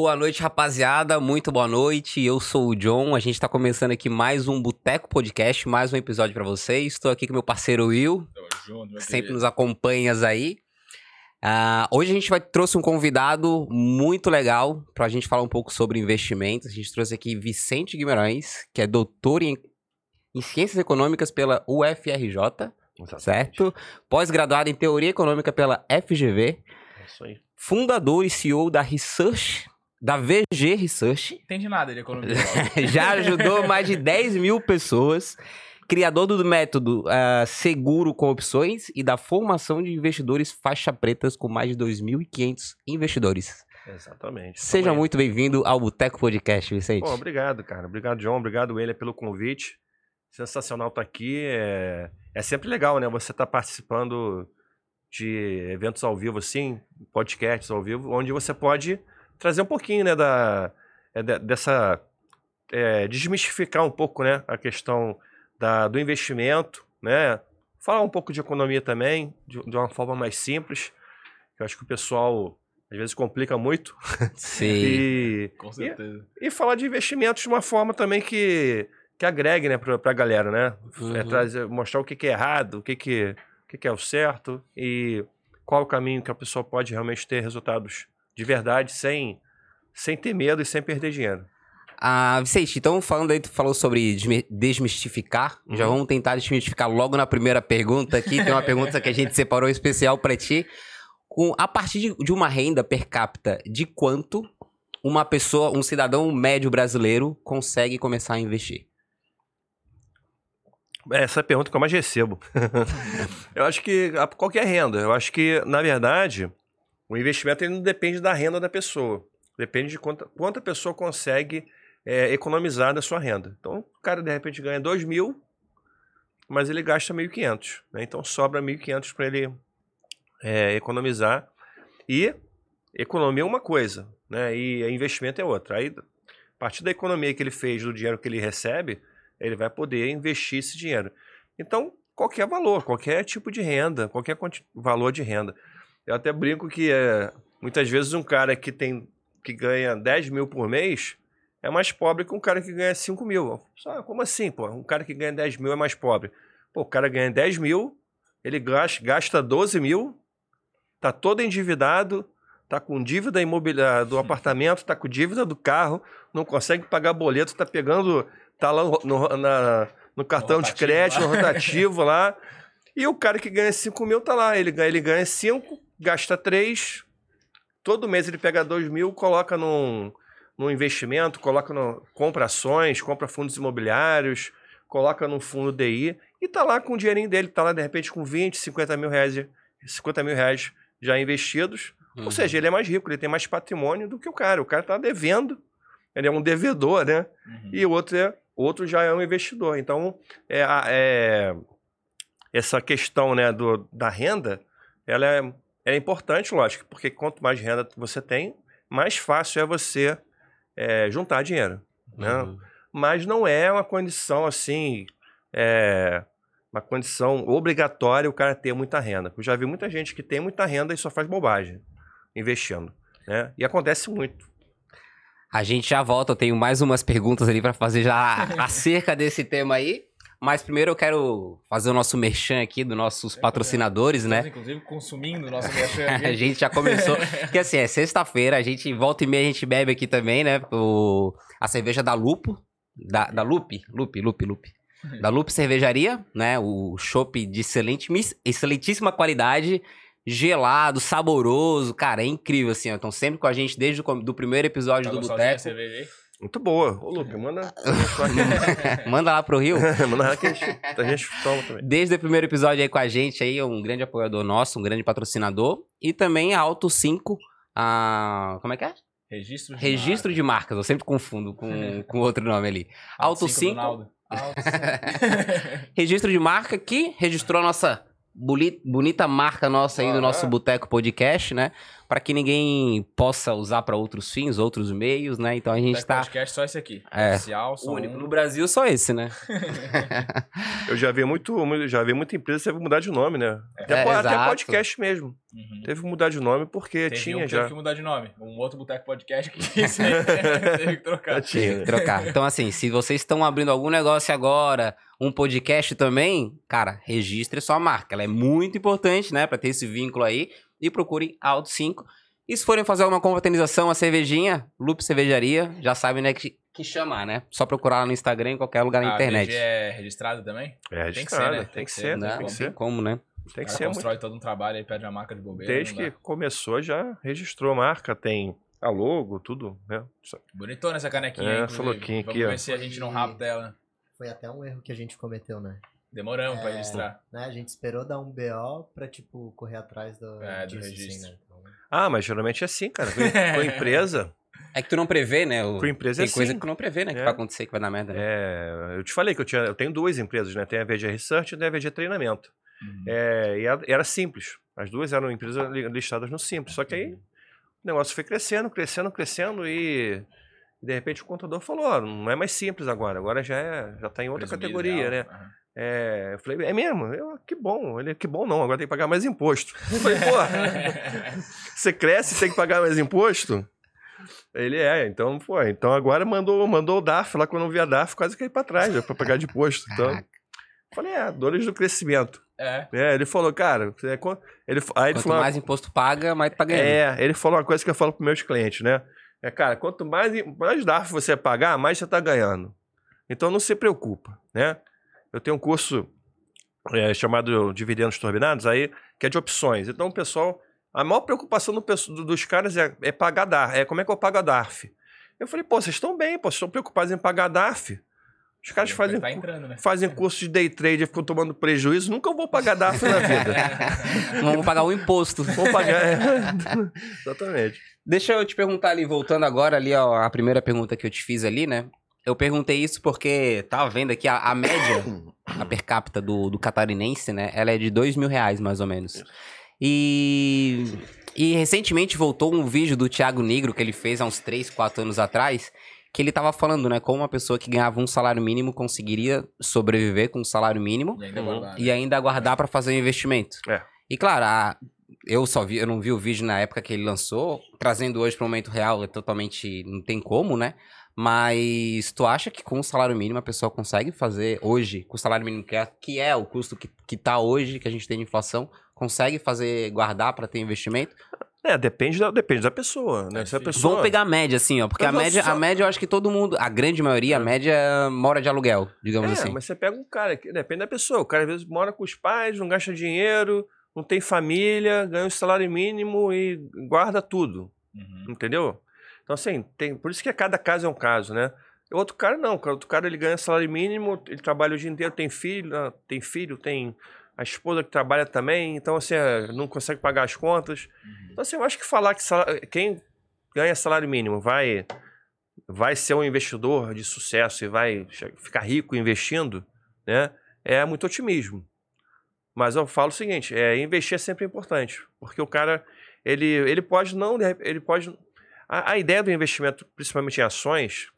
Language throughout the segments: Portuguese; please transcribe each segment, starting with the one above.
Boa noite, rapaziada. Muito boa noite. Eu sou o John. A gente está começando aqui mais um Boteco Podcast, mais um episódio para vocês. Estou aqui com meu parceiro Will, junto, sempre nos acompanhas aí. Ah, hoje a gente vai, trouxe um convidado muito legal para a gente falar um pouco sobre investimentos. A gente trouxe aqui Vicente Guimarães, que é doutor em, em Ciências Econômicas pela UFRJ, certo? Pós-graduado em Teoria Econômica pela FGV, É isso aí. fundador e CEO da Research, da VG Research, Entendi nada de economia. já ajudou mais de 10 mil pessoas, criador do método ah, Seguro com Opções e da formação de investidores faixa pretas com mais de 2.500 investidores. Exatamente. Seja muito bem-vindo ao Boteco Podcast, Vicente. Bom, obrigado, cara. Obrigado, John. Obrigado, William, pelo convite. Sensacional estar aqui. É, é sempre legal, né? Você estar participando de eventos ao vivo, assim, podcasts ao vivo, onde você pode trazer um pouquinho, né, da, é, de- dessa... é, desmistificar um pouco, né, a questão da, do investimento, né? Falar um pouco de economia também, de, de uma forma mais simples. Eu acho que o pessoal, às vezes, complica muito. Sim. E, Com certeza. e falar de investimentos de uma forma também que, que agregue, né, pra, pra galera, né? É Uhum. trazer, mostrar o que, que é errado, o que, que, o que, que é o certo e qual o caminho que a pessoa pode realmente ter resultados de verdade sem, sem ter medo e sem perder dinheiro. Ah, Vicente, então falando aí, tu falou sobre desmi- desmistificar. Já Uhum. vamos tentar desmistificar logo na primeira pergunta aqui. Tem uma pergunta que a gente separou especial pra ti. Com, a partir de, de uma renda per capita, de quanto uma pessoa, um cidadão médio brasileiro consegue começar a investir? Essa é a pergunta que eu mais recebo. eu acho que qualquer renda. Eu acho que, na verdade, o investimento ele não depende da renda da pessoa. Depende de quanta, quanto a pessoa consegue é, economizar da sua renda. Então, o cara, de repente, ganha 2 mil, mas ele gasta 1.500. Né? Então, sobra 1.500 para ele é, economizar. E economia é uma coisa, né? e investimento é outra. Aí, a partir da economia que ele fez, do dinheiro que ele recebe, ele vai poder investir esse dinheiro. Então, qualquer valor, qualquer tipo de renda, qualquer valor de renda. Eu até brinco que é, muitas vezes um cara que tem que ganha 10 mil por mês é mais pobre que um cara que ganha 5 mil. Só, como assim, pô? Um cara que ganha 10 mil é mais pobre. Pô, o cara ganha 10 mil, ele gasta, gasta 12 mil, tá todo endividado, tá com dívida imobiliária do apartamento, tá com dívida do carro, não consegue pagar boleto, tá pegando, tá lá no, na- no cartão de crédito, lá. no rotativo lá. E o cara que ganha 5 mil tá lá, ele ganha, ele ganha 5, gasta 3, todo mês ele pega 2 mil, coloca num, num investimento, coloca no, compra ações, compra fundos imobiliários, coloca num fundo DI e tá lá com o dinheirinho dele, tá lá de repente com 20, 50 mil reais, 50 mil reais já investidos. Uhum. Ou seja, ele é mais rico, ele tem mais patrimônio do que o cara. O cara tá devendo, ele é um devedor, né? Uhum. E o outro, é, outro já é um investidor. Então, é, é- essa questão né, do, da renda, ela é, é importante, lógico, porque quanto mais renda você tem, mais fácil é você é, juntar dinheiro. Né? Uhum. Mas não é uma condição assim, é, uma condição obrigatória o cara ter muita renda. Eu já vi muita gente que tem muita renda e só faz bobagem investindo. Né? E acontece muito. A gente já volta, eu tenho mais umas perguntas ali pra fazer já acerca desse tema aí. Mas primeiro eu quero fazer o nosso merchan aqui dos nossos patrocinadores, né? Estamos, inclusive, consumindo o nosso merchan a gente já começou. Porque assim, é sexta-feira, a gente volta e meia, a gente bebe aqui também, né? O, a cerveja da Lupo. Da, da Lupe, Lupe, Lupe, Lupe. Da Lupe Cervejaria, né? O chopp de excelente, excelentíssima qualidade, gelado, saboroso. Cara, é incrível, assim. ó. Estão sempre com a gente desde o do primeiro episódio Tá do Boteco. Muito boa. Ô, Lupe, manda. Manda lá pro Rio. manda lá que a gente, a gente toma também. Desde o primeiro episódio aí com a gente, aí, um grande apoiador nosso, um grande patrocinador. E também a Auto 5, a... Como é que é? Registro de Registro de marcas, eu sempre confundo com, com outro nome ali. Auto Cinco 5, do Naldo. Auto cinco. registro de marca que registrou a nossa bonita marca nossa aí do nosso Ah. Boteco Podcast, né? Para que ninguém possa usar para outros fins, outros meios, né? Então a gente Tech tá podcast só esse aqui. É. Oficial, só único um. no Brasil só esse, né? Eu já vi muito, já vi muita empresa que teve que mudar de nome, né? Até, É, po- até podcast mesmo. Uhum. Teve que mudar de nome porque Teve tinha um já. teve que mudar de nome. Um outro Boteco Podcast que teve que trocar. Tinha. Que trocar. Então, assim, se vocês estão abrindo algum negócio agora, um podcast também, cara, registre sua marca. Ela é muito importante, né? Pra ter esse vínculo aí. E procure Auto 5. E se forem fazer uma confraternização, uma cervejinha, Loop Cervejaria, já sabem, né, que, que chamar, né? Só procurar lá no Instagram, em qualquer lugar na A internet. VG é registrado também? É Tem que ser, né? tem que ser, Né? tem que ser. como, né? Tem que ser muito. constrói todo um trabalho e pede a marca de bobeira. Desde que começou já registrou a marca, tem a logo, tudo, né? Bonitona essa canequinha É, aí, essa louquinha Vamos aqui, ó. ver se a gente não rapa dela. Foi até um erro que a gente cometeu, né? Demoramos pra É. registrar. né? A gente esperou dar um BO pra, tipo, correr atrás do, É, do disso, registro. assim, né? Então, Ah, mas geralmente é assim, cara. Com, com empresa, É que tu não prevê, né? O... com empresa Tem é coisa assim. que tu não prevê, né? Que É. vai acontecer, que vai dar merda. Né? É, eu te falei que eu, tinha, eu tenho duas empresas, né? Tem a VG Research e tem a VG Treinamento. Uhum. É, e era, era simples. As duas eram empresas li- listadas no simples. Só que aí o negócio foi crescendo, crescendo, crescendo e de repente o contador falou, ó, não é mais simples agora, agora já é, já tá em outra Presumido categoria, né? Aham. É, eu falei, é mesmo? Eu, que bom. Ele, que bom não, agora tem que pagar mais imposto. Eu falei, pô, você cresce e tem que pagar mais imposto? Ele é, então, pô, então agora mandou, mandou o DAF lá, quando eu vi a DAF, quase caí pra trás, pra pagar de imposto. Então, falei, é, dores do crescimento. É. É, ele falou, cara, você é ele, aí ele Quanto falou, mais imposto paga, mais tá ganhando. é, ele falou uma coisa que eu falo para meus clientes, né? É, cara, quanto mais, mais DARF você pagar, mais você está ganhando. Então não se preocupa, né? Eu tenho um curso é, chamado Dividendos Turbinados, aí, que é de opções. Então, o pessoal, a maior preocupação do do- dos caras é, é pagar DARF. É como é que eu pago a DARF? Eu falei, pô, vocês estão bem, pô, vocês estão preocupados em pagar DARF. Os caras fazem, Tá entrando, né? fazem curso de day trade e ficam tomando prejuízo. Nunca vou pagar DARF na vida. Vamos pagar o imposto. Vou pagar. é. Exatamente. Deixa eu te perguntar ali, voltando agora ali, ó, a primeira pergunta que eu te fiz ali, né? Eu perguntei isso porque tava vendo aqui a, a média, a per capita do, do catarinense, né? Ela é de dois mil reais, mais ou menos. E, e recentemente voltou um vídeo do Thiago Negro que ele fez há uns 3, 4 anos atrás, que ele tava falando, né? Como uma pessoa que ganhava um salário mínimo conseguiria sobreviver com um salário mínimo E ainda Uhum. guardar, né? e ainda aguardar pra fazer um investimento. É. E claro, a- eu só vi, eu não vi o vídeo na época que ele lançou, trazendo hoje para o momento real é totalmente não tem como, né? Mas tu acha que com o salário mínimo a pessoa consegue fazer hoje, com o salário mínimo que é, que é o custo que, que tá hoje, que a gente tem de inflação, consegue fazer guardar para ter investimento? É, depende da, depende da pessoa, né? É Se a pessoa... Vamos pegar a média assim, ó, porque a Mas média, só- a média eu acho que todo mundo, a grande maioria, a É. média mora de aluguel, digamos É, assim. mas você pega um cara que depende da pessoa. O cara às vezes mora com os pais, não gasta dinheiro, não tem família, ganha um salário mínimo e guarda tudo, Uhum. entendeu? Então assim, tem, por isso que cada caso é um caso, né? Outro cara não, cara, outro cara ele ganha salário mínimo, ele trabalha o dia inteiro, tem filho, né? tem filho, tem a esposa que trabalha também, então assim, é, não consegue pagar as contas. Uhum. Então assim, eu acho que falar que sala- quem ganha salário mínimo vai vai ser um investidor de sucesso e vai ficar rico investindo, né? É muito otimismo. Mas eu falo o seguinte, é investir é sempre importante, porque o cara ele, ele pode não ele pode a, a ideia do investimento, principalmente em ações,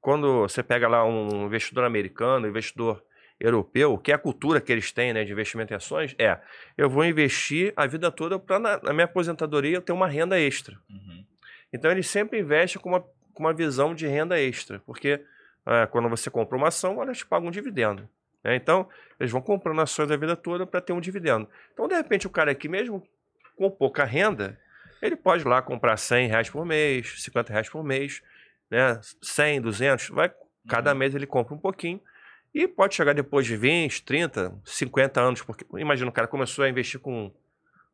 quando você pega lá um investidor americano, investidor europeu, que é a cultura que eles têm, né, de investimento em ações, é eu vou investir a vida toda para na, na minha aposentadoria eu ter uma renda extra. Uhum. Então ele sempre investe com uma, com uma visão de renda extra, porque ah, quando você compra uma ação, elas te pagam um dividendo. né? Então, eles vão comprando ações a vida toda para ter um dividendo. Então, de repente, o cara aqui, mesmo com pouca renda, ele pode lá comprar 100 reais por mês, 50 reais por mês, né? 100, 200, vai, cada Uhum. mês ele compra um pouquinho. E pode chegar depois de 20, 30, 50 anos, porque imagina, o cara começou a investir com,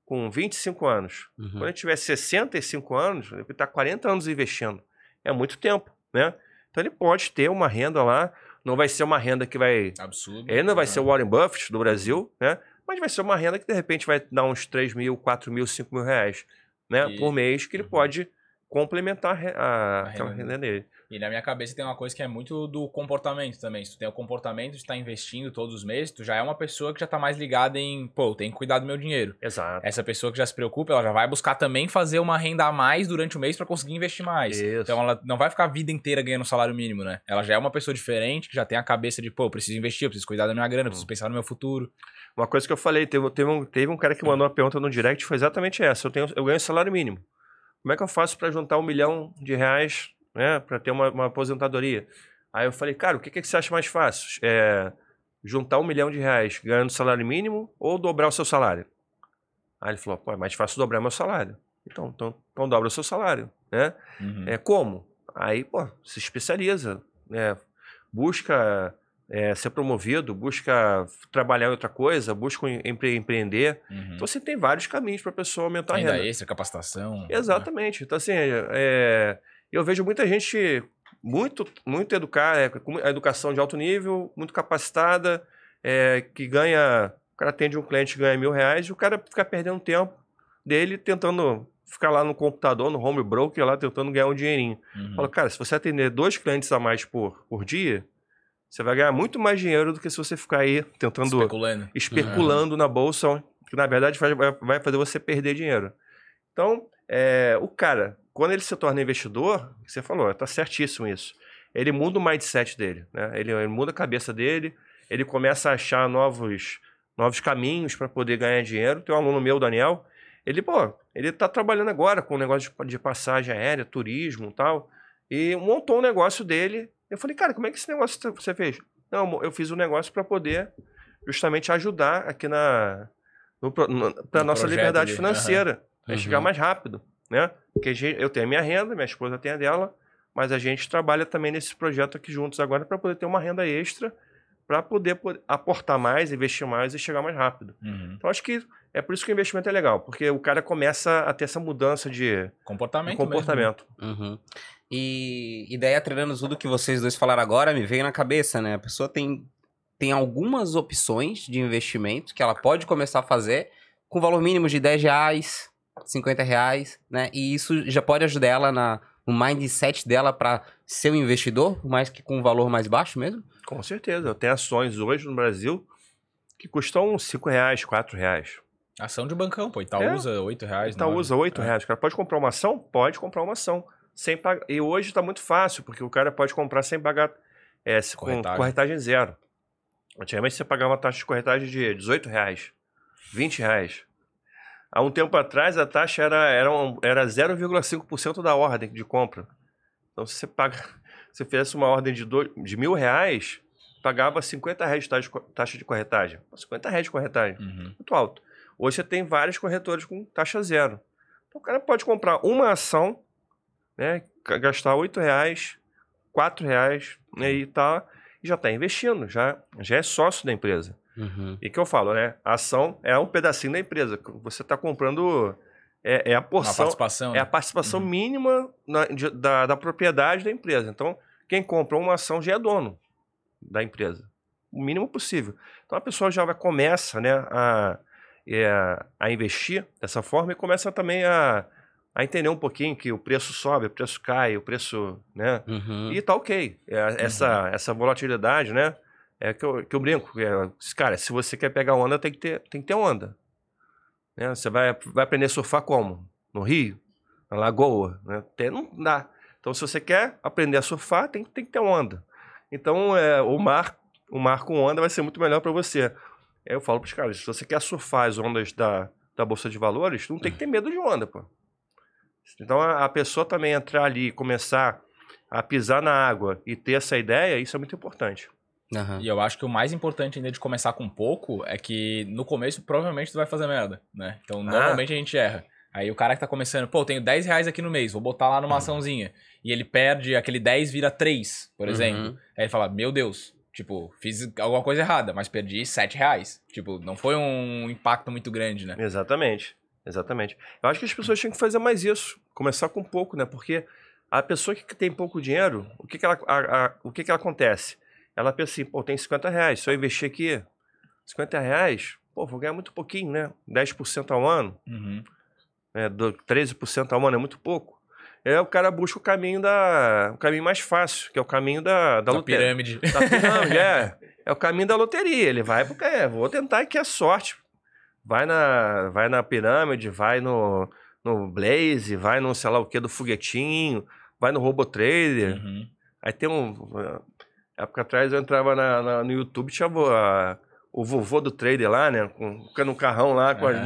com 25 anos. Uhum. Quando ele tiver 65 anos, ele está 40 anos investindo. É muito tempo, né? Então ele pode ter uma renda lá, não vai ser uma renda que vai. Absurdo. Ele não vai ser o Warren Buffett do Brasil, né? Mas vai ser uma renda que de repente vai dar uns 3 mil, 4 mil, 5 mil reais, né? E- Por mês, que ele Uhum. pode complementar a a, aquela renda renda dele. E na minha cabeça tem uma coisa que é muito do comportamento também. Se tu tem o comportamento de estar investindo todos os meses, tu já é uma pessoa que já tá mais ligada em, pô, tenho que cuidar do meu dinheiro. Exato. Essa pessoa que já se preocupa, ela já vai buscar também fazer uma renda a mais durante o mês pra conseguir investir mais. Isso. Então ela não vai ficar a vida inteira ganhando um salário mínimo, né? Ela já é uma pessoa diferente, que já tem a cabeça de, pô, preciso investir, eu preciso cuidar da minha grana, eu Hum. preciso pensar no meu futuro. Uma coisa que eu falei, teve, teve, um, teve um cara que mandou uma pergunta no direct, foi exatamente essa. Eu, tenho, eu ganho salário mínimo. Como é que eu faço para juntar um milhão de reais né, para ter uma, uma aposentadoria? Aí eu falei, cara, o que, que você acha mais fácil? É, juntar um milhão de reais ganhando salário mínimo ou dobrar o seu salário? Aí ele falou, pô, é mais fácil dobrar meu salário. Então, então, então dobra o seu salário, né? Uhum. É, como? Aí, pô, se especializa, né? Busca é, ser promovido, busca trabalhar em outra coisa, busca empre- empreender. Uhum. Então, você tem vários caminhos para a pessoa aumentar a Renda extra, capacitação. Exatamente. Então, assim, é, eu vejo muita gente muito, muito educada, é, com a educação de alto nível, muito capacitada, é, que ganha. O cara atende um cliente que ganha mil reais e o cara fica perdendo tempo dele tentando ficar lá no computador, no home broker, lá tentando ganhar um dinheirinho. Uhum. Fala, cara, se você atender dois clientes a mais por, por dia, você vai ganhar muito mais dinheiro do que se você ficar aí tentando Especulando. especulando na bolsa, que na verdade vai, fazer você perder dinheiro. Então, é, o cara, quando ele se torna investidor, você falou, tá certíssimo isso. Ele muda o mindset dele, né? Ele, ele muda a cabeça dele, ele começa a achar novos, novos caminhos para poder ganhar dinheiro. Tem um aluno meu, Daniel, ele, pô, ele tá trabalhando agora com o negócio de, de passagem aérea, turismo e tal, e montou um negócio dele. Eu falei, cara, como é que esse negócio você fez? Não, eu fiz um negócio para poder justamente ajudar aqui na para No nossa liberdade ali, financeira, para Uhum. chegar mais rápido, né? Porque gente- eu tenho a minha renda, minha esposa tem a dela, mas a gente trabalha também nesse projeto aqui juntos agora para poder ter uma renda extra, para poder po- aportar mais, investir mais e chegar mais rápido. Uhum. Então acho que é por isso que o investimento é legal, porque o cara começa a ter essa mudança de, de Comportamento. comportamento. Uhum. E, e daí, atrelando tudo que vocês dois falaram agora, me veio na cabeça, né? A pessoa tem, tem algumas opções de investimento que ela pode começar a fazer com valor mínimo de 10 reais, 50 reais, né? E isso já pode ajudar ela na, no mindset dela para ser um investidor, por mais que com um valor mais baixo mesmo. Com certeza. Tem ações hoje no Brasil que custam 5 reais, 4 reais. Ação de bancão, pô. Itaú É. usa 8 reais. Itaú nove. usa 8 É. reais. O cara pode comprar uma ação? Pode comprar uma ação. Sem pagar. E hoje está muito fácil, porque o cara pode comprar sem pagar é, com Corretagem. corretagem zero. Antigamente você pagava uma taxa de corretagem de 18 reais, 20 reais. Há um tempo atrás a taxa era, era, um- era 0,5% da ordem de compra. Então se você paga, se fizesse uma ordem de, dois, de mil reais, pagava 50 reais de taxa de co- taxa de corretagem. 50 reais de corretagem Uhum. muito alto. Hoje você tem vários corretores com taxa zero. Então o cara pode comprar uma ação, né, ga- gastar 8 reais, R$ reais, né, e tá, e já está investindo, já, já é sócio da empresa. Uhum. E que eu falo, né? A ação é um pedacinho da empresa. Você está comprando é, é a porção, participação. é a né? participação Uhum. mínima na- de- da, da propriedade da empresa. Então, quem compra uma ação já é dono da empresa. O mínimo possível. Então, a pessoa já vai, começa né, a, é, a investir dessa forma e começa também a, a entender um pouquinho que o preço sobe, o preço cai, o preço. Né, Uhum. e tá ok. É, essa, essa volatilidade, né? É que eu, que eu brinco. é, cara, se você quer pegar onda, tem que ter, tem que ter onda. Né? Você vai, vai aprender a surfar como? No rio? Na lagoa? Né? Tem- não dá. Então, se você quer aprender a surfar, tem, tem que ter onda. Então, é, o mar o mar com onda vai ser muito melhor para você. Aí eu falo para os caras, se você quer surfar as ondas da, da Bolsa de Valores, não tem que ter medo de onda, pô. Então, a, a pessoa também entrar ali e começar a pisar na água e ter essa ideia, isso é muito importante. Aham. E eu acho que o mais importante ainda de começar com pouco é que no começo provavelmente tu vai fazer merda, né? Então Ah. normalmente a gente erra. Aí o cara que tá começando, pô, eu tenho 10 reais aqui no mês, vou botar lá Uhum. numa açãozinha. E ele perde, aquele 10 vira 3, por exemplo. Uhum. Aí ele fala, meu Deus, tipo, fiz alguma coisa errada, mas perdi 7 reais. Tipo, não foi um impacto muito grande, né? Exatamente. Exatamente. Eu acho que as pessoas tinham que fazer mais isso. Começar com pouco, né? Porque a pessoa que tem pouco dinheiro, o que, que, ela, a- a- o que, que ela acontece? Ela pensa assim, pô, tem 50 reais, se eu investir aqui 50 reais, pô, vou ganhar muito pouquinho, né? 10% ao ano, Uhum. né? do 13% ao ano é muito pouco. É, o cara busca o caminho da. o caminho mais fácil, que é o caminho da, da, Da loteria. pirâmide. Da pirâmide, é. É o caminho da loteria. Ele vai porque é, vou tentar que é sorte. Vai na, vai na pirâmide, vai no, no Blaze, vai no sei lá o que do foguetinho, vai no Robotrader. Uhum. Aí tem um. Época atrás eu entrava na, na- no YouTube, tinha a- o vovô do trader lá, né? Com, no carrão lá com as,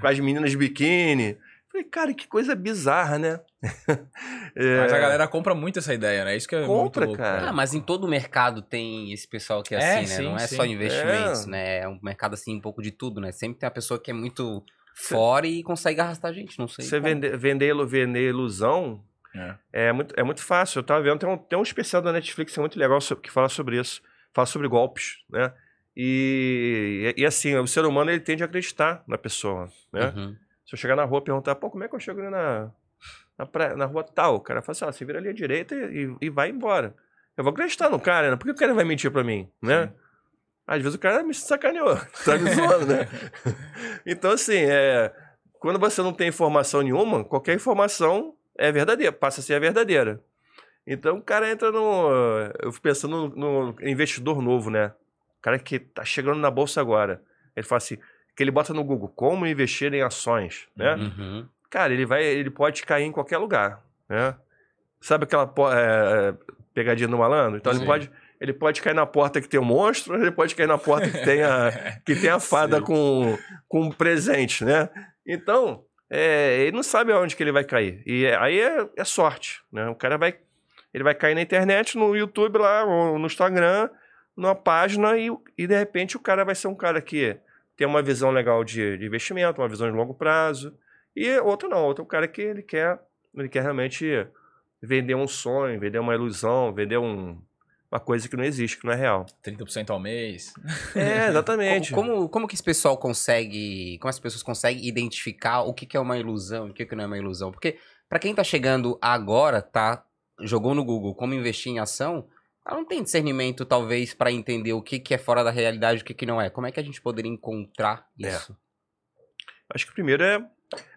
com as meninas de biquíni. Falei, cara, que coisa bizarra, né? É, Mas a galera compra muito essa ideia, né? Isso que é Compra, muito louco. cara. Ah, mas em todo mercado tem esse pessoal que é, É, assim, né? sim, não é sim. só investimentos, É. né? É um mercado assim, um pouco de tudo, né? Sempre tem a pessoa que é muito fora e consegue arrastar a gente, não sei. Você vender, vender, vender ilusão É. é muito, é muito fácil. Eu tava vendo, tem um, tem um especial da Netflix que é muito legal que fala sobre isso. Fala sobre golpes, né? E, e, assim, o ser humano ele tende a acreditar na pessoa, né? Uhum. Se eu chegar na rua e perguntar, pô, como é que eu chego ali na, na, praia- na rua tal? O cara fala assim, ah, você vira ali à direita e, e- e vai embora. Eu vou acreditar no cara, né? Por que o cara vai mentir pra mim, né? Sim. Às vezes o cara me sacaneou, tá me zoando, né? então, assim, é, quando você não tem informação nenhuma, qualquer informação é verdadeira, passa a ser a verdadeira. Então o cara entra no. Eu fico pensando no, no investidor novo, né? O cara que tá chegando na bolsa agora. Ele fala assim, que ele bota no Google como investir em ações, né? Uhum. Cara, ele vai, ele pode cair em qualquer lugar, né? Sabe aquela po- é, pegadinha do malandro? Então ele Sim. pode, ele pode cair na porta que tem um monstro, ele pode cair na porta que tem a, que tem a fada Sim. com, com um presente, né? Então, é, ele não sabe aonde que ele vai cair. E é- aí é, é sorte, né? O cara vai, ele vai cair na internet, no YouTube lá, ou no Instagram, numa página e, o- e de repente o cara vai ser um cara que tem uma visão legal de, de investimento, uma visão de longo prazo. E outro não, outro é um cara que ele quer, ele quer realmente vender um sonho, vender uma ilusão, vender um, uma coisa que não existe, que não é real. 30% ao mês. É, exatamente. Como, como, como que esse pessoal consegue. Como as pessoas conseguem identificar o que, que é uma ilusão e o que, que não é uma ilusão? Porque, pra quem tá chegando agora, tá? Jogou no Google como investir em ação, ela não tem discernimento, talvez, pra entender o que, que é fora da realidade e o que, que não é. Como é que a gente poderia encontrar É. isso? Acho que o primeiro é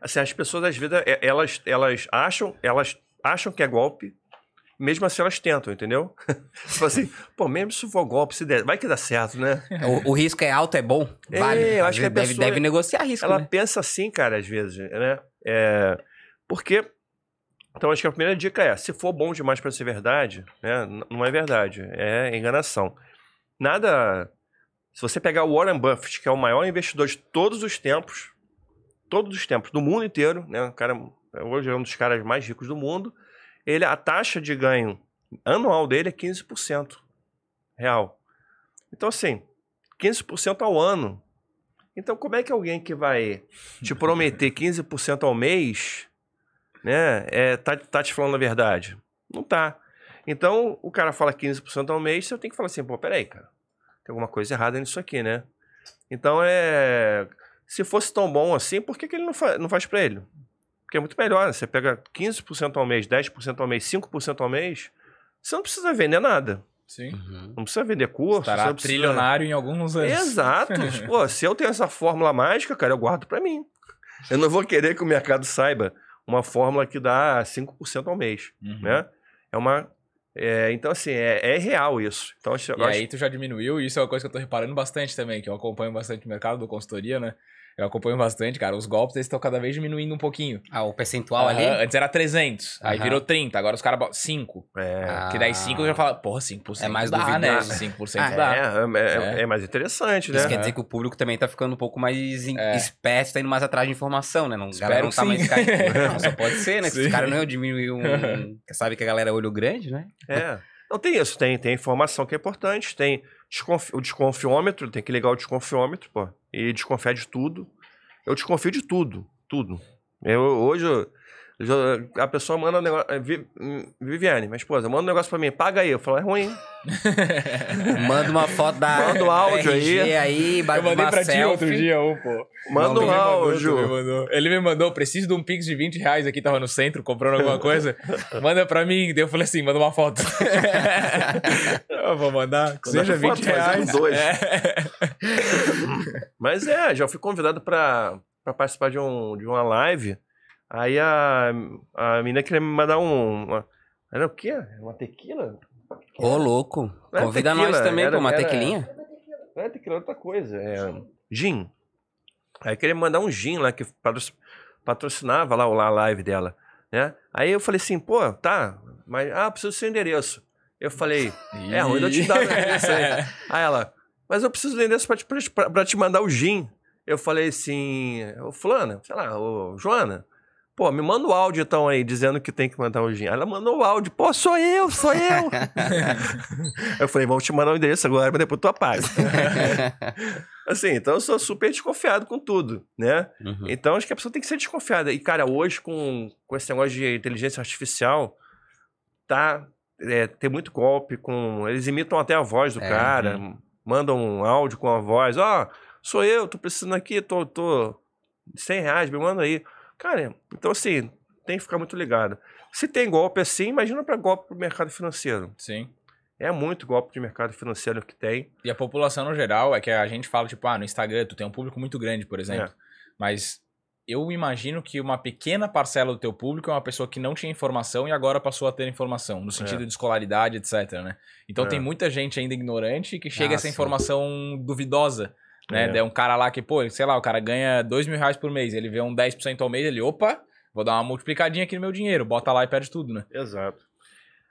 assim, as pessoas às vezes é- elas elas acham, elas acham que é golpe, mesmo assim elas tentam, entendeu? tipo assim, pô, mesmo se for golpe, se der, vai que dá certo, né? O, o risco é alto, é bom? É, Vale. eu Às acho que a deve, pessoa- deve negociar risco, Ela né? pensa assim, cara, às vezes, né? É, porque então acho que a primeira dica é, se for bom demais para ser verdade, né, não é verdade, é enganação. Nada se você pegar o Warren Buffett, que é o maior investidor de todos os tempos, todos os tempos, do mundo inteiro, né? O cara hoje é um dos caras mais ricos do mundo. Ele a taxa de ganho anual dele é 15% real. Então assim, 15% ao ano. Então como é que alguém que vai te prometer 15% ao mês, né, é, tá, tá te falando a verdade? Não tá. Então o cara fala 15% ao mês, você tem que falar assim, pô, peraí, cara, tem alguma coisa errada nisso aqui, né? Então é. Se fosse tão bom assim, por que, que ele não, fa não faz pra ele? Porque é muito melhor, né? Você pega 15% ao mês, 10% ao mês, 5% ao mês, você não precisa vender nada. Sim. Uhum. Não precisa vender curso. Estará precisa... trilionário em alguns anos. Exato. Pô, se eu tenho essa fórmula mágica, cara, eu guardo pra mim. Eu não vou querer que o mercado saiba uma fórmula que dá 5% ao mês, Uhum. né? É uma... é, então, assim, é, é real isso. Então, E acho- aí tu já diminuiu, e isso é uma coisa que eu tô reparando bastante também, que eu acompanho bastante o mercado do consultoria, né? Eu acompanho bastante, cara. Os golpes estão cada vez diminuindo um pouquinho. Ah, o percentual ali? Antes era 300, aí virou 30, agora os caras botam 5. É, Ah. Que daí 5 eu já falo, porra, 5% É mais dá, né? duvidoso. 5% Ah, dá. é, é, É. é mais interessante, né? Isso quer dizer que o público também tá ficando um pouco mais in- É. esperto, tá indo mais atrás de informação, né? Não, Espero galera não tá sim. mais caindo. Não, só pode ser, né? Se Sim. os caras não iam diminuir um. Sabe que a galera é olho grande, né? É. Não tem isso, tem, tem informação que é importante, tem desconfi- o desconfiômetro, tem que ligar o desconfiômetro, pô, e desconfiar de tudo. Eu desconfio de tudo, tudo. Eu, hoje, a pessoa manda um negócio, é, hum, Viviane, minha esposa, manda um negócio pra mim, paga aí. Eu falo, é ruim. Manda uma foto da. Manda o áudio RG aí. aí, bate Eu mandei uma pra ti selfie. outro dia um, pô. Manda um áudio. me mandou. Ele me mandou, preciso de um pix de 20 reais aqui, tava no centro comprando alguma coisa. Manda pra mim. Daí eu falei assim, manda uma foto. eu vou mandar, que Manda seja foto, 20 faz um reais. dois. É. Mas é, já fui convidado pra pra participar de, um, de uma live. Aí a, a menina queria me mandar um. Uma, era o quê? Uma tequila? Ô, louco. Não era Convida tequila, nós também pra uma era- tequilinha. Não é tequila, é outra coisa. É gin. Aí queria me mandar um gin lá que patro- patrocinava lá, lá a live dela. Né? Aí eu falei assim, pô, tá, mas ah, preciso do seu endereço. Eu falei, é, onde eu te dar o endereço aí? Aí ela, mas eu preciso do endereço pra te, pra, pra te mandar o gin. Eu falei assim, ô fulana, sei lá, ô Joana, pô, me manda o áudio então aí, dizendo que tem que mandar o gin. Ela mandou o áudio, pô, sou eu, sou eu. eu falei, vamos te mandar o endereço agora, mas depois tu apaga. assim, então eu sou super desconfiado com tudo, né? Uhum. Então acho que a pessoa tem que ser desconfiada. E, cara, hoje com, com esse negócio de inteligência artificial, tá. é, tem muito golpe com. Eles imitam até a voz do É, cara, mandam um áudio com a voz. Ó, sou eu, tô precisando aqui, tô, tô. 100 reais, me manda aí. Cara, então assim, tem que ficar muito ligado. Se tem golpe assim, imagina para golpe pro mercado financeiro. Sim. É muito golpe de mercado financeiro que tem. E a população no geral é que a gente fala, tipo, ah, no Instagram tu tem um público muito grande, por exemplo. É. Mas eu imagino que uma pequena parcela do teu público é uma pessoa que não tinha informação e agora passou a ter informação, no sentido É. de escolaridade, etc, né? Então É. tem muita gente ainda ignorante que chega Ah, essa informação duvidosa, né? É. É. um cara lá que, pô, sei lá, o cara ganha dois mil reais por mês, ele vê um 10% ao mês, ele, opa, vou dar uma multiplicadinha aqui no meu dinheiro, bota lá e perde tudo, né? Exato.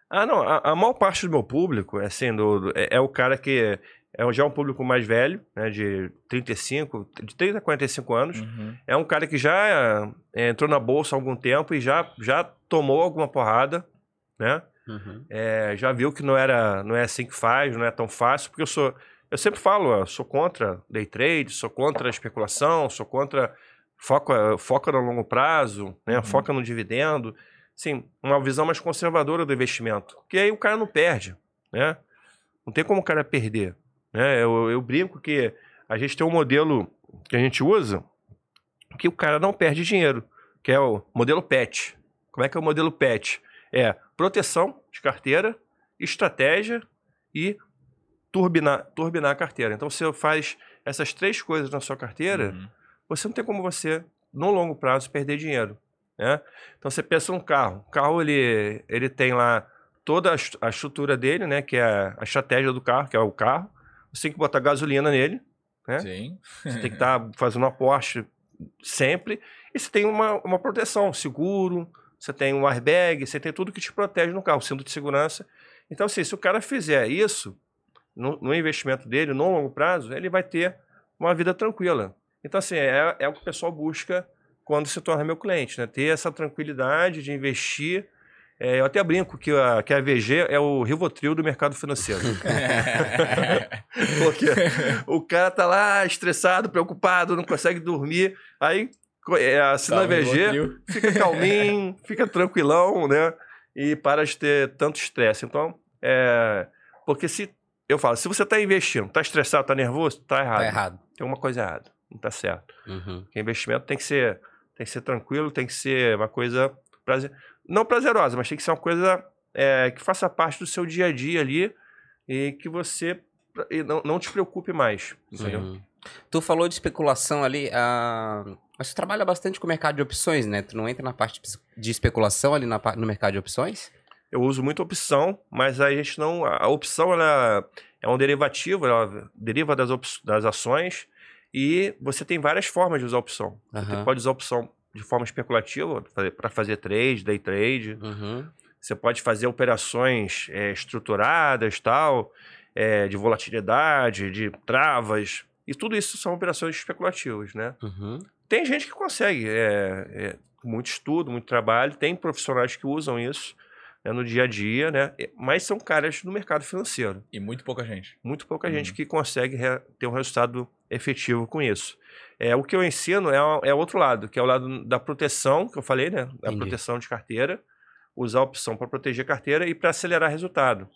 Ah, não. A, a maior parte do meu público é, assim, do, do- é, é o cara que é já um público mais velho, né, de 35, de 30 a 45 anos. Uhum. É um cara que já é, entrou na bolsa há algum tempo e já, já tomou alguma porrada, né? Uhum. É, já viu que não era não é assim que faz, não é tão fácil, porque eu sou eu sempre falo, ó, sou contra day trade, sou contra a especulação, sou contra foca foca no longo prazo, né? Uhum. Foca no dividendo, sim, uma visão mais conservadora do investimento, que aí o cara não perde, né? Não tem como o cara perder, né? Eu, eu brinco que a gente tem um modelo que a gente usa que o cara não perde dinheiro, que é o modelo PET. Como é que é o modelo PET? É proteção de carteira, estratégia e turbinar, turbinar a carteira. Então, você faz essas três coisas na sua carteira, Uhum. você não tem como você, no longo prazo, perder dinheiro. Né? Então, você pensa num carro. O carro, ele, ele tem lá toda a est- a estrutura dele, né? que é a, a estratégia do carro, que é o carro. Você tem que botar gasolina nele, né? Sim. Você tem que estar fazendo um aporte sempre. E você tem uma, uma proteção, seguro, você tem um airbag, você tem tudo que te protege no carro, cinto de segurança. Então, assim, se o cara fizer isso no, no investimento dele, no longo prazo, ele vai ter uma vida tranquila. Então, assim, é, é o que o pessoal busca quando se torna meu cliente, né? Ter essa tranquilidade de investir. É, eu até brinco que a, que a VG é o Rivotril do mercado financeiro. Porque o cara tá lá estressado, preocupado, não consegue dormir. Aí é, assina Tá, a VG, fica calminho, fica tranquilão, né? E para de ter tanto estresse. Então, é. Porque se. Eu falo, se você tá investindo, tá estressado, tá nervoso, tá errado. Tá errado. Tem uma coisa errada. Não tá certo. Uhum. Investimento tem que ser, tem que ser tranquilo, tem que ser uma coisa prazer, não prazerosa, mas tem que ser uma coisa é, que faça parte do seu dia a dia ali e que você e não, não te preocupe mais. Entendeu? Uhum. Tu falou de especulação ali. ah, Mas tu trabalha bastante com o mercado de opções, né? Tu não entra na parte de especulação ali na no mercado de opções? Eu uso muito opção, mas a gente não. A opção ela é um derivativo, ela deriva das, das ações e você tem várias formas de usar opção. Você Aham. pode usar opção de forma especulativa para fazer trade, day trade. Uhum. Você pode fazer operações é, estruturadas, tal, é, de volatilidade, de travas. E tudo isso são operações especulativas, né? Uhum. Tem gente que consegue, é, é, com muito estudo, muito trabalho, tem profissionais que usam isso né, no dia a dia, né? Mas são caras no mercado financeiro. E muito pouca gente. Muito pouca Uhum. gente que consegue ter um resultado efetivo com isso. É, o que eu ensino é, o- é outro lado, que é o lado da proteção, que eu falei, né? Da Entendi. proteção de carteira, usar a opção para proteger a carteira e para acelerar resultado,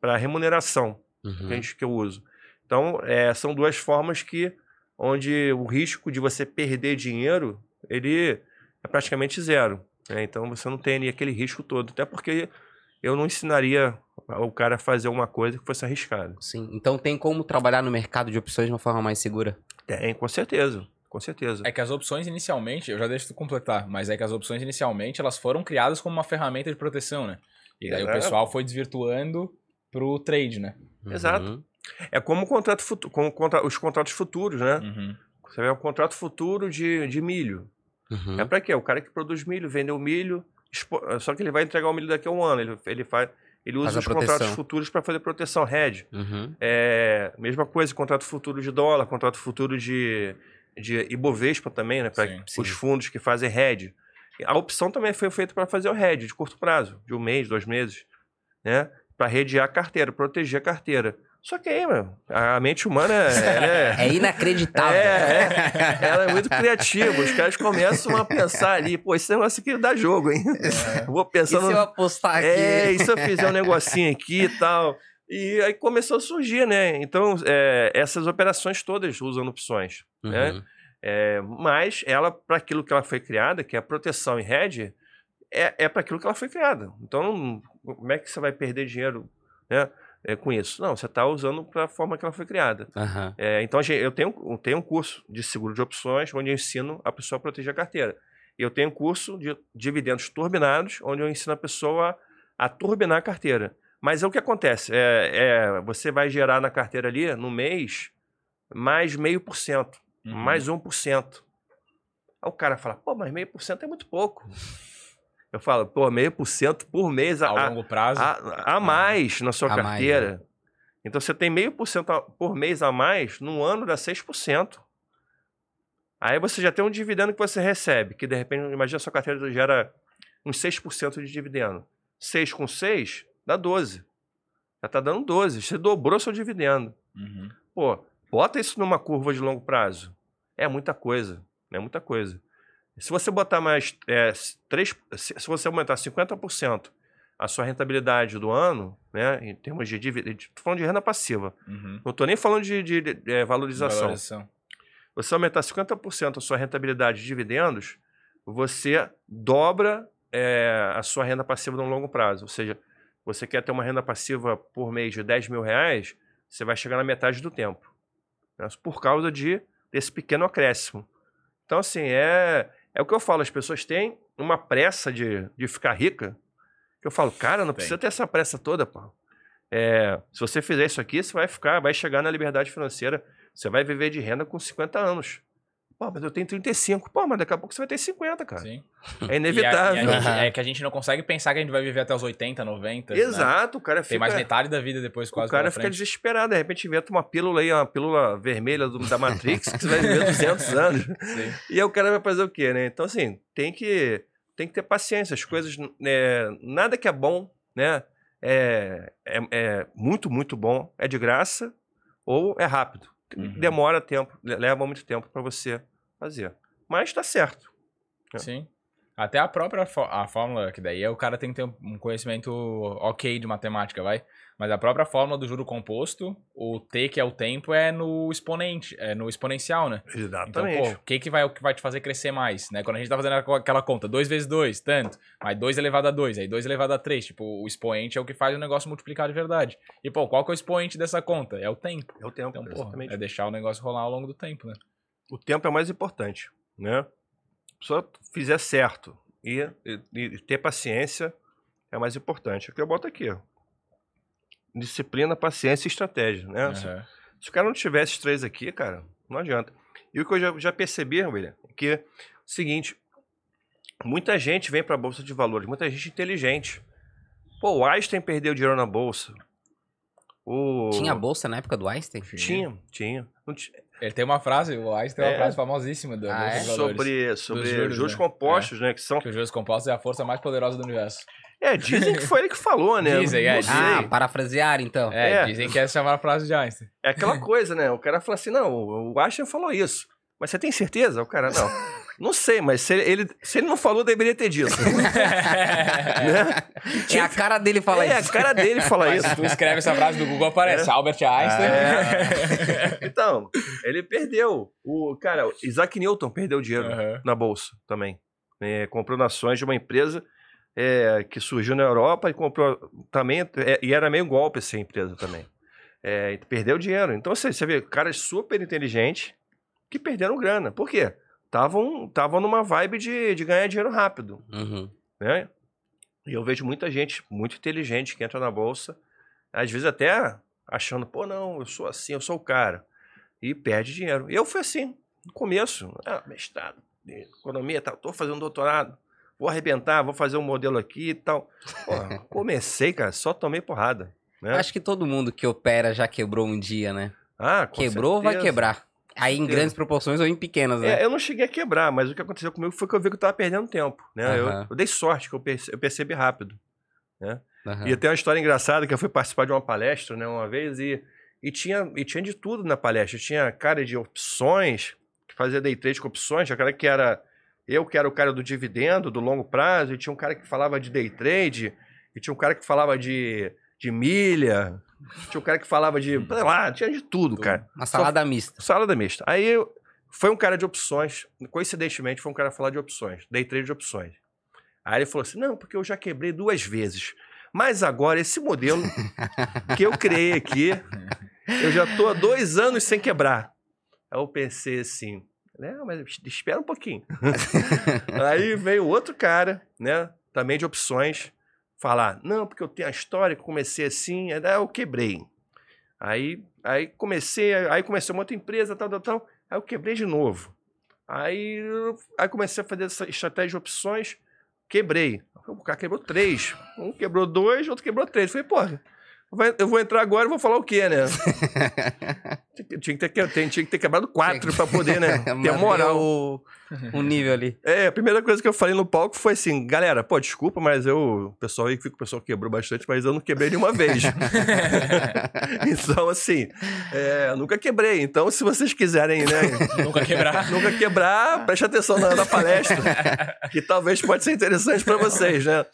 para remuneração, que, Uhum. a gente, que eu uso. Então, é, são duas formas que, onde o risco de você perder dinheiro, ele é praticamente zero. Né? Então, você não tem ali aquele risco todo. Até porque eu não ensinaria o cara a fazer uma coisa que fosse arriscada. Sim. Então tem como trabalhar no mercado de opções de uma forma mais segura? Tem, com certeza. Com certeza. É que as opções inicialmente, eu já deixo tu completar, mas é que as opções inicialmente elas foram criadas como uma ferramenta de proteção, né? E daí o É. pessoal foi desvirtuando pro trade, né? Exato. Uhum. É como o contrato futu- como contra- os contratos futuros, né? Uhum. Você vê um contrato futuro de, de milho. Uhum. É pra quê? O cara que produz milho, vendeu milho, expo- só que ele vai entregar o milho daqui a um ano. Ele, ele, faz, ele usa Faz os contratos futuros para fazer proteção, hedge. Uhum. É, mesma coisa, contrato futuro de dólar, contrato futuro de, de Ibovespa também, né? Para os fundos que fazem hedge. A opção também foi feita para fazer o hedge de curto prazo, de um mês, dois meses, né? Para redear a carteira, proteger a carteira. Só que aí, meu, a mente humana é, É inacreditável. é, é, ela é muito criativa. Os caras começam a pensar ali, pô, esse negócio aqui dá jogo, hein? Vou E pensar se eu apostar aqui? é, e se eu fizer um negocinho aqui e tal? E aí começou a surgir, né? Então, é, essas operações todas usam opções. né? Uhum. É, mas ela, para aquilo que ela foi criada, que é a proteção em hedge, é, é para aquilo que ela foi criada. Então, como é que você vai perder dinheiro né, é, com isso? Não, você está usando para a forma que ela foi criada. Aham. É, então, eu tenho, eu tenho um curso de seguro de opções, onde eu ensino a pessoa a proteger a carteira. Eu tenho um curso de dividendos turbinados, onde eu ensino a pessoa a turbinar a carteira. Mas é o que acontece, é, é, você vai gerar na carteira ali, no mês, mais meio por cento, Uhum. mais um por cento. Aí o cara fala, pô, mas meio por cento é muito pouco. Eu falo, pô, meio por cento por mês a, a- longo prazo. a, a mais na sua A mais, carteira. Então você tem meio por cento a- por mês a mais, num ano dá 6%. Aí você já tem um dividendo que você recebe, que de repente, imagina a sua carteira gera uns 6% de dividendo. 6 com 6 dá 12. Já tá dando 12. Você dobrou seu dividendo. Uhum. Pô, bota isso numa curva de longo prazo. É muita coisa. É muita coisa. Se você botar mais. É, 3, se você aumentar 50% a sua rentabilidade do ano, né, em termos de dividendo. Estou falando de renda passiva. Uhum. Não estou nem falando de, de- de, é, valorização. Valorização. Você aumentar 50% a sua rentabilidade de dividendos, você dobra é, a sua renda passiva no longo prazo. Ou seja, você quer ter uma renda passiva por mês de 10 mil reais, você vai chegar na metade do tempo. né? Por causa de, desse pequeno acréscimo. Então, assim, é, é o que eu falo, as pessoas têm uma pressa de, de ficar rica, que eu falo, cara, não Tem. precisa ter essa pressa toda, pô. É, se você fizer isso aqui, você vai ficar, vai chegar na liberdade financeira, você vai viver de renda com 50 anos. Pô, mas eu tenho 35. Pô, mas daqui a pouco você vai ter 50, cara. Sim. É inevitável. E a- e a é que a gente não consegue pensar que a gente vai viver até os 80, 90. né? Exato, o cara fica. Tem mais metade da vida depois, o quase. cara pela fica frente. desesperado, de repente inventa uma pílula aí, uma pílula vermelha do- da Matrix, que você vai viver 200 anos. Sim. E aí o cara vai fazer o quê, né? Então, assim, tem que, tem que ter paciência. As coisas, né, nada que é bom, né? É, é, é muito, muito bom, é de graça ou é rápido. Uhum. Demora tempo, le- leva muito tempo para você fazer. Mas tá certo. É. Sim. Até a própria fó- a fórmula, que daí é o cara tem que ter um conhecimento ok de matemática, vai. Mas a própria fórmula do juro composto, o t, que é o tempo, é no exponente, é no exponencial, né? Então, Exatamente. pô, o que, que, vai, o que vai te fazer crescer mais, né? Quando a gente tá fazendo aquela- conta, 2 vezes 2, tanto, mas 2 elevado a 2, aí 2 elevado a 3, tipo, o expoente é o que faz o negócio multiplicar de verdade. E, pô, qual que é o expoente dessa conta? É o tempo. é o tempo, Então, pô, exatamente. é deixar o negócio rolar ao longo do tempo, né? O tempo é mais importante, né? Só fizer certo e, e- e ter paciência é mais importante. É o que eu boto aqui, ó. Disciplina, paciência e estratégia, né? Se- Aham. Se o cara não tiver esses três aqui, cara, não adianta. E o que eu já, já percebi, William, é que é o seguinte: muita gente vem para a Bolsa de Valores, muita gente inteligente. Pô, o Einstein perdeu dinheiro na Bolsa. O... Tinha bolsa na época do Einstein? Tinha, tinha. Ele tem uma frase, o Einstein tem uma É. frase famosíssima da Ah, é? Sobre, sobre juros, juros, né? compostos, né? Que são. Que os juros compostos é a força mais poderosa do universo. É, dizem que foi ele que falou, né? Dizem, é. Ah, parafrasear então. É, É. dizem que essa é a frase de Einstein. É aquela coisa, né? O cara fala assim: não, o Einstein falou isso. Mas você tem certeza? O cara, não. Não sei, mas se ele, se ele não falou, deveria ter dito. né? É a cara dele falar é, isso. a cara dele fala Mas isso. se tu escreve essa frase do Google, aparece Albert Einstein. É. Então, ele perdeu. O cara, o Isaac Newton perdeu dinheiro Aham. na bolsa também. É, comprou ações de uma empresa é, que surgiu na Europa e comprou também. é, e era meio golpe essa empresa também. É, perdeu dinheiro. Então, você, você vê, cara super inteligente, que perderam grana. Por quê? Estavam numa vibe de, de ganhar dinheiro rápido, Uhum. né? E eu vejo muita gente muito inteligente que entra na bolsa, às vezes até achando, pô, não, eu sou assim, eu sou o cara, e perde dinheiro. E eu fui assim, no começo, ah, mestrado, economia, tal, tô fazendo doutorado, vou arrebentar, vou fazer um modelo aqui e tal. Comecei, cara, só tomei porrada. Né? Acho que todo mundo que opera já quebrou um dia, né? Ah, com Quebrou, vai certeza. quebrar. Aí em grandes proporções ou em pequenas, né? É, eu não cheguei a quebrar, mas o que aconteceu comigo foi que eu vi que eu tava perdendo tempo, né? Eu- Aham. Eu, dei sorte, que eu, perce- eu percebi rápido. Aham. E tem uma história engraçada que eu fui participar de uma palestra, né, uma vez, e, e, tinha, e tinha de tudo na palestra. Tinha cara de opções, que fazia day trade com opções, tinha cara que era. Eu que era o cara do dividendo, do longo prazo, e tinha um cara que falava de day trade, e tinha um cara que falava de, de milha, tinha um cara que falava de. sei lá, tinha de tudo, cara. Uma salada mista. Salada mista. Aí foi um cara de opções, coincidentemente, foi um cara falar de opções, day trade de opções. Aí ele falou assim: não, porque eu já quebrei duas vezes. Mas agora, esse modelo que eu criei aqui, eu já tô há dois anos sem quebrar. Aí eu pensei assim, né? Mas espera um pouquinho. Aí veio outro cara, né? Também de opções, falar: não, porque eu tenho a história comecei assim, aí eu quebrei. Aí, aí comecei, aí comecei uma outra empresa, tal, tal, tal. Aí eu quebrei de novo. Aí, aí comecei a fazer essa estratégia de opções, quebrei. O cara quebrou três. Um quebrou dois, outro quebrou três. Falei, porra, vai- eu vou entrar agora e vou falar o quê, né? tinha, que- ter, tinha que ter quebrado quatro pra poder, né? Ter moral. O, o nível ali. É, a primeira coisa que eu falei no palco foi assim, galera, pô, desculpa, mas eu, o pessoal aí que o pessoal quebrou bastante, mas eu não quebrei nenhuma vez. então, assim, é, eu nunca quebrei. Então, se vocês quiserem, né, Nunca quebrar. nunca quebrar, preste atenção na, na palestra, que talvez pode ser interessante pra vocês, né?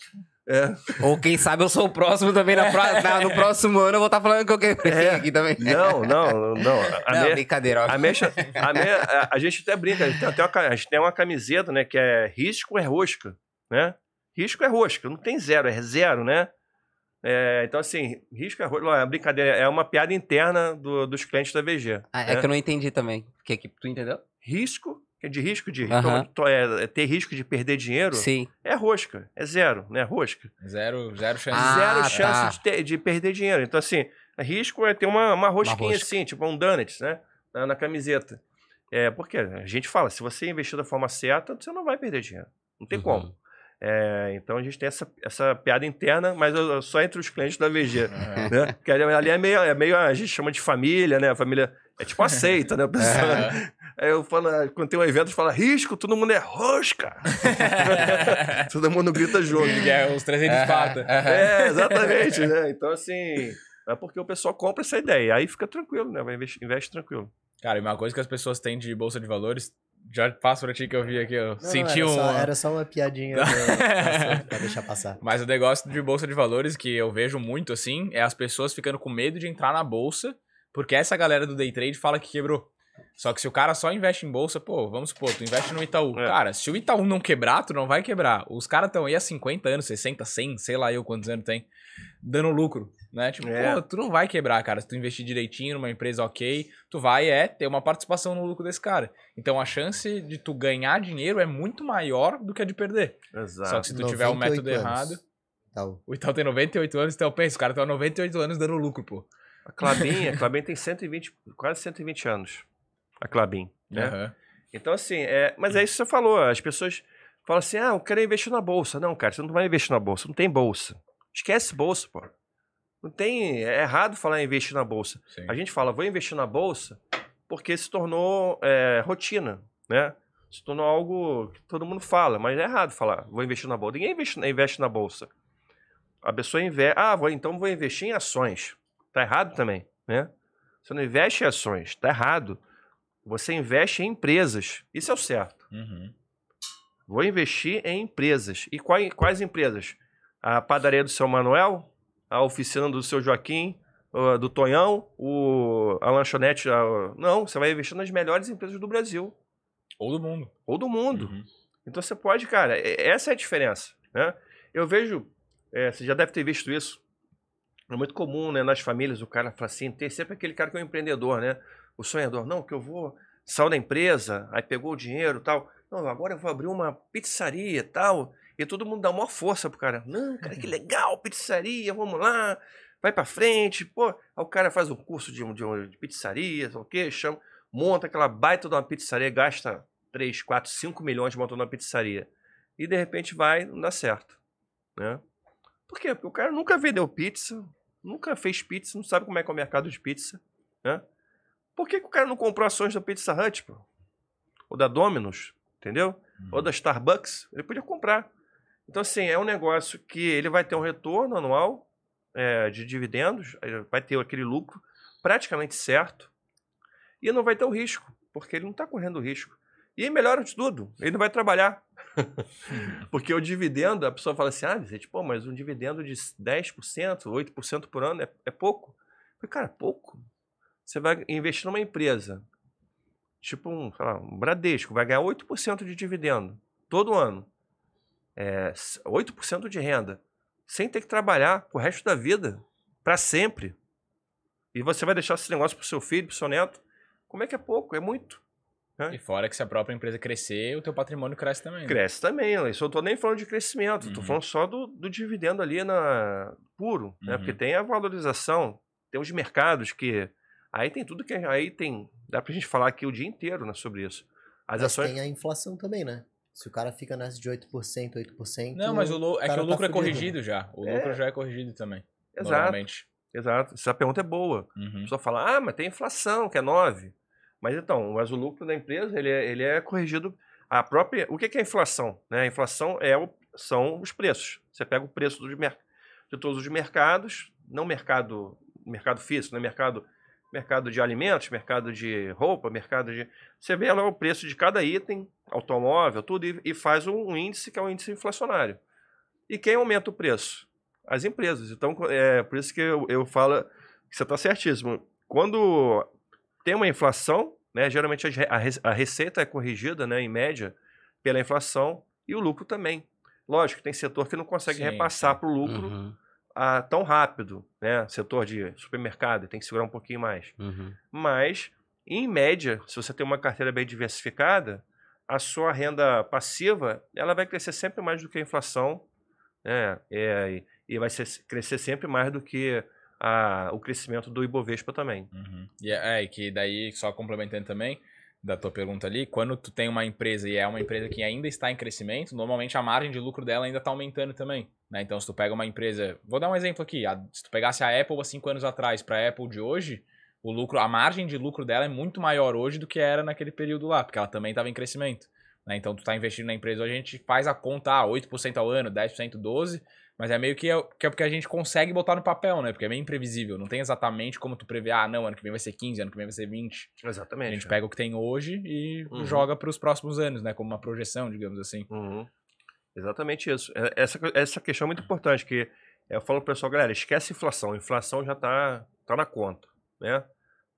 É. Ou quem sabe eu sou o próximo também. Na pro- na- no próximo ano eu vou estar falando que eu quebrei É. aqui também. Não, não, não. A, Não, me- brincadeira. a, mecha- a, me- a- gente até brinca, a gente tem, uma, a gente tem uma camiseta, né, que é risco é rosca, né? Risco é rosca, não tem zero, é zero, né? É, então, assim, risco é rosca, é brincadeira, é uma piada interna do- dos clientes da VG. Ah, é né? que eu não entendi também. Que, que, tu entendeu? Risco, é de risco de to- to- é, é ter risco de perder dinheiro, Sim. é rosca, é zero, né? Rosca. Zero, zero chance. Ah, zero tá. chance de, ter- de perder dinheiro. Então, assim, risco é ter uma, uma rosquinha rosca. assim, tipo um donuts, né? Na, na camiseta. É, porque a gente fala, se você investir da forma certa, você não vai perder dinheiro. Não tem Uhum. como. É, então a gente tem essa, essa piada interna, mas eu- eu- só entre os clientes da VG. Aham. Né? Porque ali, é, meio, é meio. A gente chama de família, né? A família é tipo aceita, né? Pessoa-. Aí eu falo, quando tem um evento, fala risco, todo mundo é rosca. todo mundo grita junto. Que é os 300 de Esparta. É, exatamente, né? Então, assim, é porque o pessoal compra essa ideia. Aí fica tranquilo, né? Vai investir, investe tranquilo. Cara, e uma coisa que as pessoas têm de bolsa de valores, já passo pra ti que eu vi aqui, eu Não, senti era um... Só, era só uma piadinha pra, pra deixar passar. Mas o negócio de bolsa de valores que eu vejo muito assim é as pessoas ficando com medo de entrar na bolsa, porque essa galera do day trade fala que quebrou. Só que se o cara só investe em bolsa, pô, vamos supor, tu investe no Itaú. É. Cara, se o Itaú não quebrar, tu não vai quebrar. Os caras estão aí há 50 anos, 60, 100, sei lá eu quantos anos tem, dando lucro, né? Tipo, É. pô, tu não vai quebrar, cara. Se tu investir direitinho numa empresa ok, tu vai é ter uma participação no lucro desse cara. Então a chance de tu ganhar dinheiro é muito maior do que a de perder. Exato. Só que se tu tiver o 98 método anos. errado. Então, O Itaú tem 98 anos, então pensa, os caras estão há 98 anos dando lucro, pô. A Clabin, a Clabin tem 120, quase 120 anos. A Clabin, né? Aham. Então, assim, é, mas é isso que você falou. As pessoas falam assim: ah, eu quero investir na bolsa. Não, cara, você não vai investir na bolsa. Não tem bolsa. Esquece bolsa, pô. Não tem. É errado falar em investir na bolsa. Sim. A gente fala, vou investir na bolsa porque se tornou é, rotina, né? Se tornou algo que todo mundo fala, mas é errado falar, vou investir na bolsa. Ninguém investe, investe na bolsa. A pessoa investe, ah, vou, então vou investir em ações. Tá errado também, né? Você não investe em ações, tá errado. Você investe em empresas. Isso é o certo. Uhum. Vou investir em empresas. E quais, quais empresas? A padaria do seu Manuel, a oficina do seu Joaquim, do Tonhão, o, a lanchonete. a- não, você vai investir nas melhores empresas do Brasil Ou do mundo. ou do mundo. Uhum. Então você pode, cara, essa é a diferença. Né? Eu vejo, é, você já deve ter visto isso. É muito comum, né, nas famílias, o cara fala assim, tem sempre aquele cara que é um empreendedor, né? O sonhador, não, que eu vou saiu da empresa, aí pegou o dinheiro e tal. Não, agora eu vou abrir uma pizzaria e tal. E todo mundo dá uma força pro cara. Não, cara, que legal, pizzaria, vamos lá, vai pra frente. Pô, aí o cara faz um curso de, de, de pizzaria, o quê, chama, monta aquela baita de uma pizzaria, gasta 3, 4, 5 milhões montando uma pizzaria. E de repente vai, não dá certo. Né? Por quê? Porque o cara nunca vendeu pizza, nunca fez pizza, não sabe como é que é o mercado de pizza. Né? Por que, que o cara não comprou ações da Pizza Hut, pô? Ou da Domino's, entendeu? Ou da Starbucks? Ele podia comprar. Então, assim, é um negócio que ele vai ter um retorno anual é, de dividendos, vai ter aquele lucro praticamente certo e não vai ter o risco, porque ele não está correndo risco. E melhor de tudo, ele não vai trabalhar. porque o dividendo, a pessoa fala assim, ah, Vicente, pô, mas um dividendo de 10%, 8% por ano é, é pouco. Eu falei, cara, pouco? Você vai investir numa empresa, tipo um, lá, um Bradesco, vai ganhar 8% de dividendo todo ano. É, 8% de renda, sem ter que trabalhar o resto da vida, para sempre. E você vai deixar esse negócio pro seu filho, pro seu neto. Como é que é pouco? É muito. Né? E fora que se a própria empresa crescer, o teu patrimônio cresce também. Né? Cresce também. Isso eu tô nem falando de crescimento, uhum. tô falando só do, do dividendo ali na puro, uhum. né? Porque tem a valorização, tem os mercados que Aí tem tudo que aí tem, dá pra gente falar aqui o dia inteiro, né, sobre isso. As mas ações tem a inflação também, né? Se o cara fica nessa de 8%, 8%. Não, mas o, é que o lucro tá é corrigido né? já. O é. lucro já é corrigido também. Exato. Normalmente. Exato. Essa pergunta é boa. Uhum. A pessoa fala, ah, mas tem inflação, que é 9. Mas então, mas o lucro da empresa, ele é, ele é corrigido. A própria. O que é a inflação? Né? A inflação é o, são os preços. Você pega o preço dos, de todos os mercados, não mercado, mercado físico, não é mercado mercado de alimentos, mercado de roupa, mercado de. Você vê lá o preço de cada item, automóvel, tudo, e, e faz um índice que é um índice inflacionário. E quem aumenta o preço? As empresas. Então, é por isso que eu, eu falo que você está certíssimo. Quando tem uma inflação, né, geralmente a, a receita é corrigida, né, em média, pela inflação e o lucro também. Lógico, tem setor que não consegue sim, repassar para o lucro uhum tão rápido, né? Setor de supermercado, tem que segurar um pouquinho mais. Uhum. Mas, em média, se você tem uma carteira bem diversificada, a sua renda passiva ela vai crescer sempre mais do que a inflação, né? É, e vai ser, crescer sempre mais do que a, o crescimento do Ibovespa também. Uhum. E é, é, que daí, só complementando também, da tua pergunta ali, quando tu tem uma empresa e é uma empresa que ainda está em crescimento, normalmente a margem de lucro dela ainda está aumentando também. Né? Então, se tu pega uma empresa. Vou dar um exemplo aqui. A, se tu pegasse a Apple há cinco anos atrás para a Apple de hoje, o lucro, a margem de lucro dela é muito maior hoje do que era naquele período lá, porque ela também estava em crescimento. Né? Então, tu está investindo na empresa, a gente faz a conta ah, 8% ao ano, 10%, 12%, mas é meio que é, que é porque a gente consegue botar no papel, né? Porque é meio imprevisível. Não tem exatamente como tu prever, ah, não, ano que vem vai ser 15, ano que vem vai ser 20. Exatamente. A gente é. pega o que tem hoje e uhum. joga para os próximos anos, né? Como uma projeção, digamos assim. Uhum. Exatamente isso. É, essa, essa questão é muito importante, que eu falo pro pessoal, galera, esquece inflação. A inflação já tá, tá na conta, né?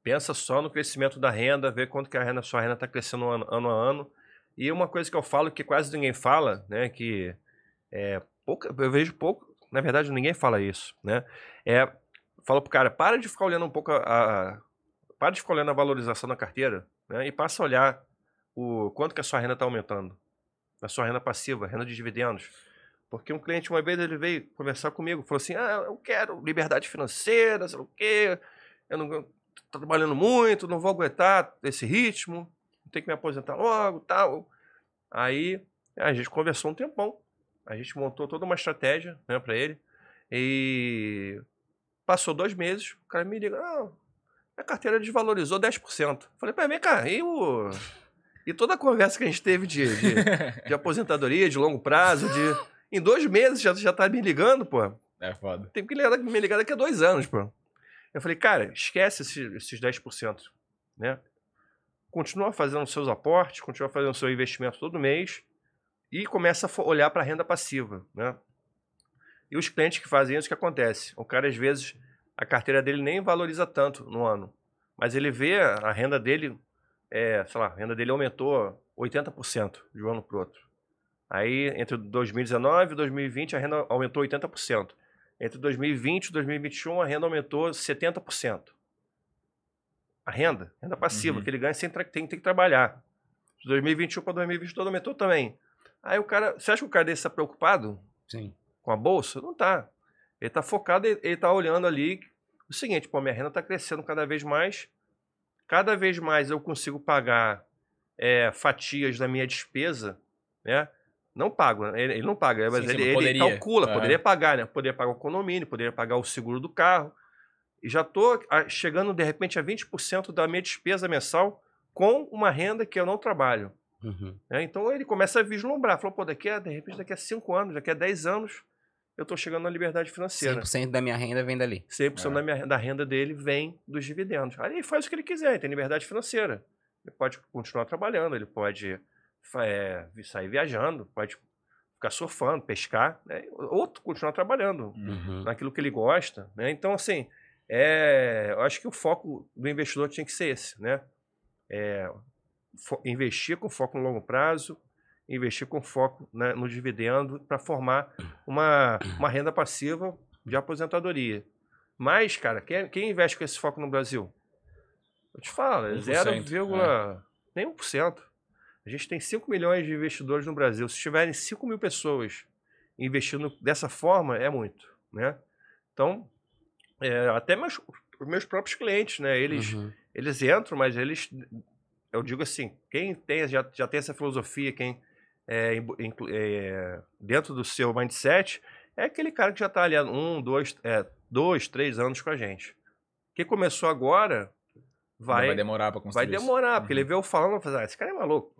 Pensa só no crescimento da renda, vê quanto que a renda, sua renda está crescendo ano, ano, a ano. E uma coisa que eu falo que quase ninguém fala, né? Que é, pouca, eu vejo pouco, na verdade ninguém fala isso, né? É, falo pro cara, para de ficar olhando um pouco a, a para de ficar olhando a valorização da carteira, né? E passa a olhar o quanto que a sua renda está aumentando, a sua renda passiva, renda de dividendos. Porque um cliente uma vez ele veio conversar comigo, falou assim: "Ah, eu quero liberdade financeira, sei lá o quê. Eu não tô trabalhando muito, não vou aguentar esse ritmo, tenho que me aposentar logo, tal". Aí a gente conversou um tempão. A gente montou toda uma estratégia né, para ele. E passou dois meses, o cara me liga, ah, a carteira desvalorizou 10%. Falei, peraí, vem cá, e, o... e toda a conversa que a gente teve de, de, de aposentadoria, de longo prazo, de... Em dois meses já, já tá me ligando, pô. É foda. Tem que me ligar daqui a dois anos, pô. Eu falei, cara, esquece esses, esses 10%, né? Continua fazendo seus aportes, continua fazendo seu investimento todo mês e começa a olhar para a renda passiva, né? E os clientes que fazem isso, o que acontece? O cara, às vezes, a carteira dele nem valoriza tanto no ano, mas ele vê a renda dele, é, sei lá, a renda dele aumentou 80% de um ano para o outro. Aí, entre 2019 e 2020, a renda aumentou 80%. Entre 2020 e 2021, a renda aumentou 70%. a renda, renda passiva, Uhum. que ele ganha sem tem, tem que trabalhar. De 2021 para 2022 aumentou também. Aí o cara, você acha que o cara desse está preocupado Sim. com a bolsa? Não tá. Ele tá focado, ele, tá olhando ali o seguinte, pô, minha renda tá crescendo cada vez mais. Cada vez mais eu consigo pagar é, fatias da minha despesa, né? Não pago, né? ele, ele não paga, mas Sim, ele, ele poderia. calcula, É. poderia pagar, né? Poderia pagar o condomínio, poderia pagar o seguro do carro. E já tô ah, chegando, de repente, a 20% da minha despesa mensal com uma renda que eu não trabalho. Uhum. né? Então ele começa a vislumbrar, falou, pô, daqui a, de repente, daqui a 5 anos, daqui a 10 anos, eu tô chegando na liberdade financeira. 100% da minha renda vem dali. 100% É. da, minha, da renda dele vem dos dividendos. Aí ele faz o que ele quiser, ele tem liberdade financeira. Ele pode continuar trabalhando, ele pode é, sair viajando, pode ficar surfando, pescar, né? ou continuar trabalhando Uhum. naquilo que ele gosta. Né? Então, assim, é, eu acho que o foco do investidor tinha que ser esse, né? É, investir com foco no longo prazo, investir com foco né, no dividendo para formar uma, uma renda passiva de aposentadoria. Mas, cara, quem, quem investe com esse foco no Brasil? Eu te falo, é 1%, 0, nem 1%. A gente tem 5 milhões de investidores no Brasil. Se tiverem 5 mil pessoas investindo dessa forma, é muito, né? Então, é, até meus, meus próprios clientes, né? Eles, Uhum. eles entram, mas eles, eu digo assim, quem tem, já, já tem essa filosofia, quem é, é, dentro do seu mindset, é aquele cara que já está ali há um, dois, é, dois, três anos com a gente. Quem começou agora Vai, vai, demorar pra construir vai isso. demorar, porque Uhum. ele vê eu falando, vai falar, ah, esse cara é maluco.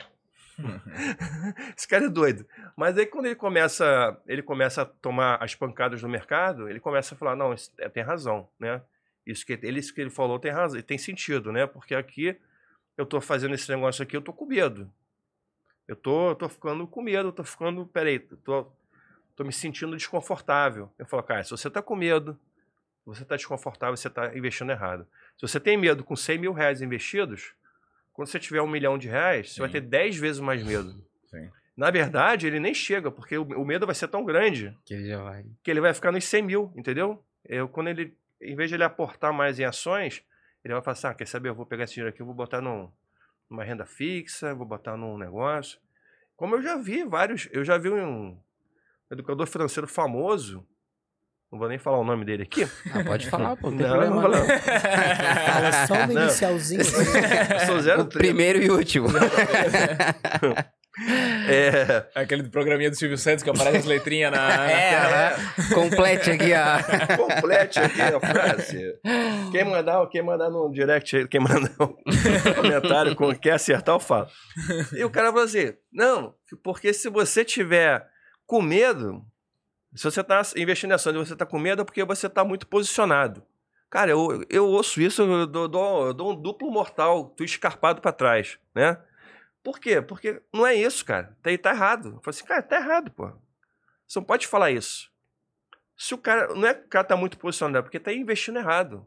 esse cara é doido. Mas aí quando ele começa, ele começa a tomar as pancadas no mercado, ele começa a falar, não, isso, é, tem razão, né? Isso que ele, isso que ele falou tem razão, tem sentido, né? Porque aqui eu tô fazendo esse negócio aqui, eu tô com medo. Eu tô, eu tô ficando com medo, eu tô ficando, peraí, tô, tô me sentindo desconfortável. Eu falo, cara, se você tá com medo, você tá desconfortável, você tá investindo errado. Se você tem medo com 100 mil reais investidos, quando você tiver um milhão de reais, você vai Sim. ter 10 vezes mais medo. Sim. Na verdade, ele nem chega, porque o, o medo vai ser tão grande Que ele já vai. que ele vai ficar nos 100 mil, entendeu? Eu, quando ele, em vez de ele aportar mais em ações, ele vai falar assim, ah, quer saber, eu vou pegar esse dinheiro aqui, eu vou botar num, numa renda fixa, vou botar num negócio. Como eu já vi vários, eu já vi um educador financeiro famoso, não vou nem falar o nome dele aqui. Ah, pode falar, pô. Não tem Não, não problema. vou não. Fala só Não. inicialzinho. Eu sou zero O primeiro e último. É, É Aquele programinha do Silvio Santos que aparece as letrinhas na. É, né? complete aqui a. complete aqui a frase. Quem mandar, quem mandar no direct, aí, quem mandar um comentário, com, quer acertar, eu falo. E o cara falou assim: não, porque se você tiver com medo, se você está investindo em ações e você está com medo, é porque você está muito posicionado. Cara, eu, eu ouço isso, eu dou, dou- eu dou um duplo mortal, tu escarpado para trás, né? Por quê? Porque não é isso, cara. Tá, tá errado. Eu falei assim, cara, tá errado, pô. Você não pode falar isso. Se o cara. Não é que o cara tá muito posicionado, é porque tá investindo errado.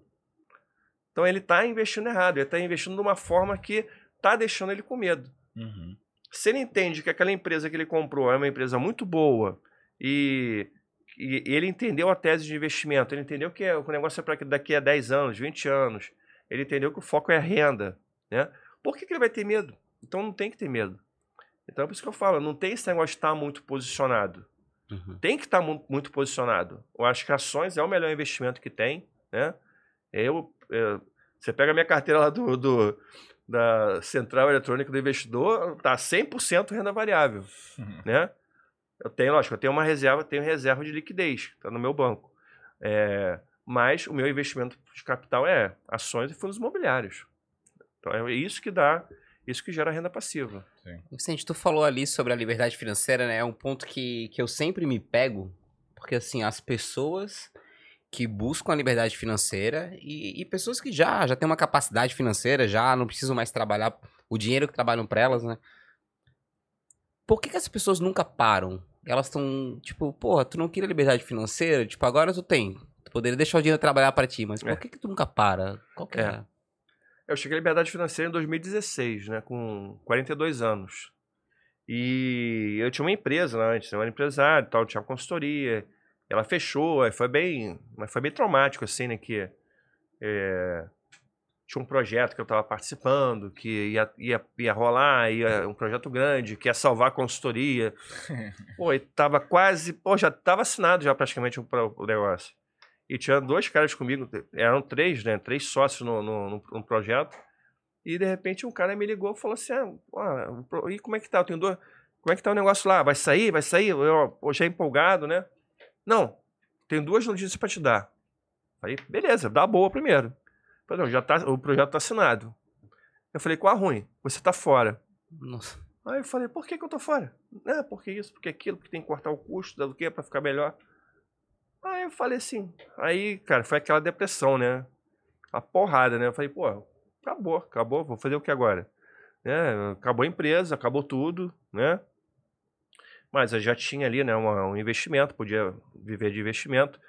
Então ele tá investindo errado. Ele tá investindo de uma forma que tá deixando ele com medo. Uhum. Se ele entende que aquela empresa que ele comprou é uma empresa muito boa e, e ele entendeu a tese de investimento, ele entendeu que é- o negócio é para daqui a 10 anos, 20 anos, ele entendeu que o foco é a renda, né? Por que, que ele vai ter medo? Então não tem que ter medo. Então é por isso que eu falo, não tem esse negócio de estar muito posicionado Uhum. tem que estar mu- muito posicionado. Eu acho que ações é o melhor investimento que tem, né? Eu, é, você pega a minha carteira lá do, do- da Central Eletrônica do Investidor, tá 100% renda variável, Uhum. né? Eu tenho, lógico, eu tenho uma reserva, tenho reserva de liquidez, tá no meu banco. É, mas o meu investimento de capital é ações e fundos imobiliários. Então é isso que dá, isso que gera renda passiva. Vicente, tu falou ali sobre a liberdade financeira, né? É um ponto que, que eu sempre me pego, porque assim, as pessoas que buscam a liberdade financeira e, e pessoas que já, já têm uma capacidade financeira, já não precisam mais trabalhar o dinheiro que trabalham pra elas, né? Por que, que as pessoas nunca param? Elas estão, tipo, porra, tu não queria liberdade financeira? Tipo, agora tu tem. Tu poderia deixar o dinheiro trabalhar pra ti, mas por É. que, que tu nunca para? Qual que é? É. Eu cheguei à liberdade financeira em 2016, né, com 42 anos. E eu tinha uma empresa lá antes, eu era empresário, tal, tinha uma consultoria. Ela fechou, foi bem, mas foi bem traumático assim, né, que é, tinha um projeto que eu estava participando, que ia, ia, ia rolar, ia um projeto grande, que ia salvar a consultoria. Pô, e tava quase, pô, já tava assinado já praticamente o, o negócio. E tinha dois caras comigo, eram três, né? Três sócios no, no, no, projeto. E de repente um cara me ligou e falou assim: ah, e como é que tá? Eu tenho dois. Como é que tá o negócio lá? Vai sair? Vai sair? Eu, eu já empolgado, né? Não, tenho duas notícias para te dar. Falei, beleza, dá boa primeiro. Falei, não, já tá, o projeto tá assinado. Eu falei, qual a ruim? Você tá fora. Nossa. Aí eu falei, por que, que eu tô fora? É, porque isso, porque aquilo, porque tem que cortar o custo, do que, pra ficar melhor. Aí eu falei assim, aí, cara, foi aquela depressão, né? A porrada, né? Eu falei, pô, acabou, acabou, vou fazer o que agora? Né? Acabou a empresa, acabou tudo, né? Mas eu já tinha ali, né, um, um investimento, podia viver de investimento.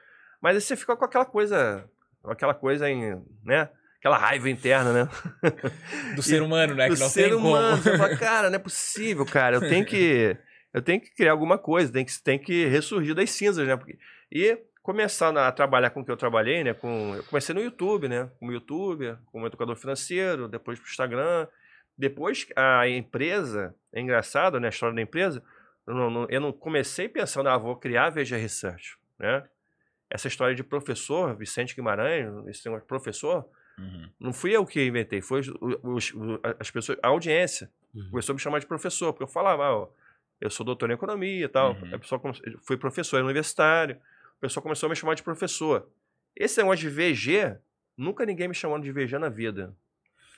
Mas aí você fica com aquela coisa, aquela coisa em, né? Aquela raiva interna, né? Do ser humano, né? Do que não ser tem humano. como. Você fala, cara, não é possível, cara. Eu tenho que, eu tenho que criar alguma coisa, tem que, tem que ressurgir das cinzas, né? Porque, e começar a trabalhar com o que eu trabalhei, né? Com, eu comecei no YouTube, né? Como youtuber, como educador financeiro, depois pro Instagram. Depois a empresa, é engraçado, né? A história da empresa, eu não, eu não comecei pensando, ah, vou criar a VG Research, né? Essa história de professor, Vicente Guimarães, esse negócio de professor, Uhum. não fui eu que inventei, foi os, as pessoas, a audiência Uhum. começou a me chamar de professor, porque eu falava, ah, ó, eu sou doutor em economia e tal. Uhum. A pessoa fui professor universitário, o pessoal começou a me chamar de professor. Esse negócio de VG, nunca ninguém me chamou de VG na vida.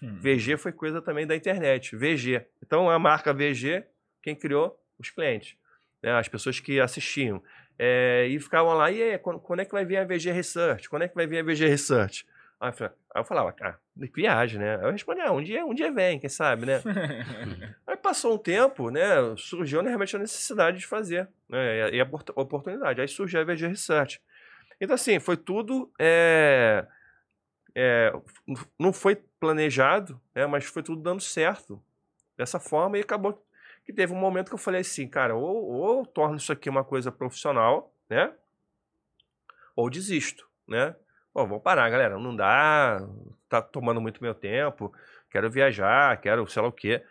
Hum. VG foi coisa também da internet, VG. Então a marca VG, quem criou? Os clientes, né? as pessoas que assistiam. É, e ficavam lá, e aí, quando, quando é que vai vir a VG Research? Quando é que vai vir a VG Research? Aí eu falava, ah, viagem, né? Aí eu respondia, ah, um dia, um dia vem, quem sabe, né? Aí passou um tempo, né? Surgiu realmente a necessidade de fazer, né? E a, a opor- oportunidade. Aí surgiu a VG Research. Então, assim, foi tudo. é, é, não foi planejado, né? Mas foi tudo dando certo dessa forma e acabou que teve um momento que eu falei assim, cara, ou, ou torno isso aqui uma coisa profissional, né? Ou desisto, né? Pô, vou parar, galera. Não dá, tá tomando muito meu tempo, quero viajar, quero sei lá o quê.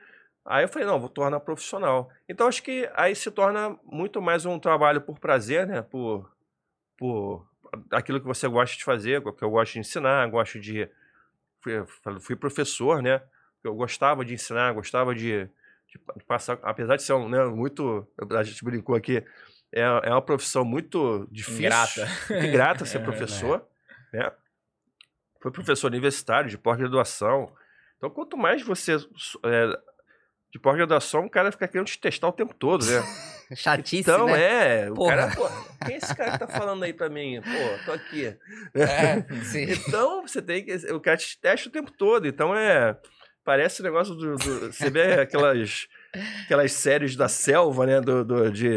Aí eu falei, não, vou tornar profissional. Então acho que aí se torna muito mais um trabalho por prazer, né? Por, por aquilo que você gosta de fazer, que eu gosto de ensinar, gosto de. Fui, fui professor, né? Eu gostava de ensinar, gostava de, de pa- de passar. Apesar de ser um, né, muito. A gente brincou aqui, é, é uma profissão muito difícil. Ingrata. Ingrata ser É, professor, né? Foi professor universitário, de pós-graduação. Então, quanto mais você. é, de pós-graduação, o cara fica querendo te testar o tempo todo, né? Chatice, Então, né? é. O Porra. cara, pô, quem é esse cara que tá falando aí pra mim? Pô, tô aqui. É. Então, você tem que. O cara te testa o tempo todo. Então, é. Parece o negócio do. do- você vê aquelas, aquelas séries da selva, né? Do, do- de.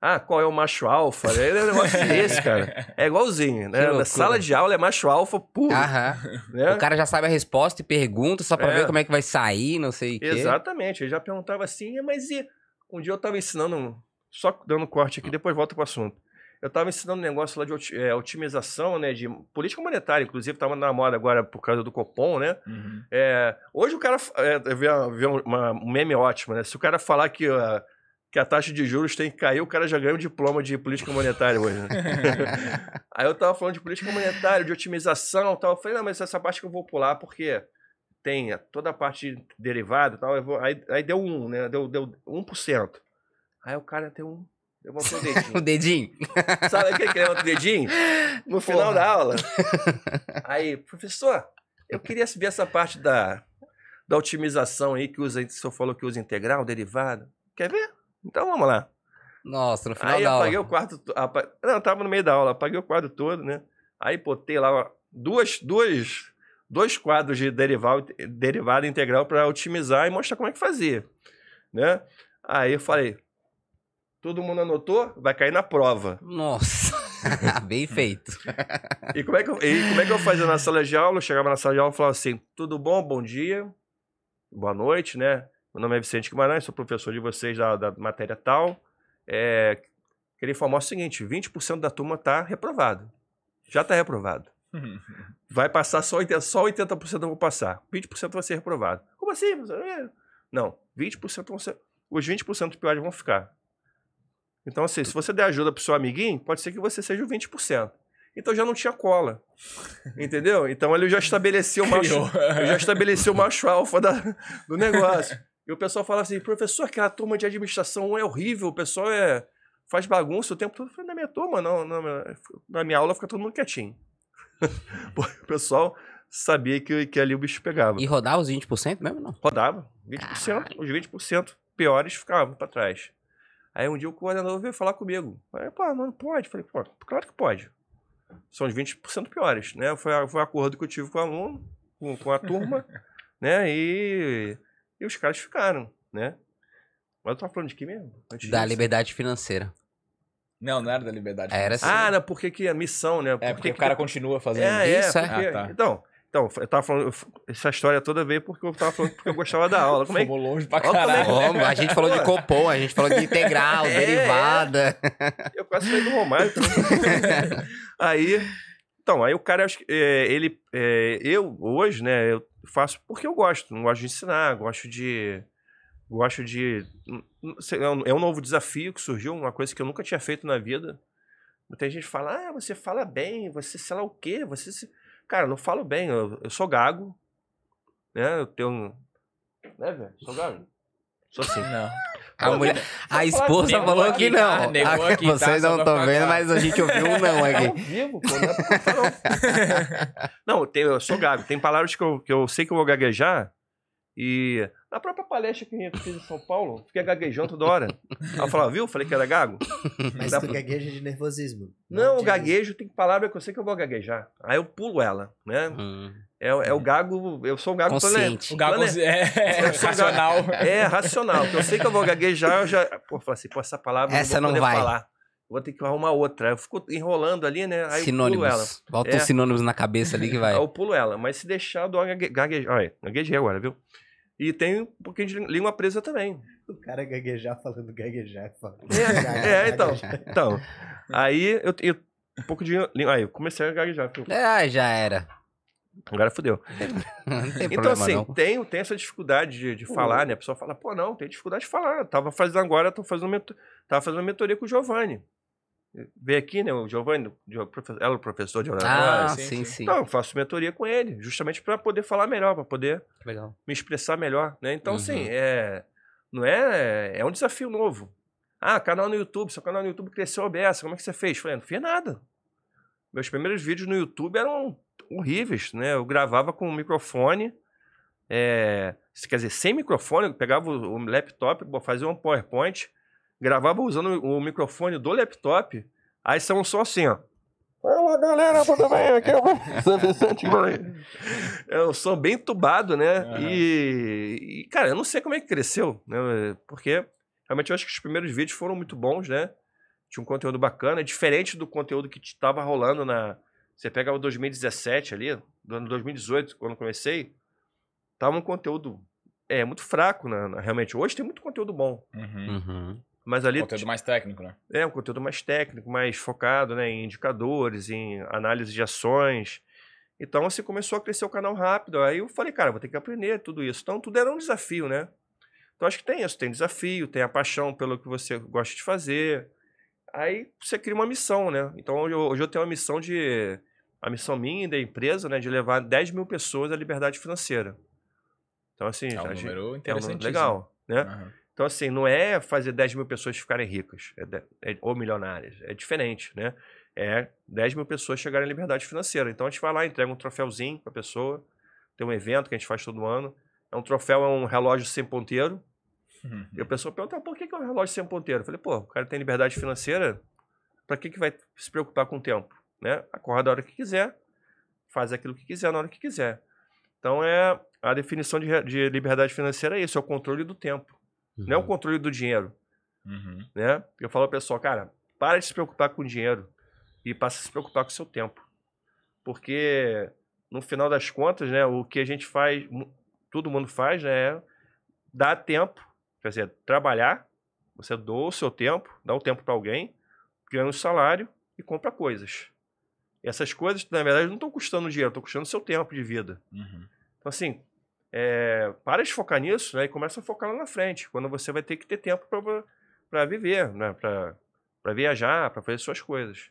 Ah, qual é o macho alfa? É um negócio desse, cara. É igualzinho, né? Na sala de aula é macho alfa puro. Aham. né? O cara já sabe a resposta e pergunta só pra É. ver como é que vai sair, não sei o quê. Exatamente. Ele já perguntava assim, "É, mas e. Um dia eu tava ensinando, só dando corte aqui, depois volta pro assunto. Eu tava ensinando um negócio lá de é, otimização, né? De política monetária, inclusive, tava na moda agora por causa do Copom, né? Uhum. É, hoje o cara. É, eu vi, uma- vi uma- um meme ótimo, né? Se o cara falar que, a- que a taxa de juros tem que cair, o cara já ganha um diploma de política monetária hoje. Né? Aí eu tava falando de política monetária, de otimização e tal. Eu falei, não, mas essa parte que eu vou pular, porque tem toda a parte de derivado e tal. vou- aí, aí deu um, né? Deu, deu 1%. Aí o cara deu um. Levantou o O dedinho. dedinho. Sabe aquele que levanta o dedinho? No final Porra. da aula. Aí, professor, eu queria saber essa parte da, da otimização aí que usa, o senhor falou que usa integral, derivado. Quer ver? Então vamos lá. Nossa, no final Aí da apaguei aula. o quarto. to- apa- Não, eu tava no meio da aula, apaguei o quadro todo, né? Aí botei lá ó, duas, duas, dois quadros de derivado, derivado integral para otimizar e mostrar como é que fazia, né? Aí eu falei, todo mundo anotou? Vai cair na prova. Nossa. Bem feito. E como, é que eu, e como é que eu fazia na sala de aula? Eu chegava na sala de aula e falava assim: tudo bom? Bom dia, boa noite, né? Meu nome é Vicente Guimarães, sou professor de vocês da, da matéria tal. É, queria informar o seguinte: 20% da turma está reprovado. Já está reprovado. Vai passar só 80%, só 80% eu vou passar. 20% vai ser reprovado. Como assim? Não, 20% vão ser. Os 20% piores vão ficar. Então, assim, se você der ajuda pro seu amiguinho, pode ser que você seja o 20%. Então já não tinha cola. Entendeu? Então ele já estabeleceu o macho, já estabeleci o macho alfa da- do negócio. E o pessoal fala assim, professor, aquela turma de administração é horrível, o pessoal é, faz bagunça o tempo todo. Eu falei, na minha turma, não, não, na minha aula fica todo mundo quietinho. O pessoal sabia que, que ali o bicho pegava. E rodar os 20% mesmo, não? Rodava, 20%, os 20% piores ficavam pra trás. Aí um dia o coordenador veio falar comigo. Falei, pô, mano, pode. Falei, pô, claro que pode. São os 20% piores, né? Foi, foi o acordo que eu tive com o aluno, com, com a turma, né? E, e os caras ficaram, né? Mas eu tava falando de quê mesmo? Antes Da disso? liberdade financeira. Não, não era da liberdade. Era financeira. Ah, não, porque que a missão, né? É, Por porque que o que cara tem- continua fazendo. É, é, Isso, é? porque- Ah, tá. Então, então, eu tava falando, essa história toda veio porque eu tava falando porque eu gostava da aula. Como é que Fomos longe pra é caralho. que- Como? A gente falou de copom, a gente falou de integral, É, derivada. Eu quase falei do Romário. também. aí, então, aí o cara, que, é, ele, é, eu hoje, né, eu faço porque eu gosto, não gosto de ensinar, gosto de, gosto de, hum, é um, é um novo desafio que surgiu, uma coisa que eu nunca tinha feito na vida. Muita gente fala, ah, você fala bem, você sei lá o quê, você, se... cara, não falo bem, eu, eu sou gago, né, eu tenho, né, velho, sou gago, sou assim. Não. A, mulher, a esposa negou falou aqui, que tá? não. Negou Ah, aqui, tá? Vocês não estão vendo, mas a gente ouviu um não ao aqui. vivo, pô, não é não. Não, eu sou gago. Tem palavras que eu, que eu sei que eu vou gaguejar. E na própria palestra que eu fiz em São Paulo, fiquei gaguejando toda hora. Eu falava, viu? Falei que era gago. Mas tu pra- gagueja de nervosismo. Não, o de- gaguejo tem palavra que eu sei que eu vou gaguejar. Aí eu pulo ela, né? Hum, É, é o gago, eu sou um gago plane- Consciente. O Gago plane- é, sou racional. É, racional. Porque eu sei que eu vou gaguejar, eu já. Pô, eu falo assim, pô, essa palavra Essa eu não não vou poder vai. falar. Vou ter que arrumar outra. Eu fico enrolando ali, né? Aí eu pulo ela. sinônimos. Bota É. uns sinônimos na cabeça ali que vai. Aí eu pulo ela. Mas se deixar, eu dou uma gague- gaguejar. Olha, gaguejei agora, viu? E tem um pouquinho de língua presa também. O cara gaguejar falando gaguejar. Fala. É, então. Então, aí eu tenho um pouco de língua. Aí eu comecei a gaguejar. Falei, Ah, já era. Agora fodeu. Então, assim, não. tem, tem essa dificuldade de, de falar, né? A pessoa fala, pô, não, tem dificuldade de falar. Eu tava fazendo agora, tô fazendo tava fazendo mentoria com o Giovanni. Veio aqui, né? O Giovanni, ela é o professor de oratória. Ah, sim, sim, sim. sim. Então, eu faço mentoria com ele, justamente para poder falar melhor, para poder Legal. me expressar melhor, né? Então, Uhum. assim, é, não é, é um desafio novo. Ah, canal no YouTube, seu canal no YouTube cresceu OBS, como é que você fez? Falei, não fiz nada. Meus primeiros vídeos no YouTube eram horríveis, né? Eu gravava com o microfone, é, quer dizer, sem microfone, eu pegava o, o laptop, fazia um PowerPoint, gravava usando o microfone do laptop, aí são só assim, ó. Fala galera, tudo bem? Aqui é o São Vicente. É um som bem entubado, né? Aham. E, e, cara, eu não sei como é que cresceu, né? Porque realmente eu acho que os primeiros vídeos foram muito bons, né? Tinha um conteúdo bacana, diferente do conteúdo que estava rolando na. Você pega o 2017 ali, do ano 2018, quando eu comecei, tava um conteúdo é, muito fraco, né? na- realmente. Hoje tem muito conteúdo bom, Uhum. Uhum. Mas ali Conteúdo mais técnico, né? é um conteúdo mais técnico, mais focado né, em indicadores, em análise de ações. Então, assim, começou a crescer o canal rápido. Aí eu falei, cara, vou ter que aprender tudo isso. Então, tudo era um desafio, né? Então, acho que tem isso. Tem desafio, tem a paixão pelo que você gosta de fazer. Aí você cria uma missão, né? Então, hoje eu, tenho uma missão de... A missão minha e da empresa, né? De levar 10 mil pessoas à liberdade financeira. Então, assim... É um gente- número é um legal, né? Aham. Então, assim, não é fazer 10 mil pessoas ficarem ricas é de- é- ou milionárias. É diferente, né? É 10 mil pessoas chegarem à liberdade financeira. Então, a gente vai lá, entrega um troféuzinho pra pessoa. Tem um evento que a gente faz todo ano. É um troféu, é um relógio sem ponteiro. Uhum. E a pessoa pergunta, por que, que é um relógio sem ponteiro? Eu falei, pô, o cara tem liberdade financeira, pra que, que vai se preocupar com o tempo? Né? Acorda a hora que quiser, faz aquilo que quiser na hora que quiser. Então, é a definição de, de liberdade financeira é isso, é o controle do tempo. Não é o controle do dinheiro Uhum. né? Eu falo ao pessoal, cara, para de se preocupar com o dinheiro e passa a se preocupar com o seu tempo. Porque no final das contas, né, o que a gente faz, todo mundo faz, né, é dar tempo, quer dizer, trabalhar, você doa o seu tempo, dá o tempo para alguém, ganha um salário e compra coisas. E essas coisas, na verdade, não estão custando dinheiro, estão custando seu tempo de vida. Uhum. Então, assim, é, para de focar nisso né, e começa a focar lá na frente, quando você vai ter que ter tempo para viver, né, para viajar, para fazer suas coisas.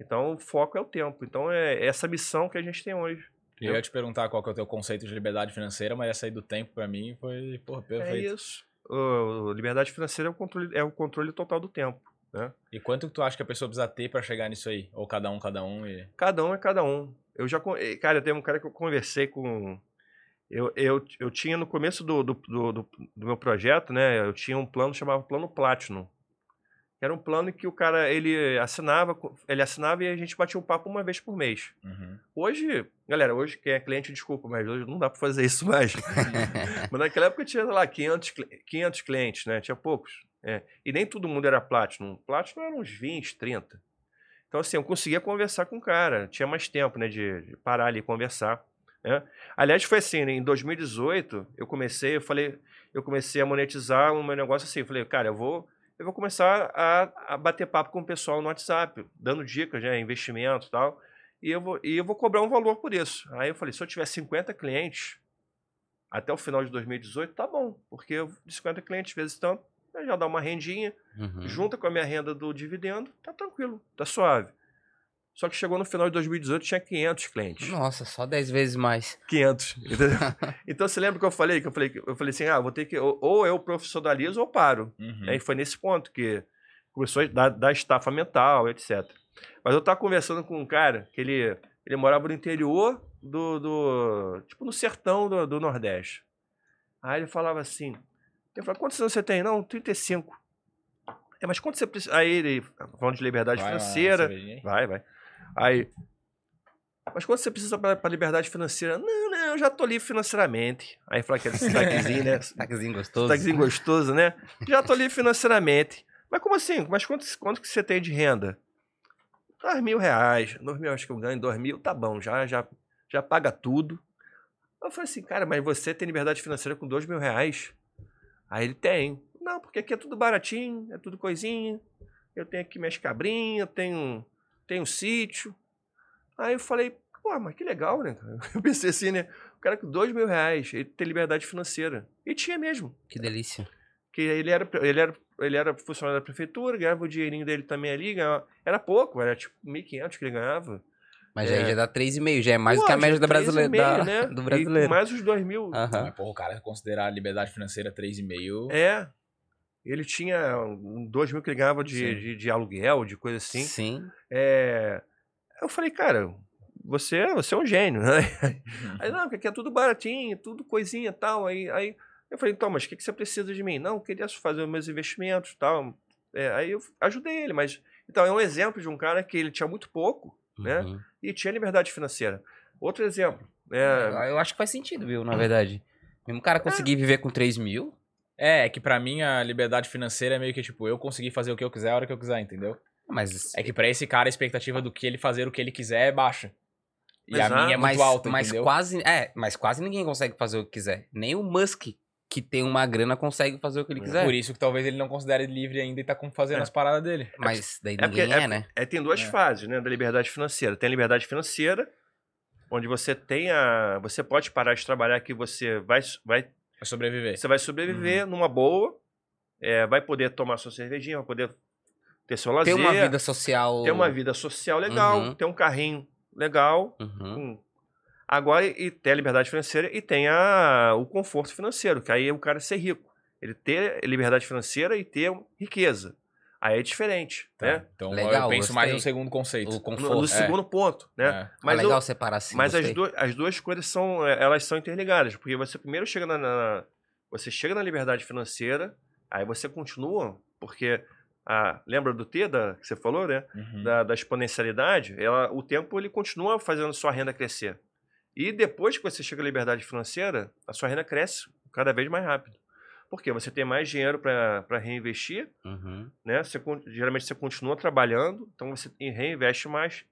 Então, o foco é o tempo. Então, é essa missão que a gente tem hoje. Eu ia te perguntar qual que é o teu conceito de liberdade financeira, mas essa aí do tempo, pra mim, foi, porra, É perfeito. isso. O, liberdade financeira é o, controle, é o controle total do tempo. Né? E quanto que tu acha que a pessoa precisa ter pra chegar nisso aí? Ou cada um, cada um e... Cada um é cada um. Eu já. eh, Cara, tem um cara que eu conversei com. Eu, eu, eu tinha no começo do, do, do, do- meu projeto, né? Eu tinha um plano chamado Plano Platinum. Era um plano que o cara ele assinava, ele assinava e a gente batia um papo uma vez por mês. Uhum. Hoje, galera, hoje quem é cliente, desculpa, mas hoje não dá pra fazer isso mais. mas naquela época tinha, sei lá, 500, cli- 500 clientes, né? Tinha poucos. É. E nem todo mundo era Platinum. Platinum era uns 20, 30. Então, assim, eu conseguia conversar com o cara. Tinha mais tempo, né, de, de parar ali e conversar. Né? Aliás, foi assim, né, em 2018, eu comecei, eu falei, eu comecei a monetizar o meu negócio assim. Eu falei, cara, eu vou, eu vou começar a, a bater papo com o pessoal no WhatsApp, dando dicas, né, investimento e tal. E eu, vou, e eu vou cobrar um valor por isso. Aí eu falei, se eu tiver 50 clientes até o final de 2018, tá bom. Porque eu- de 50 clientes, vezes tanto, já dá uma rendinha, Uhum. junta com a minha renda do dividendo, tá tranquilo, tá suave. Só que chegou no final de 2018, tinha 500 clientes. Nossa, só 10 vezes mais. 500, entendeu? então você lembra que eu falei que eu falei, que- eu falei assim, ah, vou ter que ou, eu profissionalizo ou paro. Uhum. Aí foi nesse ponto que começou a dar, dar estafa mental, etc. Mas eu tava conversando com um cara que ele, ele morava no interior do, do tipo no sertão do, do Nordeste. Aí ele falava assim, eu falei, quantos anos você tem? Não, 35. É, mas quanto você precisa? Aí ele, falando de liberdade Vai, financeira? Vai, vai. Aí. Mas quanto você precisa para liberdade financeira? Não, não, eu já tô livre financeiramente. Aí fala aquele sotaquezinho, né? Taquezinho gostoso. Sotaquezinho gostoso, né? Já tô livre financeiramente. Mas como assim? Mas quanto, quanto que você tem de renda? Dois mil reais. Dois mil, acho que eu ganho dois mil. Tá bom, já, já, já paga tudo. Eu falei assim, cara, mas você tem liberdade financeira com dois mil reais? Aí ele tem. Não, porque aqui é tudo baratinho, é tudo coisinha. Eu tenho aqui minhas cabrinhas, tenho, tenho um sítio. Aí eu falei, pô, mas que legal, né? Eu pensei assim, né? O cara com dois mil reais, ele tem liberdade financeira. E tinha mesmo. Que delícia. Que ele era, ele era, ele era funcionário da prefeitura, ganhava o dinheirinho dele também ali, ganhava, era pouco, era tipo 1.500 que ele ganhava. Mas É. aí já dá 3,5, já é mais do Pô, que a já média da 3,5, brasileira, da- né? do E brasileiro. mais os 2 mil. Mas, porra, o cara considerar a liberdade financeira 3,5... É. Ele tinha 2 mil que ele ganhava de, de, de aluguel, de coisa assim. Sim. É, eu falei, cara, você, você é um gênio, né? Aí, não, porque aqui é tudo baratinho, tudo coisinha e tal. Aí, aí eu falei, então, mas o que, que você precisa de mim? Não, eu queria fazer os meus investimentos e tal. É, aí eu ajudei ele, mas. Então, é um exemplo de um cara que ele tinha muito pouco né? Uhum. e tinha liberdade financeira. Outro exemplo. É, Eu acho que faz sentido, viu, na verdade. Mesmo o cara conseguir viver com 3 mil, É, é que pra mim a liberdade financeira é meio que tipo, eu conseguir fazer o que eu quiser a hora que eu quiser, entendeu? mas... É que pra esse cara a expectativa do que ele fazer o que ele quiser é baixa. E a minha é muito mas, alta, mas entendeu? quase, é, mas quase ninguém consegue fazer o que quiser. Nem o Musk, que tem uma grana, consegue fazer o que ele É. quiser. Por isso que talvez ele não considere livre ainda e tá fazendo É. as paradas dele. Mas daí É porque- ninguém é, é- né? é, tem duas É. fases né, da liberdade financeira. Tem a liberdade financeira, onde você tem a. Você pode parar de trabalhar que você vai, vai Pra sobreviver. Você vai sobreviver numa boa, é, vai poder tomar sua cervejinha, vai poder ter seu lazer, Ter uma vida social... ter uma vida social legal, Uhum. ter um carrinho legal. Uhum. hum. Agora, e tem a liberdade financeira e tem a, o conforto financeiro, que aí é o cara ser rico. Ele ter liberdade financeira e ter riqueza. Aí é diferente, Tá, né? Então Legal, eu penso mais no segundo conceito. O No, conforto. no é. segundo ponto, né? É. Mas, é eu- legal separar assim, mas as, as duas coisas são, é, elas são interligadas, porque você primeiro chega na, na- você chega na liberdade financeira, aí você continua, porque a, lembra do T da, que você falou, né? Uhum. Da, da exponencialidade, ela, o tempo ele continua fazendo sua renda crescer. E depois que você chega à liberdade financeira, a sua renda cresce cada vez mais rápido. Porque você tem mais dinheiro para reinvestir, Uhum. né? Você, geralmente você continua trabalhando, então você reinveste mais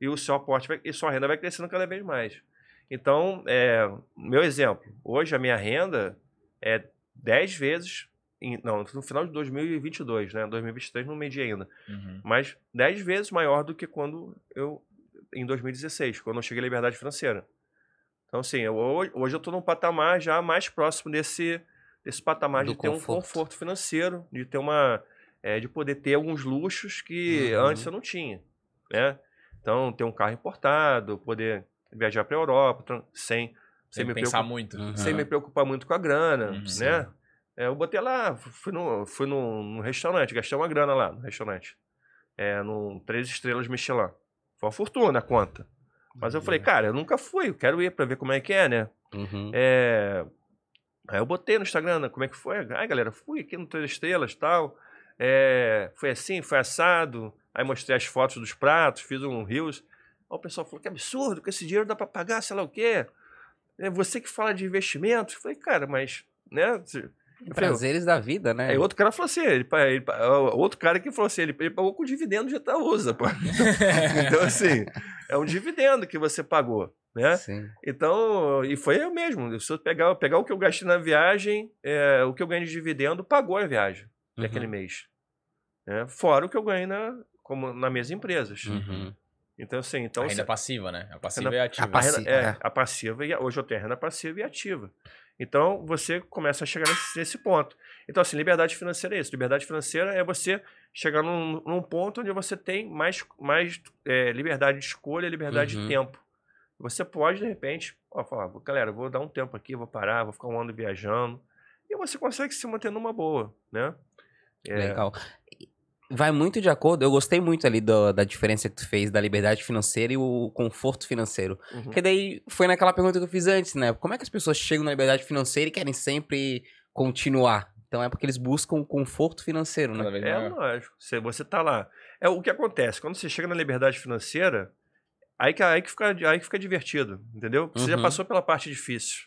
e o seu aporte vai, e sua renda vai crescendo cada vez mais. Então, é, meu exemplo, hoje a minha renda é 10 vezes, em- não, no final de 2022, né? 2023 não medi ainda, Uhum. mas 10 vezes maior do que quando eu em 2016, quando eu cheguei à liberdade financeira. Então, assim, eu, hoje eu estou num patamar já mais próximo desse, desse patamar Do de ter um conforto. conforto financeiro, de ter uma. é, de poder ter alguns luxos que Uhum. antes eu não tinha. Né? Então, ter um carro importado, poder viajar para a Europa sem, sem, Sem me pensar preocupar, muito. Uhum. sem me preocupar muito com a grana, Uhum. né? É, eu botei lá, fui no, fui num, num restaurante, gastei uma grana lá no restaurante. É, num três estrelas Michelin. Foi uma fortuna a conta. Mas eu falei, cara, eu nunca fui, eu quero ir pra ver como é que é, né? Uhum. É... Aí eu botei no Instagram, né, como é que foi? Ai, galera, fui aqui no Três Estrelas e tal. É... Foi assim, foi assado. Aí mostrei as fotos dos pratos, fiz um rios. Aí o pessoal falou, que absurdo, com esse dinheiro dá pra pagar, sei lá o quê. É você que fala de investimentos. Eu falei, cara, mas, né? falei, Prazeres da vida, né? Aí outro cara falou assim, ele, ele, outro cara que falou assim, ele, ele pagou com dividendo de Itaúsa, pô. então, assim, é um dividendo que você pagou, né? Sim. Então, e foi eu mesmo. Se eu pegar, pegar o que eu gastei na viagem, é, o que eu ganhei de dividendo, pagou a viagem naquele Uhum. mês. né? Fora o que eu ganhei na, como, nas minhas empresas. Uhum. Então, assim, então, a renda se- passiva, né? A passiva Renda- e a ativa. a, Passi- é, é. a passiva e hoje eu tenho a renda passiva e ativa. Então você começa a chegar nesse, nesse ponto. Então, assim, liberdade financeira é isso. Liberdade financeira é você chegar num, num ponto onde você tem mais, mais é, liberdade de escolha, liberdade Uhum. de tempo. Você pode, de repente, ó, falar, galera, vou dar um tempo aqui, vou parar, vou ficar um ano viajando. E você consegue se manter numa boa, né? É, Legal. Vai muito de acordo, eu gostei muito ali do- da diferença que tu fez da liberdade financeira e o conforto financeiro. uhum. Porque daí foi naquela pergunta que eu fiz antes, né? Como é que as pessoas chegam na liberdade financeira e querem sempre continuar? Então é porque eles buscam o conforto financeiro, né? É lógico. Você, você tá lá. É o que acontece. Quando você chega na liberdade financeira, aí que, aí que, fica, aí que fica divertido, entendeu? Porque Você já Uhum. passou pela parte difícil,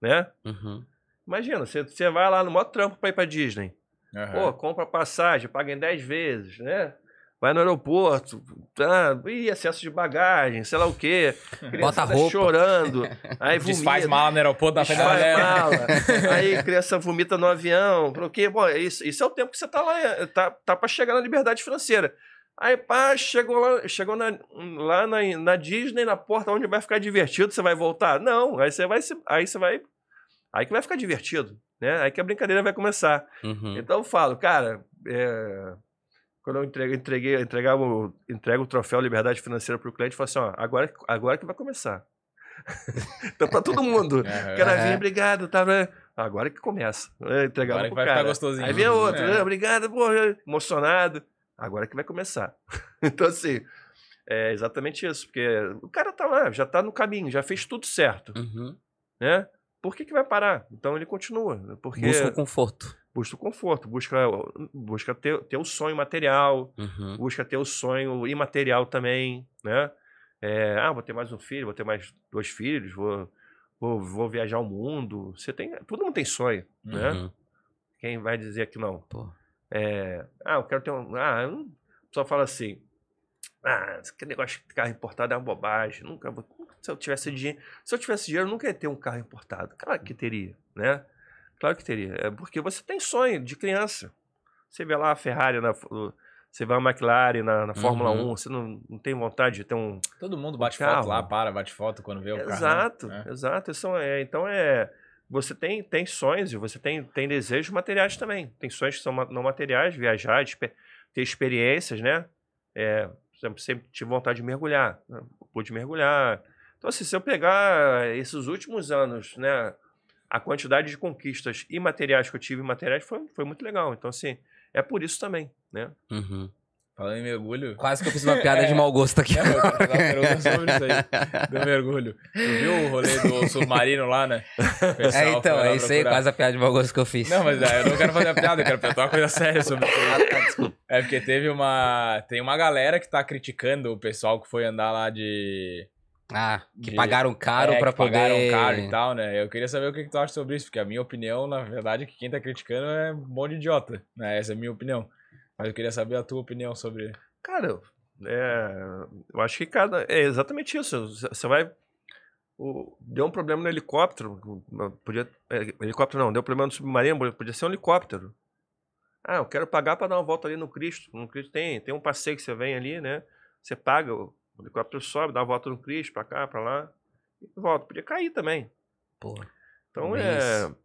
né? Uhum. Imagina, você, você vai lá no maior trampo pra ir pra Disney. Aham. Pô, compra passagem, paga em 10 vezes, né? Vai no aeroporto, tá, ih, excesso de bagagem, sei lá o quê. criançada roupa. chorando. Aí vomita. Desfaz mala no aeroporto na frente da Desfaz galera. mala. Aí criança vomita no avião. Porque, bom, isso, isso é o tempo que você tá lá, é, tá, tá pra chegar na liberdade financeira. Aí, pá, chegou lá, chegou na, lá na, na Disney, na porta onde vai ficar divertido, você vai voltar? Não, aí você vai, aí você vai, aí que vai ficar divertido, né? Aí que a brincadeira vai começar. Uhum. Então eu falo, cara, é, quando eu entreguei, entreguei, entregava o, entrego o troféu Liberdade Financeira pro cliente, eu falo assim, ó, agora, agora que vai começar. então pra todo mundo. O cara vinha, obrigado, tá, né? Agora que começa. Eu entregava Agora que vai cara. ficar gostosinho. Aí vinha outro, É. né? Obrigado, pô, emocionado. Agora que vai começar. então, assim, é exatamente isso. Porque o cara tá lá, já tá no caminho, já fez tudo certo, Uhum. né? Por que, que vai parar? Então ele continua. né? Porque Busca o conforto. busca o conforto, busca, busca ter, ter o sonho material, Uhum. busca ter o sonho imaterial também, né? É, ah, vou ter mais um filho, vou ter mais dois filhos, vou, vou, vou viajar o mundo. Você tem, todo mundo tem sonho, né? Uhum. Quem vai dizer que não? Pô. É, ah, eu quero ter um. Ah, pessoa fala assim. Ah, esse negócio de carro importado é uma bobagem. Nunca vou. Se eu tivesse dinheiro. Se eu tivesse dinheiro, eu nunca ia ter um carro importado. Claro que teria, né? Claro que teria. É porque você tem sonho de criança. Você vê lá a Ferrari, na, você vê a McLaren na, na Fórmula Uhum. 1, você não, não tem vontade de ter um. Todo mundo bate carro. foto lá, para, bate foto quando vê o carro. Exato, né? exato. Isso é, então é. Você tem, tem sonhos e você tem, tem desejos materiais também. Tem sonhos que são não materiais, viajar, ter experiências, né? É, exemplo, sempre tive vontade de mergulhar. Né? Pude mergulhar. Então, assim, se eu pegar esses últimos anos, né? A quantidade de conquistas imateriais que eu tive materiais foi, foi muito legal. Então, assim, é por isso também, né? Uhum. Falando em mergulho. Quase que eu fiz uma piada de mau gosto aqui. Não, eu sobre isso aí, do mergulho. Tu viu o rolê do submarino lá, né? É, então, é isso aí, quase a piada de mau gosto que eu fiz. Não, mas é, eu não quero fazer a piada, eu quero perguntar uma coisa séria sobre isso. Ah, tá, desculpa. É porque teve uma. Tem uma galera que tá criticando o pessoal que foi andar lá de. Ah, que De- pagaram caro é, pra que poder... pagaram caro e tal, né? Eu queria saber o que, que tu acha sobre isso, porque a minha opinião, na verdade, é que quem tá criticando é um monte de idiota. Né? Essa é a minha opinião. Mas eu queria saber a tua opinião sobre. Cara, é, eu acho que cada. É exatamente isso. Você vai. o- deu um problema no helicóptero. Podia, é, helicóptero não, deu problema no submarino, podia ser um helicóptero. Ah, eu quero pagar para dar uma volta ali no Cristo. No Cristo tem, tem um passeio que você vem ali, né? Você paga, O helicóptero sobe, dá a volta no Cristo, pra cá, pra lá, e volta. Podia cair também. Porra. Então é. isso.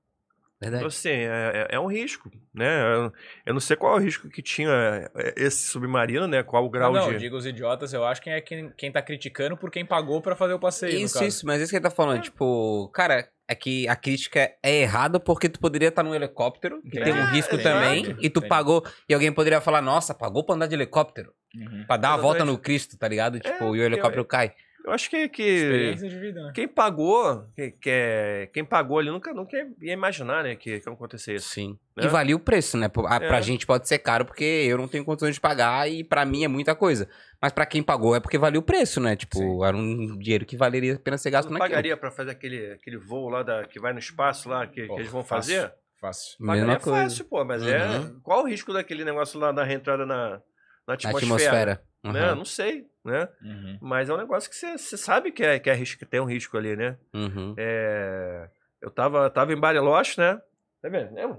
Então, Verdade. assim, é, é- é um risco, né? Eu, eu não sei qual é o risco que tinha é, esse submarino, né? Qual o grau não, de. eu digo os idiotas, eu acho que é quem, quem tá criticando por quem pagou pra fazer o passeio. no Isso, caso. isso, mas isso que ele tá falando, tipo, cara, é que a crítica é errada porque tu poderia estar num helicóptero, que É, tem um risco também, e tu pagou, e alguém poderia falar, nossa, pagou pra andar de helicóptero, Uhum. pra dar a volta no Cristo, tá ligado? Tipo, e o eu- helicóptero cai. Eu acho que, que né? quem pagou, que, que é- quem pagou ali nunca, nunca ia imaginar, né, que, que ia acontecer isso. Sim. Né? E valia o preço, né? Pra, pra É. gente pode ser caro porque eu não tenho condições de pagar e pra mim é muita coisa. Mas pra quem pagou é porque valia o preço, né? Tipo, Sim. era um dinheiro que valeria a pena ser gasto não naquilo. pagaria pra fazer aquele, aquele voo lá da, que vai no espaço lá, que, Pô, que eles vão fácil. fazer? Fácil. Pagaria Mesma coisa. fácil, pô, mas é. Uhum. Qual o risco daquele negócio lá da reentrada na, na Na atmosfera? atmosfera. Né? Uhum. Não sei, né? Uhum. Mas é um negócio que você sabe que, é, que, é risco, que tem um risco ali, né? Uhum. É, eu tava, tava em Bariloche, né? Tá vendo? Lembra?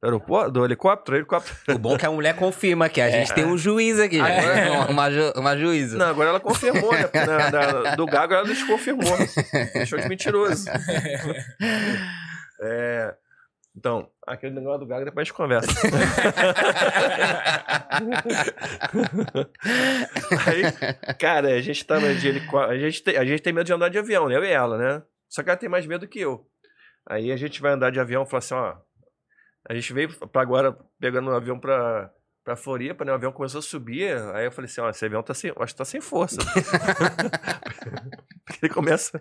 Do aeroporto, do helicóptero, helicóptero. O bom é que a mulher confirma que a gente É. tem um juiz aqui. Agora- Uma, ju- uma juíza. Não, agora ela confirmou, né? Na- da- do Gago ela desconfirmou. Deixou de mentiroso. É, então, aquele negócio do Gago depois a gente conversa. Aí, cara, a gente tava de helicóptero. A gente, tem, a gente tem medo de andar de avião, né? Eu e ela, né? Só que ela tem mais medo que eu. Aí a gente vai andar de avião e fala assim, ó. A gente veio pra agora pegando um avião pra, pra Floripa, né? O avião começou a subir. Aí eu falei assim, ó, esse avião tá sem. Acho que tá sem força. Porque ele começa.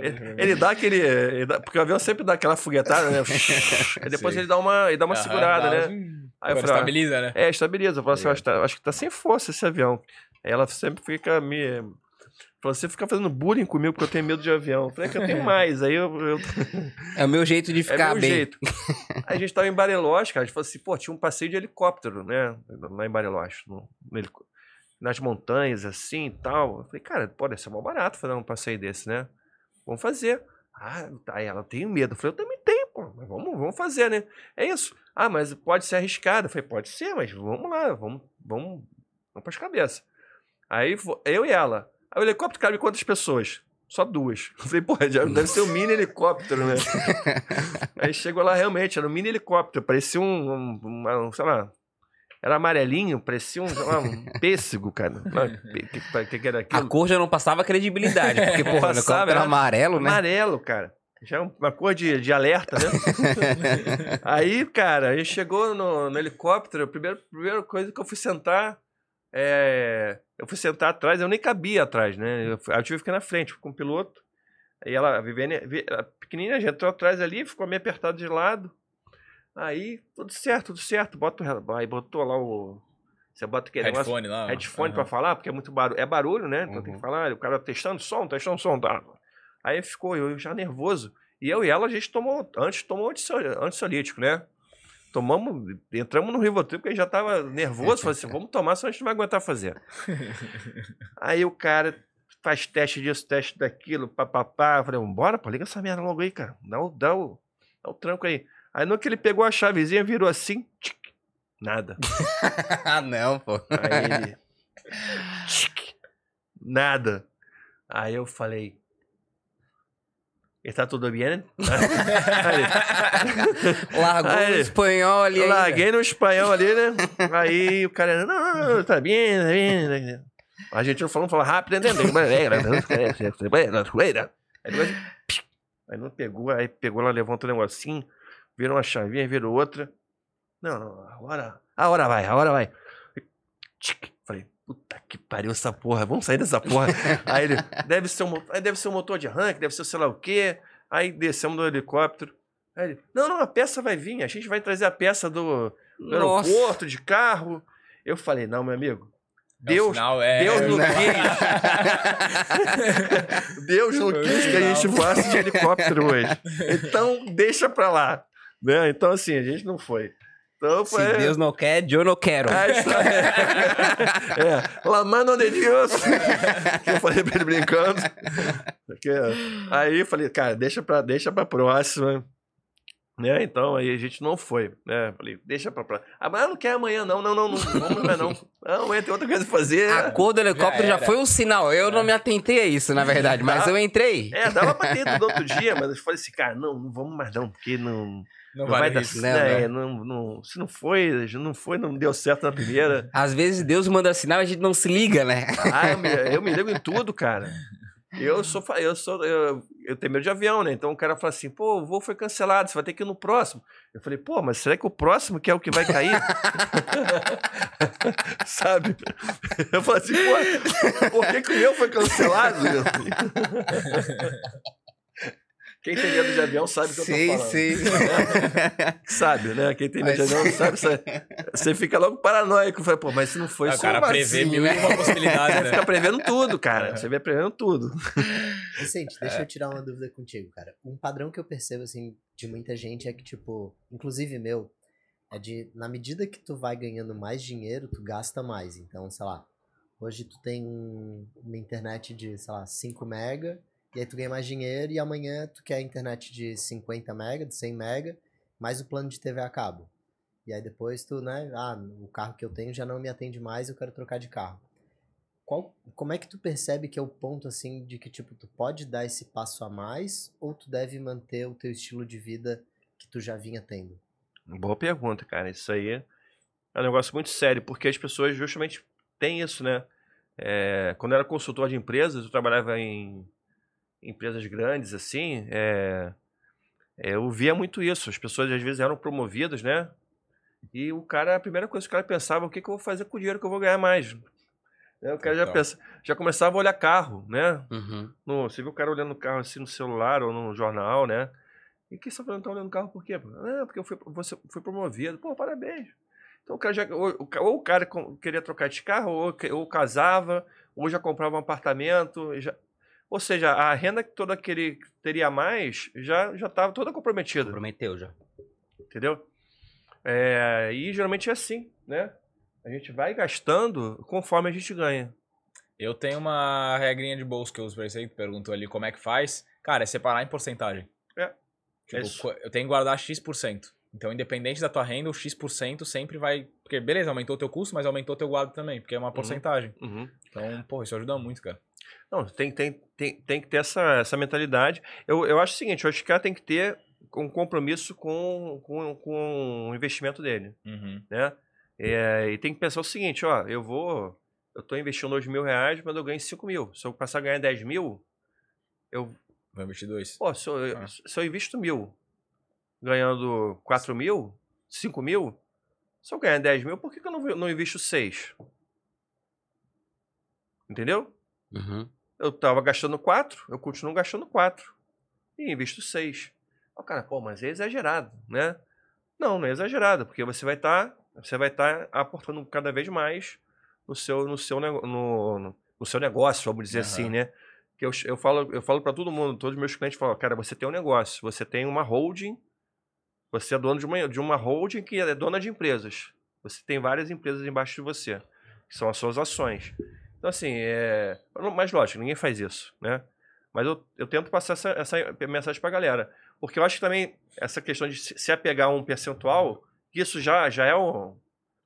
Ele, ele dá aquele. ele dá- porque o avião sempre dá aquela foguetada, né? Aí depois Sim. ele dá uma, ele dá uma Aham, segurada, dá né? um- Aí eu falei, estabiliza, né? é, estabiliza. Eu falo assim, acho, que tá- acho que tá sem força esse avião. Aí ela sempre fica me. Falou, você fica fazendo bullying comigo porque eu tenho medo de avião. Eu falei, é que eu tenho mais. Aí eu. eu É o meu jeito de é ficar meu bem. jeito. Aí a gente tava em Bariloche, cara. A gente falou assim, pô, tinha um passeio de helicóptero, né? Lá em Bariloche. No, no helico- nas montanhas, assim e tal. Eu falei, cara, pô, deve ser mal barato fazer um passeio desse, né? Vamos fazer. Ah, tá. Ela tem medo. Eu falei, eu também tenho, pô. Mas vamos, vamos fazer, né? É isso. Ah, mas pode ser arriscado. Eu falei, pode ser, mas vamos lá, vamos, vamos, vamos pras cabeças. Aí eu e ela. Aí o helicóptero cabe quantas pessoas? Só duas. Eu falei, pô, já deve ser um mini helicóptero, né? Aí chegou lá, realmente, era um mini helicóptero. Parecia um, um, um, sei lá, era amarelinho, parecia um, um pêssego, cara. O que, que, era A aquilo? cor já não passava credibilidade, porque, porra, Passava, helicóptero era era amarelo, né? Amarelo, cara. Já é uma cor de, de alerta, né? Aí, cara, a gente chegou no, no helicóptero, a primeira, primeira coisa que eu fui sentar, é, eu fui sentar atrás, eu nem cabia atrás, né? Eu, eu tive que ficar na frente, com o piloto. Aí ela, a Viviane, vi- a pequenininha, já entrou atrás ali, ficou meio apertado de lado. Aí, tudo certo, tudo certo. Bota aí botou lá o... Você bota aquele negócio Headphone lá. ó. headphone Aham. pra falar, porque é muito barulho. É barulho, né? Então tem Uhum. que falar, o cara testando som, testando som. Tá. Aí ficou eu já nervoso. E eu e ela, a gente tomou, antes tomou antissol- antissolítico, né? Tomamos, entramos no Rivotril, porque a gente já tava nervoso. Falei assim, vamos tomar, senão a gente não vai aguentar fazer. aí o cara faz teste disso, teste daquilo, papapá. Falei, bora, pô, liga essa merda logo aí, cara. Dá o, dá o, dá o tranco aí. Aí no que ele pegou a chavezinha, virou assim, tic, nada. ah, não, pô. Aí ele. Tchic, nada. Aí eu falei. Está tudo bem? Ele, Largou Aí, o espanhol ali. eu ainda. larguei no espanhol ali, né? Aí o cara, não, não, não, tá bem, tá bem. A gente não falando, falou rápido, entendeu? Psh, aí não pegou, aí pegou, ela levantou o negocinho, virou uma chavinha, virou outra. Não, não, agora, a hora vai, a hora vai. Tchic. Falei, puta que pariu essa porra, vamos sair dessa porra. aí ele, deve ser um, deve ser um motor de arranque, deve ser sei lá o quê. Aí descemos do helicóptero. Aí ele, não, não, a peça vai vir, a gente vai trazer a peça do, do aeroporto, de carro. Eu falei, não, meu amigo, É Deus, sinal, é, Deus é o no sinal. Deus não quis que a gente voasse de helicóptero hoje. Então, deixa pra lá. Né? Então, assim, a gente não foi. Então, Se foi... Deus não quer, eu não quero. Ah, isso é. é. La mano de Deus. eu falei pra ele brincando. Porque, aí eu falei, cara, deixa pra, deixa pra próxima. Né? Então aí a gente não foi, né? Falei, deixa pra lá. Ah, mas não quer amanhã, não, não, não, não, vamos mais não. Não, amanhã tem outra coisa a fazer. A cor do helicóptero já, era. foi um sinal. Eu não me atentei a isso, na verdade, mas Tá. eu entrei. É, dava pra ter tudo outro dia, mas eu falei assim, cara, não, não vamos mais não, porque não, Não, não vai dar isso. né, certo. né? É, não, não, se não foi, não foi, não deu certo na primeira. Às vezes Deus manda sinal e a gente não se liga, né? Ah, eu me, eu me ligo em tudo, cara. Eu sou, eu sou, eu, eu tenho medo de avião, né? Então o cara fala assim, pô, o voo foi cancelado, você vai ter que ir no próximo. Eu falei, pô, mas será que o próximo que é o que vai cair? Sabe? Eu falei assim, pô, por que, que o meu foi cancelado? Quem tem medo de avião sabe o que eu Sim, tô falando. sim. Sabe, né? Quem tem medo de Mas- avião sabe. Você, você fica logo paranoico. Fala, pô, mas se não foi Ah, o cara prevê assim, mil e uma possibilidades, Você né? fica prevendo tudo, cara. Você vai prevendo tudo. Vicente, deixa eu tirar uma dúvida contigo, cara. Um padrão que eu percebo, assim, de muita gente é que, tipo, inclusive meu, é de, na medida que tu vai ganhando mais dinheiro, tu gasta mais. Então, sei lá, hoje tu tem um- uma internet de, sei lá, 5 mega, e aí tu ganha mais dinheiro, e amanhã tu quer internet de 50 mega, de 100 mega, mais o plano de TV a cabo. E aí depois tu, né, ah, o carro que eu tenho já não me atende mais, eu quero trocar de carro. Qual, como é que tu percebe que é o ponto assim de que tipo tu pode dar esse passo a mais ou tu deve manter o teu estilo de vida que tu já vinha tendo? Boa pergunta, cara. Isso aí é um negócio muito sério, porque as pessoas justamente têm isso, né? É, quando eu era consultor de empresas, eu trabalhava em empresas grandes, assim, é, é, eu via muito isso. As pessoas às vezes eram promovidas, né? E o cara, a primeira coisa que o cara pensava, o que, que eu vou fazer com o dinheiro que eu vou ganhar mais? Né, O cara já, pensa, já começava a olhar carro, né? Uhum. No, você viu o cara olhando o carro assim no celular ou no jornal, né? E que você tá olhando o carro por quê? Ah, porque eu fui, você foi promovido. Pô, parabéns. Então o cara já. Ou, ou o cara queria trocar de carro, ou, ou casava, ou já comprava um apartamento. Já, ou seja, a renda que toda que ele teria a mais já já estava toda comprometida. Prometeu já. Entendeu? É, e geralmente é assim, né? A gente vai gastando conforme a gente ganha. Eu tenho uma regrinha de bolso que eu uso pra isso aí, que perguntou ali como é que faz. Cara, é separar em porcentagem. É. Tipo, É eu tenho que guardar X%. Então, independente da tua renda, o X% sempre vai. Porque, beleza, aumentou o teu custo, mas aumentou o teu guardo também, porque é uma porcentagem. Uhum. Então, pô, isso ajuda muito, cara. Não, tem, tem, tem, tem que ter essa, essa mentalidade. Eu, eu acho o seguinte, eu acho que o cara tem que ter um compromisso com, com, com o investimento dele, Uhum. né? É, e tem que pensar o seguinte, ó, eu vou, eu tô investindo dois mil reais, mas eu ganho 5 mil. Se eu passar a ganhar 10 mil, eu, Vou investir dois. pô, se eu, Ah. se eu invisto mil, ganhando 4 mil, 5 mil, se eu ganhar 10 mil, por que, que eu não, não invisto 6? Entendeu? Uhum. eu tava gastando 4, eu continuo gastando 4. E invisto 6. O cara, pô, mas é exagerado, né? Não, não é exagerado, porque você vai estar você vai estar aportando cada vez mais no seu no seu no, no, no seu negócio, vamos dizer Aham. assim, né? Que eu, eu falo eu falo para todo mundo, todos os meus clientes falam, cara, você tem um negócio, você tem uma holding, você é dono de uma de uma holding que é dona de empresas. Você tem várias empresas embaixo de você, que são as suas ações. Então, assim, é. Mas lógico, ninguém faz isso, né? Mas eu, eu tento passar essa, essa mensagem pra galera. Porque eu acho que também essa questão de se apegar a um percentual, isso já, já é o.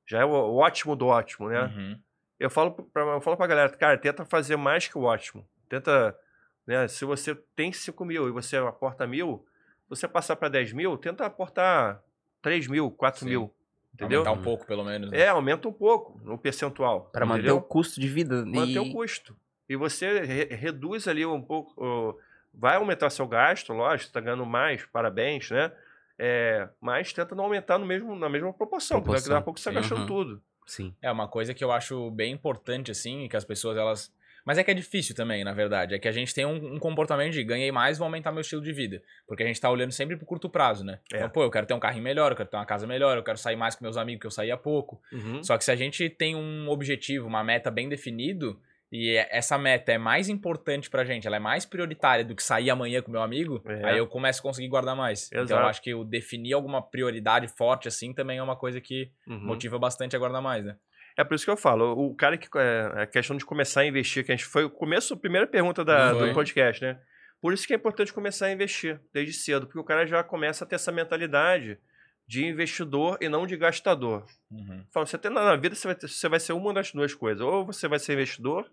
Já é o, o ótimo do ótimo, né? Uhum. Eu falo pra, eu falo pra galera, cara, tenta fazer mais que o ótimo. Tenta. Né, se você tem 5 mil e você aporta mil, você passar para 10 mil, tenta aportar 3 mil, 4 Sim. mil. Entendeu? Aumentar um pouco, pelo menos. né? É, aumenta um pouco o percentual. Pra manter o custo de vida. manter e... o custo. E você re- reduz ali um pouco. vai aumentar seu gasto, lógico, está ganhando mais, parabéns, né? É, mas tenta não aumentar no mesmo, na mesma proporção, porque daqui a Proporção, pouco você está gastando Uhum. tudo. Sim. É uma coisa que eu acho bem importante, assim, que as pessoas, elas. Mas é que é difícil também, na verdade. É que a gente tem um, um comportamento de ganhei mais, vou aumentar meu estilo de vida. Porque a gente tá olhando sempre pro curto prazo, né? É. Então, pô, eu quero ter um carrinho melhor, eu quero ter uma casa melhor, eu quero sair mais com meus amigos, que eu saía pouco. Uhum. Só que se a gente tem um objetivo, uma meta bem definido, e é- essa meta é mais importante pra gente, ela é mais prioritária do que sair amanhã com meu amigo, É. aí eu começo a conseguir guardar mais. Então eu Exato. acho que o definir alguma prioridade forte assim também é uma coisa que Uhum. motiva bastante a guardar mais, né? É por isso que eu falo, o cara que. É, a questão de começar a investir, que a gente foi o começo, a primeira pergunta da- do podcast, né? Por isso que é importante começar a investir desde cedo, porque o cara já começa a ter essa mentalidade de investidor e não de gastador. Uhum. Fala, você tem na vida, você vai, ter- você vai ser uma das duas coisas. Ou você vai ser investidor,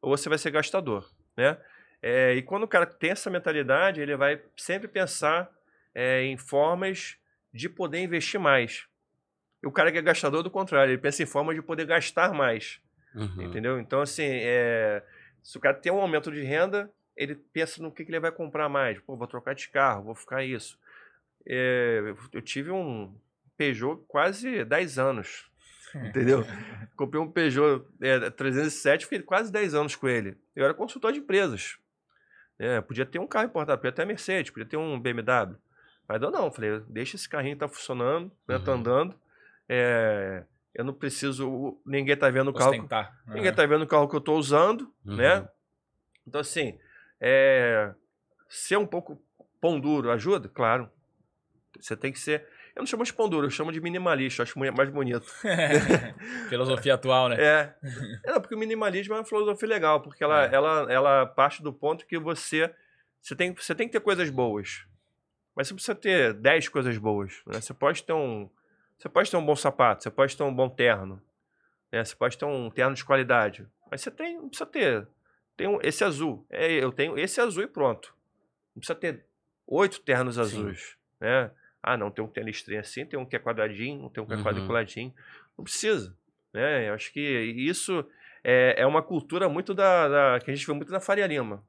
ou você vai ser gastador, né? É, e quando o cara tem essa mentalidade, ele vai sempre pensar é, em formas de poder investir mais. E o cara que é gastador, do contrário, ele pensa em formas de poder gastar mais. Uhum. Entendeu? Então, assim, é, se o cara tem um aumento de renda, ele pensa no que, que ele vai comprar mais. Pô, vou trocar de carro, vou ficar isso. É, eu- tive um Peugeot quase 10 anos. Entendeu? Comprei um Peugeot é, 307, fiquei quase 10 anos com ele. Eu era consultor de empresas. É, podia ter um carro importado, podia ter a Mercedes, podia ter um BMW. Mas eu não, falei, deixa esse carrinho tá funcionando, né, tá Uhum. andando. É, eu não preciso, ninguém tá vendo o carro. Ostentar. Ninguém tá vendo o carro que eu tô usando, Uhum. né? Então, assim, é, ser um pouco pão duro ajuda? Claro. Você tem que ser. Eu não chamo de pão duro, eu chamo de minimalista, acho mais bonito. Filosofia atual, né? É. é não, porque o minimalismo é uma filosofia legal, porque ela, É. ela, ela parte do ponto que você, você, tem, você tem que ter coisas boas. Mas você precisa ter 10 coisas boas. Né? Você pode ter um. Você pode ter um bom sapato, você pode ter um bom terno. Né? Você pode ter um terno de qualidade. Mas você tem, não precisa ter. Tem um, esse azul. É, eu tenho esse azul e pronto. Não precisa ter oito ternos azuis. Né? Ah, não, tem um tem listrinha assim, tem um que é quadradinho, tem um que é Uhum. quadriculadinho. Não precisa. Né? Eu acho que isso é, é uma cultura muito da, da- que a gente vê muito na Faria Lima.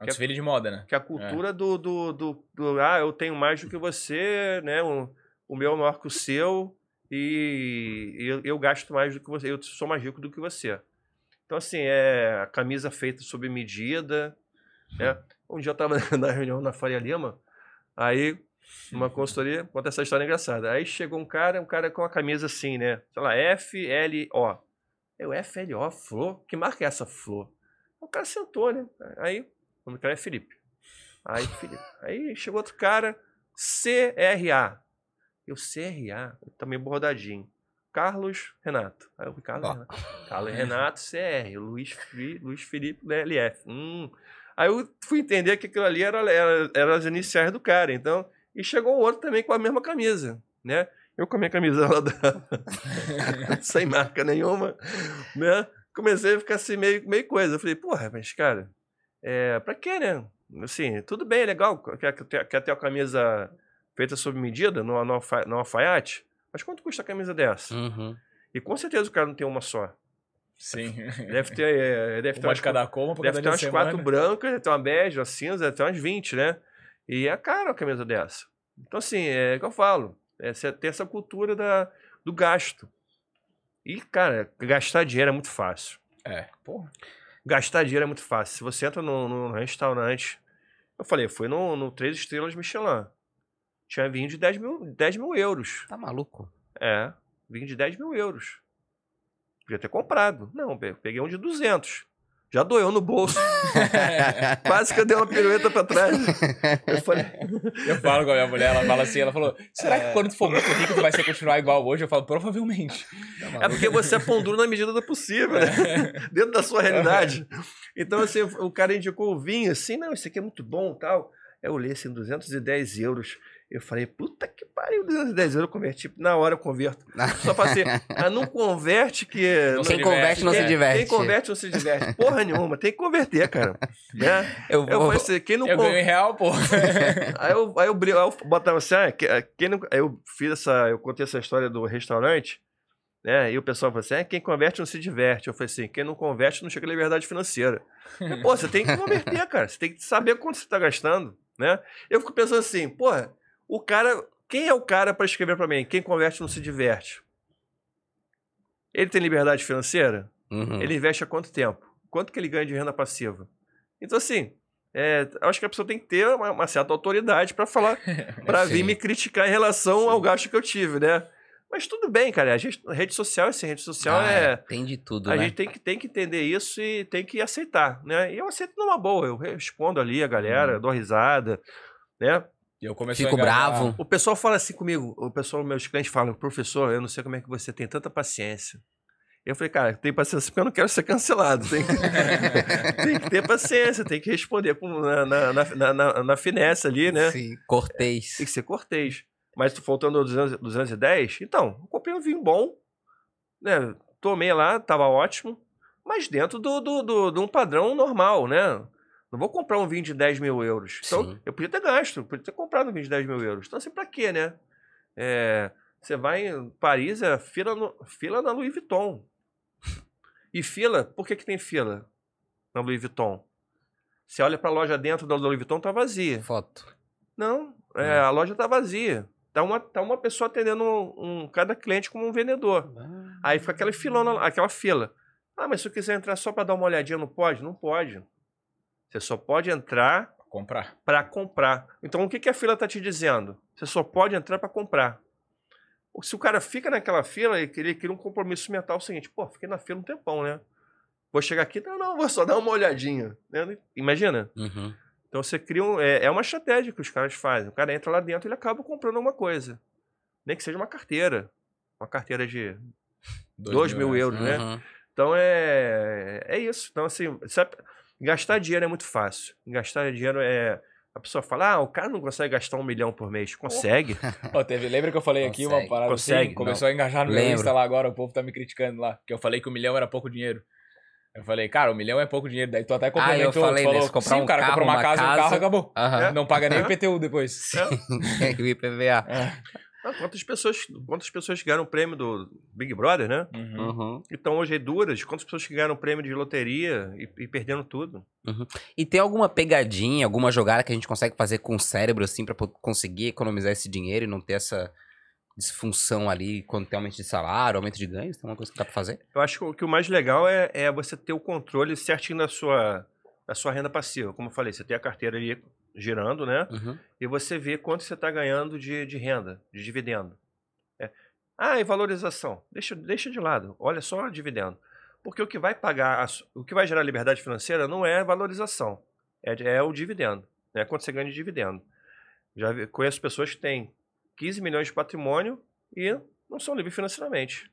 É um desfile de moda, né? Que é a cultura do, do, do, do, Ah, eu tenho mais do que você, né? O, o meu é maior que o seu e eu, eu gasto mais do que você, eu sou mais rico do que você. Então, assim, é a camisa feita sob medida, né? Um dia eu tava na reunião na Faria Lima, aí uma consultoria, conta essa história engraçada. Aí chegou um cara, um cara com a camisa assim, né? Sei lá, F-L-O. Eu, F-L-O, Flor? Que marca é essa Flor? O cara sentou, né? Aí, o nome do cara é Felipe. Aí, Felipe. Aí chegou outro cara, C-R-A. Eu, C-R-A, tá meio bordadinho. Carlos Renato. Aí eu, Carlos Ó. Renato. Carlos Renato, C-R. Luiz, Fi- Luiz Felipe, né, LF. Hum. Aí eu fui entender que aquilo ali era, era, era as iniciais do cara. Então, e chegou o outro também com a mesma camisa, né? Eu com a minha camisa lá da... sem marca nenhuma, né? Comecei a ficar assim meio, meio coisa. Eu falei, porra, mas cara, é, pra quê, né? Assim, tudo bem, legal, quer, quer, quer ter a camisa feita sob medida no, no, no alfaiate, mas quanto custa a camisa dessa? Uhum. E com certeza o cara não tem uma só. Sim. Deve ter, é, deve ter Uma umas de cada cor, Deve cada ter umas quatro semana. brancas, deve ter uma bege, uma cinza, deve ter umas 20, né? E é caro uma camisa dessa. Então, assim, é o que eu falo. É você ter essa cultura da, do gasto. E, cara, gastar dinheiro é muito fácil. É, porra. Gastar dinheiro é muito fácil. Se você entra num, restaurante. Eu falei, fui no, no Três Estrelas Michelin. Tinha vinho de 10 mil, 10 mil euros. Tá maluco? É, vinho de 10 mil euros. Podia ter comprado. Não, pe- peguei um de 200. Já doeu no bolso. Quase que eu dei uma pirueta pra trás. Eu falei, Eu falo com a minha mulher, ela fala assim, ela falou, será que quando tu for muito rico tu vai ser continuar igual hoje? Eu falo, provavelmente. é porque você é pão duro na medida do possível, né? Dentro da sua realidade. Então, assim, o cara indicou o vinho, assim, não, isso aqui é muito bom tal. Eu olhei assim, 210 euros. Eu falei, puta que pariu, 210 euros eu converti. Na hora eu converto. Só pra ser, ah, não converte que... Não Quem se converte não se Quem- diverte. Quem converte não se diverte. Porra nenhuma, tem que converter, cara. Né? Eu Eu vou... falei assim, quem não Eu con- ganho em real, pô. Aí eu, aí eu, aí eu botava assim, ah, que- quem não, aí eu fiz essa, eu contei essa história do restaurante, né? E o pessoal falou assim, ah, quem converte não se diverte. Eu falei assim, quem não converte não chega à liberdade financeira. Pô, você tem que converter, cara. Você tem que saber quanto você tá gastando, né? Eu fico pensando assim, porra, o cara, quem é o cara para escrever para mim? Quem converte não se diverte. Ele tem liberdade financeira? Uhum. Ele investe há quanto tempo? Quanto que ele ganha de renda passiva? Então, assim, é, acho que a pessoa tem que ter uma, uma certa autoridade para falar, para vir Sim. me criticar em relação ao gasto que eu tive, né? Mas tudo bem, cara. A, gente, rede social, assim, rede social Ah, é. Tem de tudo, A né? gente tem que, tem que entender isso e tem que aceitar, né? E eu aceito numa boa. Eu respondo ali a galera, dou risada, né? E eu comecei Fico a bravo. O pessoal fala assim comigo, o pessoal, meus clientes falam, professor, eu não sei como é que você tem tanta paciência. Eu falei, cara, tem paciência porque eu não quero ser cancelado. Tem, tem que ter paciência, tem que responder com, na, na, na, na, na finesse ali, né? Sim, cortês. Tem que ser cortês. Mas faltando 200, 210, então, eu comprei um vinho bom, né? Tomei lá, tava ótimo, mas dentro do, do, do, de um padrão normal, né? Não vou comprar um vinho de 10 mil euros. Então, Sim. eu podia ter gasto, podia ter comprado um vinho de 10 mil euros. Então, assim, pra quê, né? É, você vai em Paris, é fila, no, fila na Louis Vuitton. E fila, por que, que tem fila na Louis Vuitton? Você olha pra loja dentro da Louis Vuitton, tá vazia. Foto. Não, é, É. a loja tá vazia. Tá uma, tá uma pessoa atendendo um, um- cada cliente como um vendedor. Aí fica aquela filona, aquela fila. Ah, mas se eu quiser entrar só para dar uma olhadinha, não pode? Não pode. Você só pode entrar Comprar. para comprar. Então o que, que a fila tá te dizendo? Você só pode entrar para comprar. Se o cara fica naquela fila, ele cria, um compromisso mental o seguinte: pô, fiquei na fila um tempão, né? Vou chegar aqui, não, não, vou só dar uma olhadinha. né? Imagina. Uhum. Então você cria um. É, é uma estratégia que os caras fazem. O cara entra lá dentro e ele acaba comprando alguma coisa. Nem que seja uma carteira. Uma carteira de Dois mil reais. euros, né? Uhum. Então é, é isso. Então, assim, sabe, gastar dinheiro é muito fácil. Gastar dinheiro é. A pessoa fala, ah, o cara não consegue gastar um milhão por mês. Consegue. Ó, teve, lembra que eu falei aqui uma Consegue. parada Consegue. assim? Começou a engajar no meu Lembro. Insta lá agora, o povo tá me criticando lá. Que eu falei que o milhão era pouco dinheiro. Eu falei, cara, o milhão é pouco dinheiro. Daí tu até complementou, Ah, eu falei falou, nesse, comprar sim, um o cara carro, comprou uma uma casa, um casa. carro, acabou. Aham. Não paga nem o IPTU depois. o IPVA. Ah, quantas, pessoas, quantas pessoas ganharam o prêmio do Big Brother, né? Uhum. Uhum. E estão hoje aí duras. Quantas pessoas que ganharam o prêmio de loteria e, e perderam tudo? E tem alguma pegadinha, alguma jogada que a gente consegue fazer com o cérebro, assim, pra po- conseguir economizar esse dinheiro e não ter essa disfunção ali quando tem aumento de salário, aumento de ganhos? Tem uma coisa que dá pra fazer? Eu acho que o, que o mais legal é, é você ter o controle certinho da sua, da sua renda passiva. Como eu falei, você tem a carteira ali girando, né? Uhum. e você vê quanto você está ganhando de, de renda, de dividendo. É. Ah, e valorização. Deixa, deixa de lado. Olha só o dividendo. Porque o que vai pagar, a o que vai gerar liberdade financeira não é valorização, é, é o dividendo. É quanto você ganha de dividendo. Já vi- conheço pessoas que têm 15 milhões de patrimônio e não são livres financeiramente.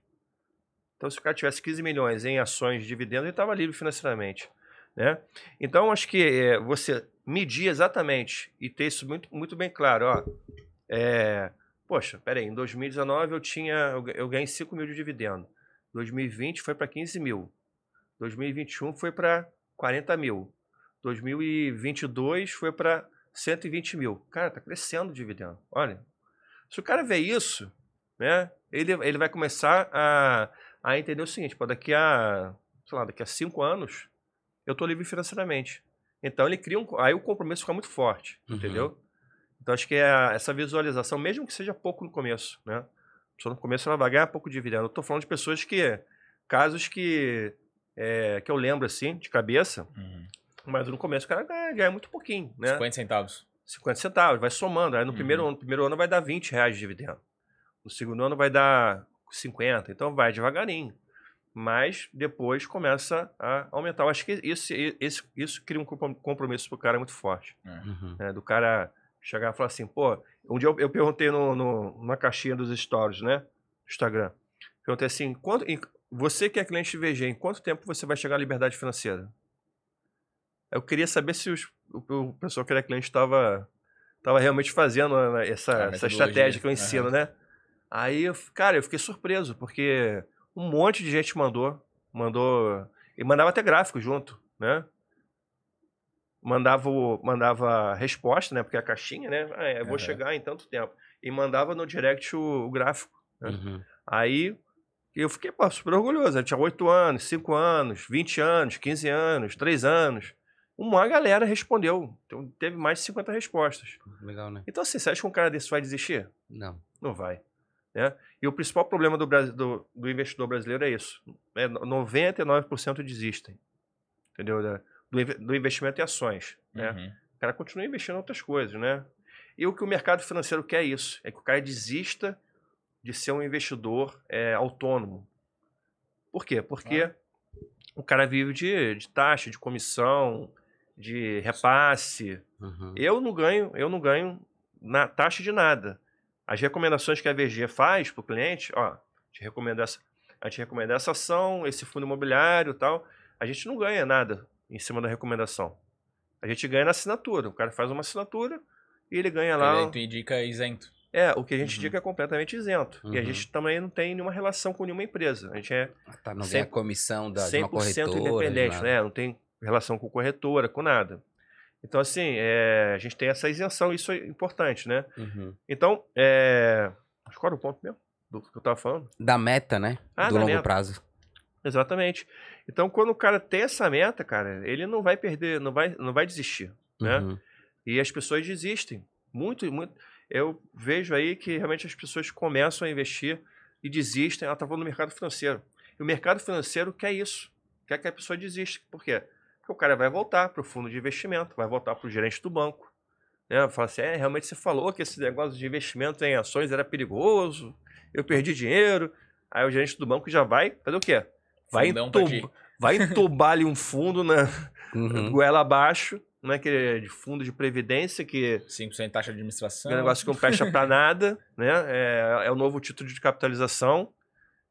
Então, se o cara tivesse 15 milhões em ações de dividendo, ele estava livre financeiramente. Né? Então, acho que é, você medir exatamente e ter isso muito, muito bem claro. Ó, é, poxa, peraí, em 2019 eu tinha eu, ga- eu ganhei 5 mil de dividendo. 2020 foi para 15 mil. 2021 foi para 40 mil. 2022 foi para 120 mil. Cara, tá crescendo o dividendo. Olha, se o cara vê isso, né, ele, ele vai começar a, a entender o seguinte: pô, daqui a, sei lá, daqui a 5 anos eu tô livre financeiramente. Então ele cria um. Aí o compromisso fica muito forte, Uhum. entendeu? Então acho que é essa visualização, mesmo que seja pouco no começo, né? A pessoa no começo ela vai ganhar pouco dividendo. Eu tô falando de pessoas que. Casos que. é, que eu lembro assim, de cabeça, Uhum. mas no começo o cara ganha, ganha muito pouquinho, né? 50 centavos. 50 centavos, vai somando. Aí no primeiro Uhum. ano, no primeiro ano vai dar 20 reais de dividendo. No segundo ano vai dar 50. Então vai devagarinho. Mas depois começa a aumentar. Eu acho que isso, isso, isso cria um comprom- compromisso pro cara muito forte. Uhum. né? Do cara chegar e falar assim, pô, um dia eu, eu perguntei no, no- numa caixinha dos stories, né? Do Instagram. Perguntei assim, quanto, em- você que é cliente de VG, em quanto tempo você vai chegar à liberdade financeira? Eu queria saber se os- o, o pessoal que era cliente estava tava realmente fazendo né, essa, A essa estratégia que eu ensino, né? Aí, eu, cara, eu fiquei surpreso, porque um monte de gente mandou, mandou, e mandava até gráfico junto, né? Mandava, mandava resposta, né? Porque a caixinha, né? Ah, eu vou Aham. chegar em tanto tempo. E mandava no direct o, o gráfico. né? Uhum. Aí eu fiquei pô, super orgulhoso. Eu tinha 8 anos, 5 anos, 20 anos, 15 anos, 3 anos. Uma galera respondeu. Então teve mais de 50 respostas. Legal, né? Então, assim, você acha que um cara desse vai desistir? Não. Não vai. Né? E o principal problema do, do, do investidor brasileiro é isso. É, no- 99% desistem. Entendeu? Do, do investimento em ações. Né? Uhum. O cara continua investindo em outras coisas, né? E o que o mercado financeiro quer é isso. É que o cara desista de ser um investidor é, autônomo. Por quê? Porque o cara vive de, de taxa, de comissão, de repasse. Uhum. Eu não ganho, eu não ganho na taxa de nada. As recomendações que a VG faz para o cliente, ó, te recomendo essa. a gente recomenda essa ação, esse fundo imobiliário e tal. A gente não ganha nada em cima da recomendação. A gente ganha na assinatura. O cara faz uma assinatura e ele ganha lá. Ele tu indica isento. É, o que a gente Uhum. indica é completamente isento. E a Uhum. gente também não tem nenhuma relação com nenhuma empresa. A gente é Tá, não ganha Cem- comissão da, de uma 100% corretora. independente, né? Não tem relação com corretora, com nada. Então, assim, é, a gente tem essa isenção, isso é importante, né? Uhum. Então, é... qual era o ponto mesmo do que eu tava falando? Da meta, né? Ah, do longo meta. prazo. Exatamente. Então, quando o cara tem essa meta, cara, ele não vai perder, não vai, não vai desistir, né? Uhum. E as pessoas desistem. Muito, muito. Eu vejo aí que realmente as pessoas começam a investir e desistem. Ela está falando do mercado financeiro. E o mercado financeiro quer isso. Quer que a pessoa desista. Por quê? Porque o cara vai voltar para o fundo de investimento, vai voltar para o gerente do banco. Né? Fala assim, é, realmente você falou que esse negócio de investimento em ações era perigoso, eu perdi dinheiro. Aí o gerente do banco já vai fazer o quê? Vai, ti. vai entubar ali um fundo na Uhum. goela abaixo, né? Que é de fundo de previdência, que 5% taxa de administração. é um negócio que não presta para nada, né? É, é o novo título de capitalização.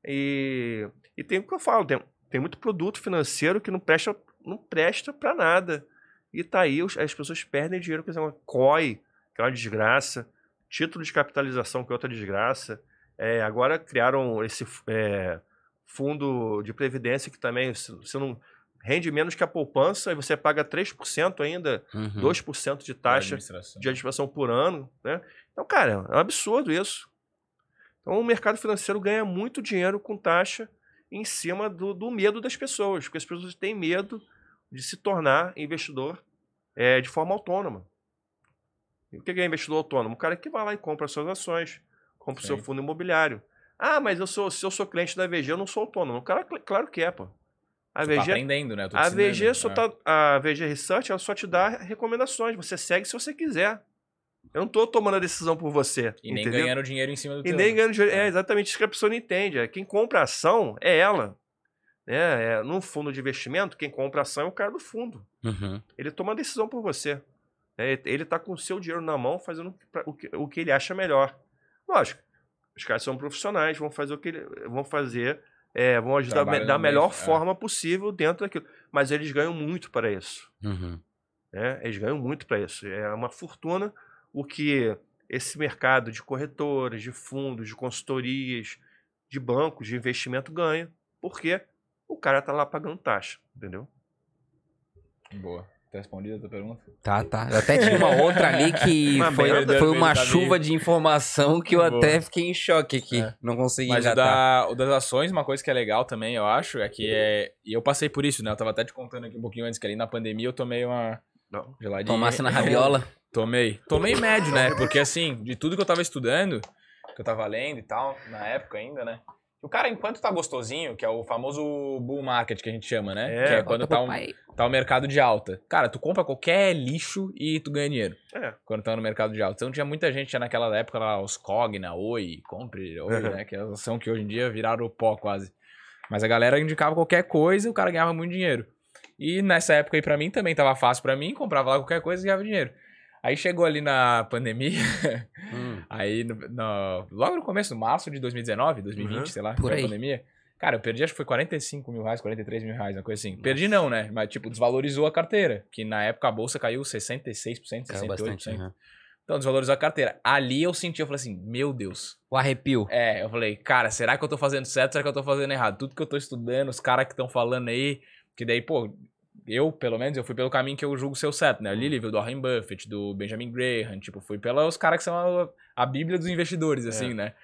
E, e tem o que eu falo, tem, tem muito produto financeiro que não presta, não presta para nada. E tá aí, as pessoas perdem dinheiro com uma COI, que é uma desgraça, título de capitalização, que é outra desgraça. É, agora criaram esse é, fundo de previdência que também você não rende menos que a poupança e você paga 3% ainda, Uhum. 2% de taxa administração. de administração por ano, né? Então, cara, é um absurdo isso. Então, o mercado financeiro ganha muito dinheiro com taxa em cima do, do medo das pessoas, porque as pessoas têm medo de se tornar investidor é, de forma autônoma. E o que é investidor autônomo? O cara que vai lá e compra suas ações, compra o seu fundo imobiliário. Ah, mas eu sou, se eu sou cliente da VG, eu não sou autônomo. O cara, claro que é, pô. A Tu tá VG, aprendendo, né? A. VG, só É. tá, a VG Research ela só te dá recomendações. Você segue se você quiser. Eu não tô tomando a decisão por você. E nem entendeu? ganhando dinheiro em cima do E teu. nem ganhando dinheiro. É É. exatamente isso que a pessoa não entende. É, Quem compra ação é ela. Né? É, num fundo de investimento, quem compra ação é o cara do fundo. Uhum. Ele toma a decisão por você. É, ele está com o seu dinheiro na mão, fazendo o que, o que ele acha melhor. Lógico, os caras são profissionais, vão fazer o que ele, vão fazer, é, vão ajudar da melhor é. forma possível dentro daquilo. Mas eles ganham muito para isso. Uhum. né? Eles ganham muito para isso. É uma fortuna o que esse mercado de corretoras, de fundos, de consultorias, de bancos, de investimento ganha, porque o cara tá lá pagando taxa, entendeu? Boa. Tá respondida a tua pergunta? Tá, tá. Eu até tinha uma outra ali que Uma foi, merda, foi uma chuva de informação que eu Boa. até fiquei em choque aqui. É. Não consegui Mas o, engatar. da, o das ações, uma coisa que é legal também, eu acho, é que é. E eu passei por isso, né? Eu tava até te contando aqui um pouquinho antes, que ali na pandemia eu tomei uma Não. geladinha. Tomasse na rabiola. Tomei. Tomei médio, né? Porque assim, de tudo que eu tava estudando, que eu tava lendo e tal, na época ainda, né? O cara, enquanto tá gostosinho, que é o famoso bull market que a gente chama, né? É, que é quando tá um, tá o mercado de alta. Cara, tu compra qualquer lixo e tu ganha dinheiro. É. Quando tá no mercado de alta. Então tinha muita gente já naquela época lá, os Cogna, Oi, compre Oi, Uhum. né? Que são que hoje em dia viraram o pó quase. Mas a galera indicava qualquer coisa e o cara ganhava muito dinheiro. E nessa época aí pra mim também tava fácil pra mim, comprava lá qualquer coisa e ganhava dinheiro. Aí chegou ali na pandemia, Hum. aí no, no- logo no começo, no março de 2019, 2020, Uhum. sei lá, Por foi a aí. pandemia. Cara, eu perdi acho que foi 45 mil reais, 43 mil reais, uma coisa assim. Perdi não, né? Mas, tipo, desvalorizou a carteira. Que na época a bolsa caiu 66%, 68%. Caiu bastante. uhum. Então, desvalorizou a carteira. Ali eu senti, eu falei assim, meu Deus. O arrepio. É, eu falei, cara, será que eu tô fazendo certo? Será que eu tô fazendo errado? Tudo que eu tô estudando, os caras que estão falando aí, que daí, pô, eu, pelo menos, eu fui pelo caminho que eu julgo ser o certo, né? Eu li livro do Warren Buffett, do Benjamin Graham, tipo, fui pelos caras que são a, a bíblia dos investidores, assim, né?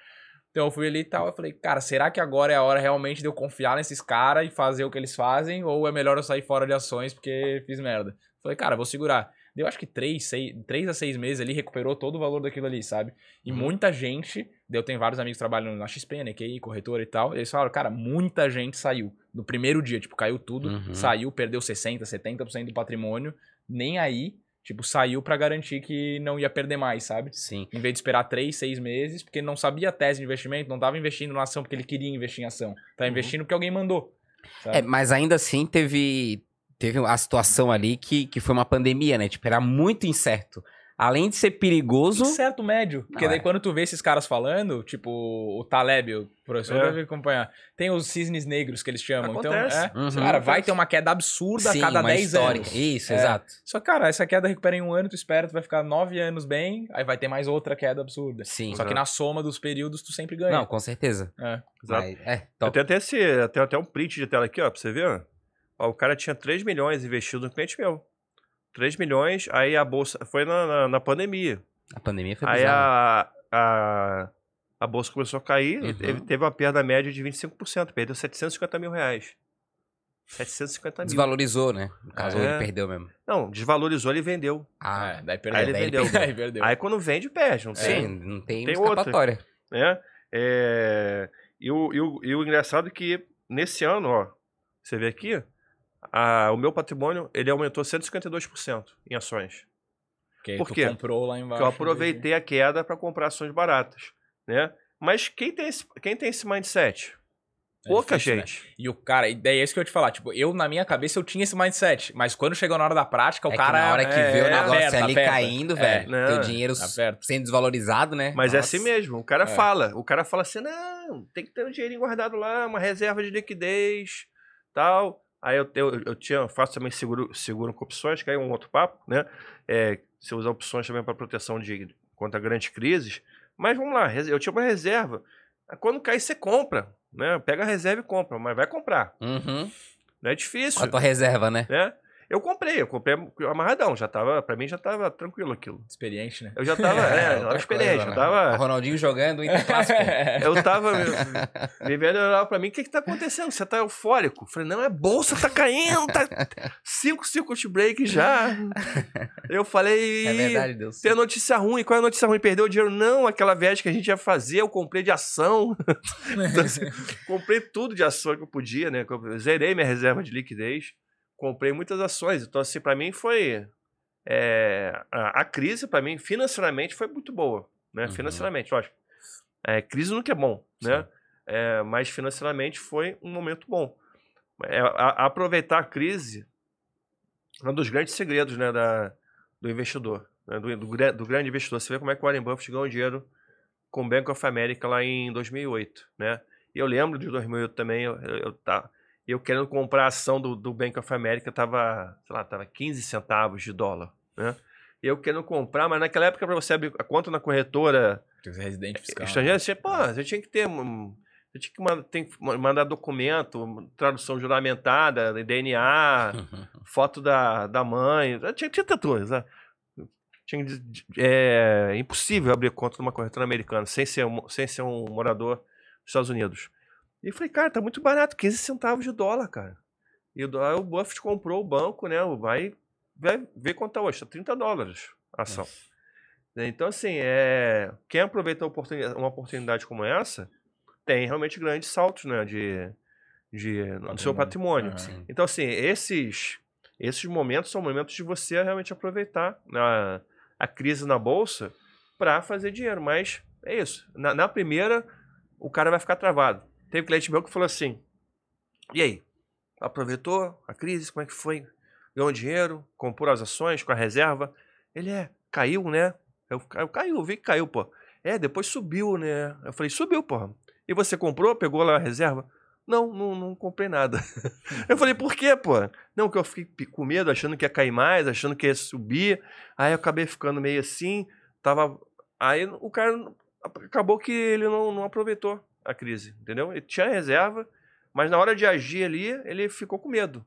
Então eu fui ali e tal, eu falei, cara, será que agora é a hora realmente de eu confiar nesses caras e fazer o que eles fazem? Ou é melhor eu sair fora de ações porque fiz merda? Falei, cara, vou segurar. Deu acho que três, seis, três a seis meses ali, recuperou todo o valor daquilo ali, sabe? E Uhum. muita gente, eu tenho vários amigos que trabalham na XP, né, QI, corretora e tal, eles falaram, cara, muita gente saiu no primeiro dia, tipo, caiu tudo, Uhum. saiu, perdeu 60, 70% do patrimônio, nem aí, tipo, saiu pra garantir que não ia perder mais, sabe? Sim. Em vez de esperar três, seis meses, porque ele não sabia a tese de investimento, não tava investindo na ação porque ele queria investir em ação. Tá Uhum. investindo porque alguém mandou. sabe? É, mas ainda assim teve, teve a situação ali que, que foi uma pandemia, né? Tipo, era muito incerto. além de ser perigoso. Certo médio. Porque Não, daí é. quando tu vê esses caras falando, tipo o Taleb, o professor É. deve acompanhar. Tem os cisnes negros que eles chamam. Acontece. Então, é, Uhum. cara, vai ter uma queda absurda Sim, a cada uma 10 histórica. anos. Isso, É. exato. Só que, cara, essa queda recupera em um ano, tu espera, tu vai ficar 9 anos bem, aí vai ter mais outra queda absurda. Sim. Só que na soma dos períodos tu sempre ganha. Não, com certeza. É. Exato. Mas, é, Eu top. tenho até, esse, eu tenho até um print de tela aqui, ó, pra você ver. ó. Ó, o cara tinha 3 milhões investido no cliente meu. 3 milhões, aí a bolsa. Foi na, na, na pandemia. A pandemia foi Aí a, a, a bolsa começou a cair, Uhum. ele teve uma perda média de 25%, perdeu 750 mil reais. 750 mil. Desvalorizou, né? No caso, É. ele perdeu mesmo. Não, desvalorizou, ele vendeu. Ah, É, daí perdeu. Aí ele daí vendeu. Aí perdeu. Aí quando vende, perde, não sim, tem. não tem, tem outra. escapatória. né? É, e, o, e, o, e o engraçado é que nesse ano, ó, você vê aqui, a- o meu patrimônio ele aumentou 152% em ações. Porque Por quê? comprou lá embaixo. Porque eu aproveitei a queda para comprar ações baratas, né? Mas quem tem esse, quem tem esse mindset? É Pouca difícil, né? gente. E o cara, e daí é isso que eu ia te falar. Tipo, eu, na minha cabeça, eu tinha esse mindset. Mas quando chegou na hora da prática, o é cara. que na hora que é, vê o negócio aperta, ali aperta. caindo, É, velho, né? teu dinheiro Aperta. sendo desvalorizado, né? Mas é Nossa. assim mesmo. O cara É. fala. O cara fala assim: não, tem que ter um dinheirinho guardado lá, uma reserva de liquidez, tal. Aí eu, eu, eu tinha, eu faço também seguro, seguro com opções, que aí é um outro papo, né? É, você usa opções também para proteção de contra grandes crises. Mas vamos lá, eu tinha uma reserva. Quando cair, você compra, né? Pega a reserva e compra, mas vai comprar. Uhum. Não é difícil, Com a tua reserva, né? né? Eu comprei, eu comprei amarradão, já tava, pra mim já tava tranquilo aquilo. Experiente, né? Eu já tava, é, já outra tava experiente, coisa, eu né? O tava... Ronaldinho jogando o Interclássico. Eu tava me, me vendo e olhava pra mim, o que que tá acontecendo? Você tá eufórico? Eu falei, não, é bolsa, tá caindo, tá cinco circuit break já. Eu falei, é verdade, Deus. tem notícia ruim, qual é a notícia ruim? Perdeu o dinheiro? Não, aquela viagem que a gente ia fazer, eu comprei de ação. Então, assim, comprei tudo de ação que eu podia, né? Eu zerei minha reserva de liquidez, comprei muitas ações. Então, assim, pra mim foi... é, a, a crise, pra mim, financeiramente, foi muito boa, né? Uhum. Financeiramente, lógico. É, crise nunca é bom, né? É, mas financeiramente foi um momento bom. É, a- a- aproveitar a crise é um dos grandes segredos né, da, do investidor, né, do, do, do grande investidor. Você vê como é que o Warren Buffett ganhou dinheiro com o Bank of America lá em 2008, né? E eu lembro de 2008 também, eu, eu, eu, tá, eu querendo comprar a ação do, do Bank of America, tava, sei lá, tava 15 centavos de dólar, né? Eu querendo comprar, mas naquela época para você abrir a conta na corretora Residente fiscal. estrangeiro, você, pô, você tinha que ter. Você tinha que mandar, tem que ma- mandar documento, tradução juramentada, DNA, foto da, da mãe. Tinha, tinha tanta coisa. Tinha, de- é impossível abrir conta numa corretora americana sem ser, um- sem ser um morador dos Estados Unidos. E eu falei, cara, tá muito barato, 15 centavos de dólar, cara. E o, o Buffett comprou o banco, né? Vai, vai ver quanto tá hoje, tá 30 dólares a ação. Né, Então, assim, é... quem aproveita uma oportunidade, como essa, tem realmente grandes saltos né, de, de, no seu patrimônio. Sim. Então, assim, esses, esses momentos são momentos de você realmente aproveitar a, a crise na bolsa para fazer dinheiro. Mas é isso. Na, na primeira, o cara vai ficar travado. Teve cliente meu que falou assim: e aí? Aproveitou a crise? Como é que foi? Ganhou dinheiro? Comprou as ações com a reserva? Ele é, caiu, né? Eu, eu caiu, vi que caiu, pô. É, depois subiu, né? Eu falei, subiu, porra. E você comprou? Pegou lá a reserva? Não, não, não comprei nada. eu falei, por quê, pô? Não, que eu fiquei com medo, achando que ia cair mais, achando que ia subir. Aí eu acabei ficando meio assim. Tava. Aí o cara acabou que ele não, não aproveitou a crise, entendeu? Ele tinha reserva, mas na hora de agir ali, ele ficou com medo.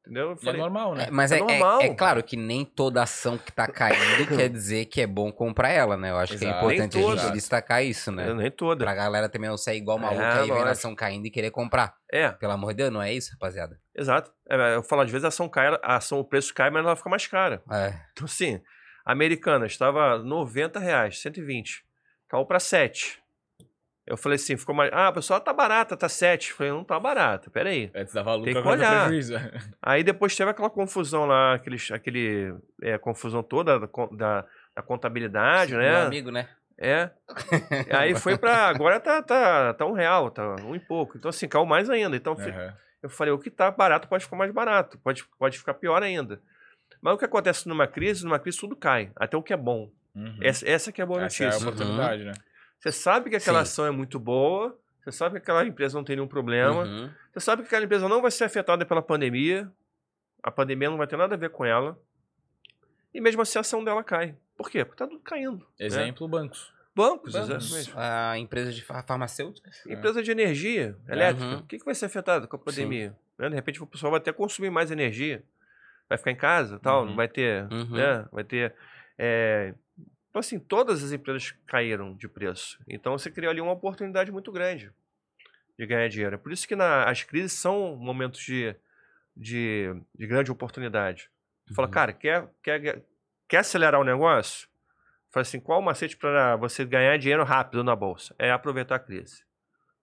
Entendeu? Eu E é falei, normal, né? É, mas É é, é- normal. é claro que nem toda ação que tá caindo quer dizer que é bom comprar ela, né? Eu acho que é Exato. importante a gente destacar isso, né? "Eu nem toda. Pra galera também não sair igual maluco É, aí vendo a ação caindo e querer comprar. É, Pelo amor de Deus, não é isso, rapaziada? exato. É, eu falo, às vezes a ação cai, a ação, o preço cai, mas ela fica mais cara. É. Então, assim, a americana estava 90 reais, 120. Caiu para 7. Eu falei assim, ficou mais. Ah, pessoal, tá barata, tá 7. Eu falei, não tá barata, peraí. Antes dava lucro, Tem que agora dá olhar. prejuízo. Aí depois teve aquela confusão lá, aquele, aquele é, confusão toda da, da, da contabilidade, Meu né? amigo, né? É. Aí foi pra. Agora tá, tá, tá um real, tá um e pouco. Então, assim, caiu mais ainda. Então, Aham. eu falei, o que tá barato pode ficar mais barato, pode, pode ficar pior ainda. Mas o que acontece numa crise, numa crise tudo cai, até o que é bom. Uhum. Essa, essa que é a boa Essa é a notícia. oportunidade, né? Você sabe que aquela Sim. ação é muito boa, você sabe que aquela empresa não tem nenhum problema, Uhum. você sabe que aquela empresa não vai ser afetada pela pandemia, a pandemia não vai ter nada a ver com ela, e mesmo assim a ação dela cai. Por quê? Porque tá tudo caindo. né? Exemplo, bancos. Bancos, Bancos. exatamente. A empresa de fa- farmacêutica. Empresa de energia elétrica, Uhum. o que, que vai ser afetado com a pandemia? Né? De repente o pessoal vai até consumir mais energia, vai ficar em casa tal, Uhum. não vai ter, Uhum. né? Vai ter... é, Então assim, todas as empresas caíram de preço. Então você criou ali uma oportunidade muito grande de ganhar dinheiro. É Por isso que na- as crises são momentos de, de, de grande oportunidade. Fala, Uhum. cara, quer, quer, quer acelerar o negócio? Fala assim, qual o macete para você ganhar dinheiro rápido na bolsa? É aproveitar a crise.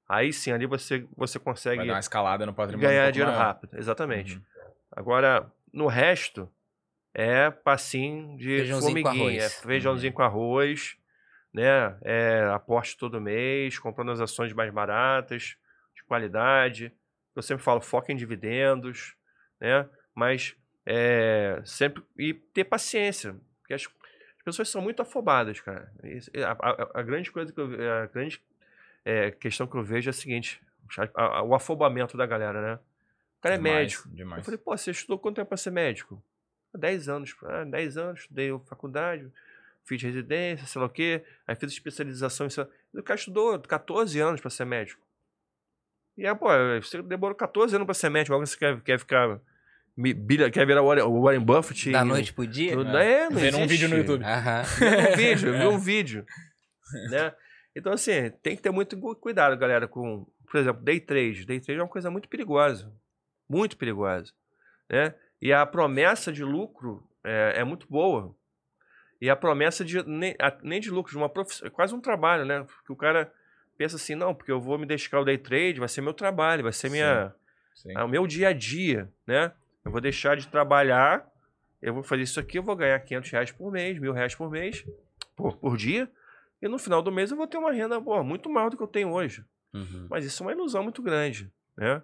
Aí sim, ali você, você consegue Vai dar uma escalada no patrimônio. um ganhar pouco dinheiro maior. rápido. Exatamente. Uhum. Agora, no resto, é passinho de Feijãozinho com formiguinha. É arroz. feijãozinho com arroz, né? É aporte todo mês, comprando as ações mais baratas, de qualidade. Eu sempre falo, foca em dividendos, né? Mas é, sempre... E ter paciência. Porque as, as pessoas são muito afobadas, cara. A, a- a grande coisa que eu... A grande é, questão que eu vejo é a seguinte. a- o afobamento da galera, né? O cara é Demais, médico. Eu Demais. falei, pô, você estudou quanto tempo para ser médico? 10 anos. Ah, 10 anos, estudei faculdade, fiz residência, sei lá o quê, aí fiz especialização O cara estudou 14 anos para ser médico. E aí, pô, você demorou 14 anos para ser médico, agora você quer, quer ficar. Quer virar o Warren, o Warren Buffett? Da e- noite pro dia? Não, É. é, não Vendo um vídeo no YouTube. Um vídeo, viu um vídeo. Né? Então, assim, tem que ter muito cu- cuidado, galera, com, por exemplo, day trade. Day trade é uma coisa muito perigosa. Muito perigosa. Né? E a promessa de lucro é, é muito boa. E a promessa de nem, a- nem de lucro, de uma profissão, é quase um trabalho, né? Porque o cara pensa assim, não, porque eu vou me dedicar ao day trade, vai ser meu trabalho, vai ser minha, Sim. é o meu dia a dia, né? Eu vou deixar de trabalhar, eu vou fazer isso aqui, eu vou ganhar 500 reais por mês, mil reais por mês, por, por dia, e no final do mês eu vou ter uma renda pô, muito maior do que eu tenho hoje. Uhum. Mas isso é uma ilusão muito grande, né?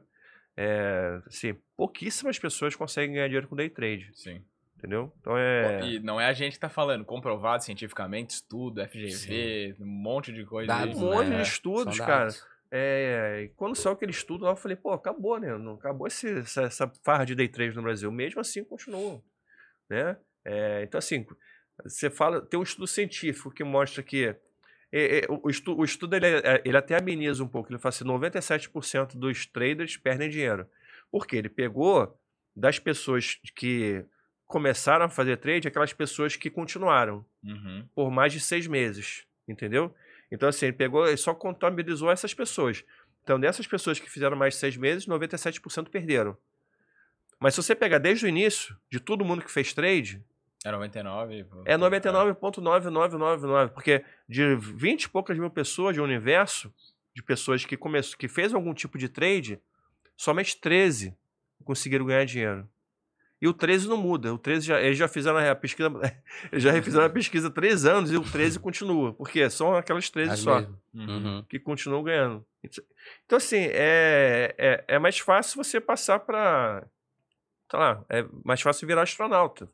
É, assim, pouquíssimas pessoas conseguem ganhar dinheiro com day trade, Sim. entendeu? Então é... E não é a gente que tá falando, comprovado cientificamente, estudo, FGV, um monte de coisa. Aí. um monte né? de estudos, São cara. dados. É, e quando saiu aquele estudo lá, eu falei, pô, acabou, né? Não acabou esse, essa, essa farra de day trade no Brasil. Mesmo assim, continua, né? É, então, assim, você fala, tem um estudo científico que mostra que o, estu, o estudo, ele, é- ele até ameniza um pouco, ele fala assim, 97% dos traders perdem dinheiro. Por quê? Ele pegou das pessoas que começaram a fazer trade, aquelas pessoas que continuaram Uhum. por mais de seis meses, entendeu? Então, assim, ele pegou e só contabilizou essas pessoas. Então, dessas pessoas que fizeram mais de seis meses, 97% perderam. Mas se você pegar desde o início, de todo mundo que fez trade, É 99. é 99,9999, porque de 20 e poucas mil pessoas de um universo, de pessoas que, começou, que fez algum tipo de trade, somente 13 conseguiram ganhar dinheiro. E o 13 não muda. O 13 já, eles já fizeram a pesquisa. Eles já refizeram a pesquisa há três anos e o 13 continua. Por quê? São aquelas 13 As só. Uhum. Uhum. que continuam ganhando. Então, assim, é, é, é mais fácil você passar para. Sei lá, é mais fácil virar astronauta.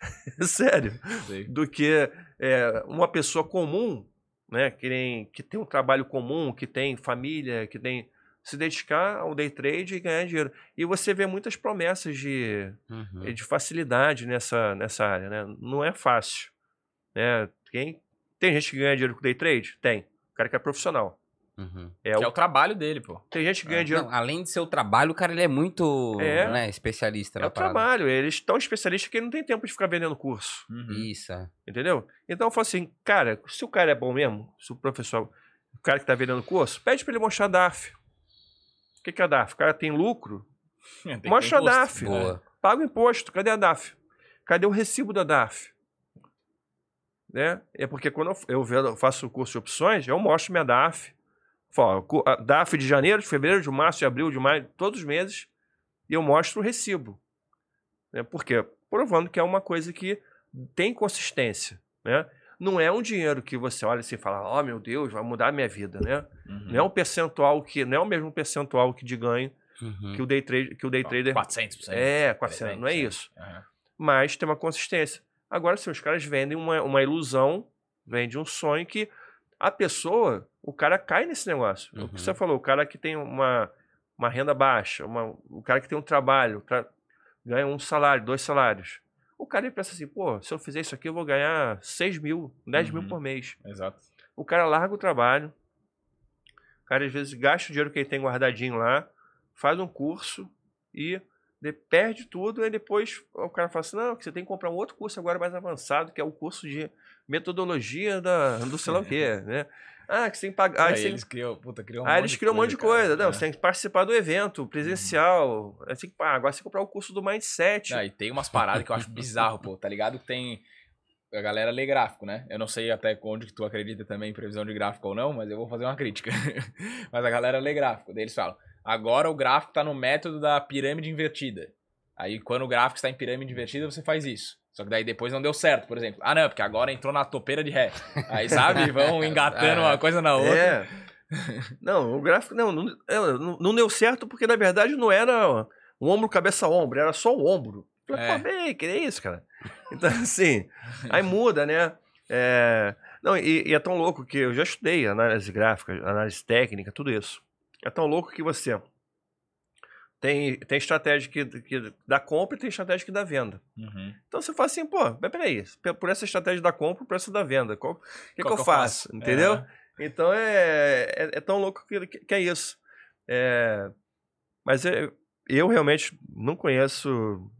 Sério. Sei. Do que é, uma pessoa comum, né? Que, nem, que tem um trabalho comum, que tem família, que tem. Se dedicar ao day trade e ganhar dinheiro. E você vê muitas promessas de, Uhum. de facilidade nessa, nessa área, né? Não é fácil. Né? Quem, tem gente que ganha dinheiro com day trade? Tem. O cara que é profissional. Uhum. É Que é o, o trabalho dele, pô. tem gente que ganha dinheiro Não, além de ser o trabalho, o cara ele é muito É. né, especialista É na o parada. trabalho, eles estão especialistas que não tem tempo de ficar vendendo curso, Uhum. Isso. é. entendeu? Então eu falo assim, cara, se o cara é bom mesmo, se o professor, o cara que tá vendendo curso, pede pra ele mostrar DAF. O que, que é DAF? O cara tem lucro, Tem Mostra a imposto. DAF. Boa. paga o imposto, cadê a DAF? Cadê o recibo da DAF? Né? É porque quando eu, eu faço o curso de opções, eu mostro minha DAF. DAF de janeiro, de fevereiro, de março, de abril, de maio, todos os meses, e eu mostro o recibo. Né? Por quê? Provando que é uma coisa que tem consistência. Né? Não é um dinheiro que você olha assim e fala, oh meu Deus, vai mudar a minha vida. Né? Uhum. Não é um percentual que. Não é o mesmo percentual que de ganho Uhum. que o day, trade, que o day trader. 400%. É, 400, não é 300%. isso. Aham. mas tem uma consistência. Agora, se os caras vendem uma, uma ilusão, vendem um sonho que a pessoa, o cara cai nesse negócio. O que Uhum. você falou, o cara que tem uma, uma renda baixa, uma- o cara que tem um trabalho, tra- ganha um salário, dois salários. O cara ele pensa assim, pô, se eu fizer isso aqui, eu vou ganhar 6 mil, 10 mil Uhum. por mês. Exato. O cara larga o trabalho, o cara às vezes gasta o dinheiro que ele tem guardadinho lá, faz um curso e de- perde tudo, e depois o cara fala assim, não, que você tem que comprar um outro curso agora mais avançado, que é o curso de metodologia da, do sei lá o quê, né? Ah, que você tem que pagar. Aí Aí, eles criam, puta, criam um aí monte eles de criam um monte de coisa. Não, É. você tem que participar do evento presencial. Tem que, ah, agora você tem que comprar o curso do Mindset. Não, e tem umas paradas que eu acho bizarro, pô, tá ligado? Que tem. A galera lê gráfico, né? Eu não sei até onde que tu acredita também em previsão de gráfico ou não, mas eu vou fazer uma crítica. mas a galera lê gráfico. Daí eles falam: agora o gráfico tá no método da pirâmide invertida. Aí quando o gráfico está em pirâmide invertida, você faz isso. Só que daí depois não deu certo, por exemplo. Ah, não, porque agora entrou na topeira de ré. Aí, sabe? Vão engatando É. uma coisa na outra. É. Não, o gráfico não, não, é, não, deu certo porque na verdade não era um ombro, cabeça, ombro, era só o ombro. Falei, É. pô, bem, que é isso, cara? Então, assim, aí muda, né? É, não, e, e é tão louco que eu já estudei análise gráfica, análise técnica, tudo isso. É tão louco que você tem, tem estratégia que, que da compra e tem estratégia que da venda. Uhum. Então você fala assim, pô, mas peraí, pe- por essa estratégia da compra, por essa da venda, o que, que, Qual eu faço? Entendeu? É. Então é, é, é tão louco que, que- que é isso. É, mas eu, eu realmente não conheço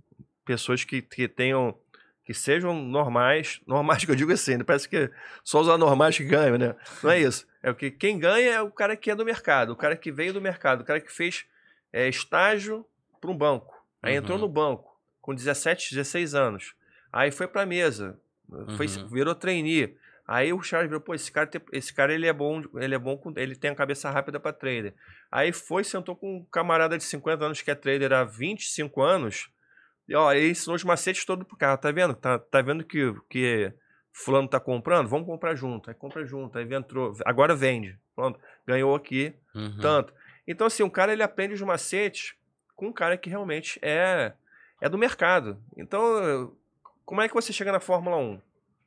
pessoas que, que tenham. que sejam normais. Normais que eu digo assim, né? parece que só os anormais que ganham, né? Não é isso. É o que quem ganha é o cara que é do mercado, o cara que veio do mercado, o cara que fez é, estágio para um banco. Aí entrou Uhum. no banco com 17, 16 anos. Aí foi para mesa, foi, Uhum. virou trainee. Aí o Charles virou, pô, esse cara, esse cara ele é bom, ele é bom com, ele tem a cabeça rápida para trader. Aí foi, sentou com um camarada de 50 anos que é trader há 25 anos. E ó, ele ensinou os macetes todo pro cara, tá vendo? Tá, tá vendo que que fulano tá comprando? Vamos comprar junto. Aí compra junto, aí entrou, agora vende. Pronto, ganhou aqui Uhum. tanto. Então assim, um cara ele aprende os macetes com um cara que realmente é é do mercado. Então, como é que você chega na Fórmula 1?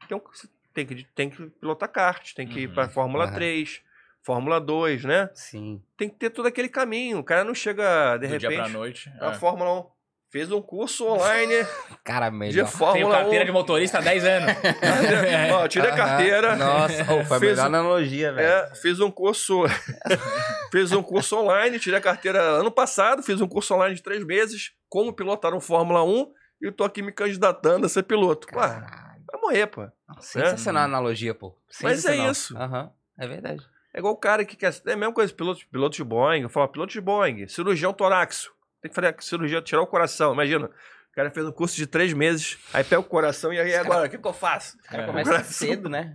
Tem, um- você tem que tem que pilotar kart, tem que ir Uhum. para Fórmula Aham. 3, Fórmula 2, né? Sim. Tem que ter todo aquele caminho. O cara não chega de Do dia pra repente noite. na é. Fórmula 1. Fez um curso online Cara, de melhor. Fórmula Tenho 1. carteira de motorista há 10 anos. Ó, tirei a carteira. Nossa, foi a Fez melhor um- analogia, velho. É, fiz um curso. fiz um curso online, tirei a carteira ano passado, fiz um curso online de três meses, como pilotar um Fórmula 1, e eu tô aqui me candidatando a ser piloto. Caralho. vai morrer, pô. Sensacional a analogia, pô. Mas é isso. Aham, é verdade. É igual o cara que quer. É a mesma coisa, piloto, piloto de Boeing. Eu falo, piloto de Boeing, cirurgião torácico. Tem que fazer cirurgia, tirar o coração. Imagina, o cara fez um curso de três meses, aí pega o coração e aí agora, o que, que eu faço? O cara É. começa Coração. cedo, né?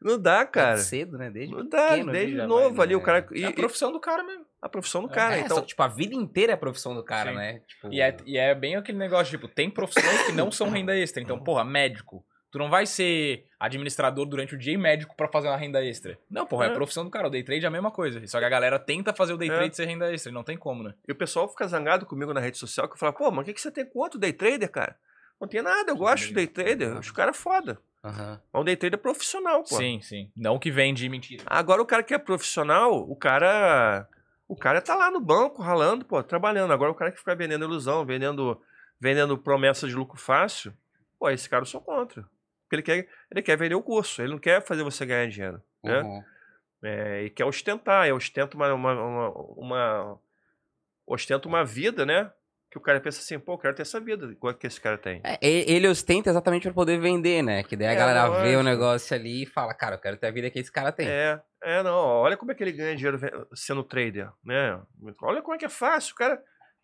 Não dá, cara. Cedo, né? Desde Não dá, pequeno, desde já novo vai, ali, né? o cara. E, É a profissão do cara mesmo. a profissão do É, cara. É, então, só, tipo, a vida inteira é a profissão do cara, Sim. né? Tipo, E é, e é bem aquele negócio, tipo, tem profissões que não são renda extra. Então, porra, médico. Tu não vai ser administrador durante o dia e médico pra fazer uma renda extra. Não, porra, é, É. a profissão do cara. O day trade é a mesma coisa. Só que a galera tenta fazer o day É. trade ser renda extra. E não tem como, né? E o pessoal fica zangado comigo na rede social, que eu falo, pô, mas o que, que você tem contra o day trader, cara? Não tem nada, eu gosto de day trader. Os caras é foda. Aham. Mas um day trader é profissional, pô. Sim, sim. Não que vende mentira. Agora o cara que é profissional, o cara. O cara tá lá no banco, ralando, pô, trabalhando. Agora o cara que fica vendendo ilusão, vendendo, vendendo promessa de lucro fácil, pô, esse cara eu sou contra. Porque ele quer, ele quer vender o curso, ele não quer fazer você ganhar dinheiro. Né? Uhum. É, e quer ostentar, e ostenta uma, uma, uma, uma- ostenta uma vida, né? Que o cara pensa assim, pô, eu quero ter essa vida, igual que esse cara tem. É, ele ostenta exatamente pra poder vender, né? Que daí a É, galera vê o negócio ali e fala, cara, eu quero ter a vida que esse cara tem. É, é, não, olha como é que ele ganha dinheiro sendo trader, né? Olha como é que é fácil, o cara...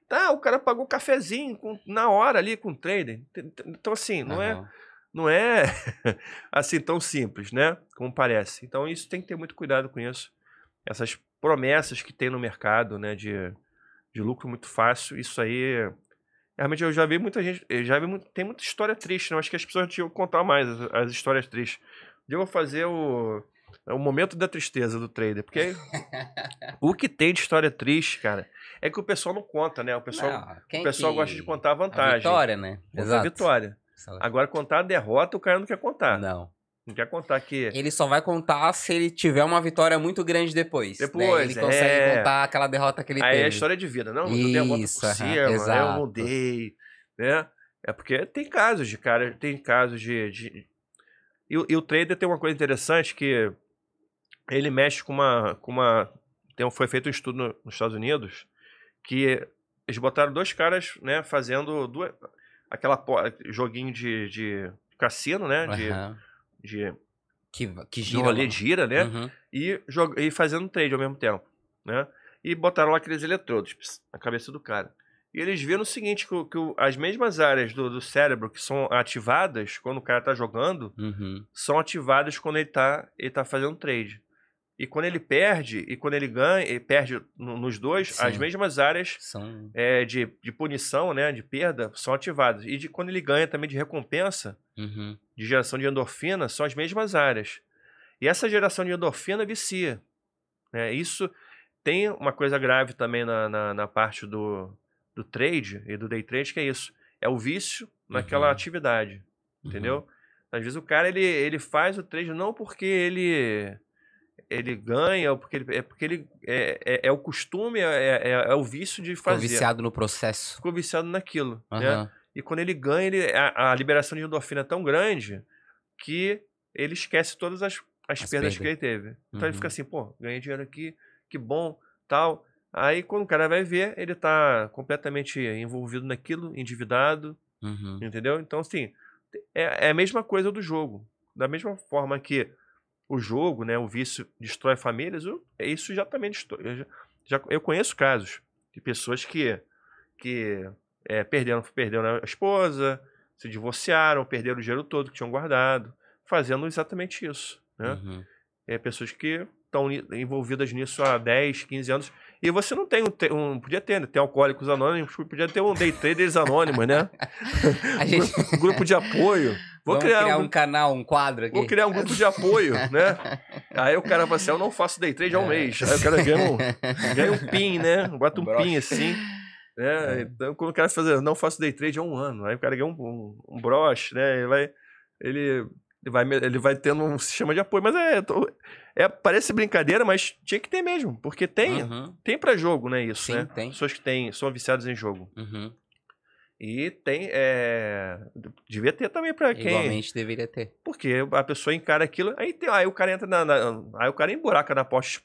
Tá, o cara pagou cafezinho com- na hora ali com o trader. Então, assim, não é Aham. não é assim tão simples, né? Como parece. Então isso tem que ter muito cuidado com isso. Essas promessas que tem no mercado, né? De, de lucro muito fácil, isso aí. Realmente eu já vi muita gente. Já vi muito, tem muita história triste, né? Eu acho que as pessoas tinham que contar mais as, as histórias tristes. Eu vou fazer o, o momento da tristeza do trader, porque o que tem de história triste, cara, é que o pessoal não conta, né? O pessoal, Não, o pessoal que- gosta de contar a A vantagem. vitória, né? Conta a Exato. vitória. Agora, contar a derrota, o cara não quer contar. Não, Não. quer contar que. Ele só vai contar se ele tiver uma vitória muito grande depois. né? Depois, Ele consegue é. contar aquela derrota que ele Aí é a teve. história de vida. Não, eu dei a por Isso, cima, eu mudei, né? É porque tem casos de cara, tem casos de... de- E, o- e o trader tem uma coisa interessante que ele mexe com uma... Com uma... Tem, um- foi feito um estudo no- nos Estados Unidos que eles botaram dois caras, né, fazendo duas, aquela joguinho de, de cassino, né, de, Aham. De, Que, que de gira. rolê de gira, né, Uhum. e, jog... e fazendo trade ao mesmo tempo, né? E botaram lá aqueles eletrodos pss, na cabeça do cara. E eles viram o seguinte, que, que as mesmas áreas do, do cérebro que são ativadas quando o cara tá jogando, Uhum. são ativadas quando ele tá, ele tá fazendo trade. E quando ele perde, e quando ele ganha, ele perde no- nos dois, as Sim. mesmas áreas São. é, de, de punição, né, de perda, são ativadas. E de, quando ele ganha também de recompensa, Uhum. de geração de endorfina são as mesmas áreas. E essa geração de endorfina vicia. né? Isso tem uma coisa grave também na, na, na parte do, do trade e do day trade, que é isso. É o vício naquela Uhum. atividade. Entendeu? Às vezes o cara ele, ele faz o trade não porque ele ele ganha, porque ele, é porque ele é, é, é o costume, é, é, é o vício de Ficou fazer. viciado no processo. Ficou viciado naquilo. né? Aham. E quando ele ganha, ele, a, a liberação de endorfina é tão grande que ele esquece todas as, as, As perdas perdas. que ele teve. Então ele Uhum. fica assim, pô, ganhei dinheiro aqui, que bom, tal. Aí quando o cara vai ver, ele tá completamente envolvido naquilo, endividado, Uhum. entendeu? Então, assim, é, é a mesma coisa do jogo. Da mesma forma que o jogo, né, o vício destrói famílias, o- isso já também destrói. Eu, já, já- eu conheço casos de pessoas que, que é, perderam, perderam a esposa, se divorciaram, perderam o dinheiro todo que tinham guardado, fazendo exatamente isso. Né? Uhum. É, pessoas que estão envolvidas nisso há 10, 15 anos. E você não tem um. um podia ter, né? Tem alcoólicos anônimos, podia ter um day traders anônimos, né? Gente. Um grupo de apoio. Vou Vamos criar, criar um, um canal, um quadro aqui. vou criar um grupo de apoio, né? Aí o cara fala assim: eu não faço day trade há um É. mês. Aí o cara ganha um, ganha um pin, né? Bota um, broche. pin assim. Né? É. Então, quando o cara faz, eu não faço day trade há um ano. Aí o cara ganha um, um, um broche, né? Ele vai. Ele. Ele vai, ele vai tendo um sistema de apoio, mas é, é parece brincadeira, mas tinha que ter mesmo, porque tem, Uhum. tem para jogo, né, isso, Sim, né? tem. Pessoas que têm, são viciadas em jogo. Uhum. E tem, é, devia ter também para quem, Igualmente deveria ter. porque a pessoa encara aquilo, aí, tem, aí o cara entra na, na- aí o cara emburaca na aposta,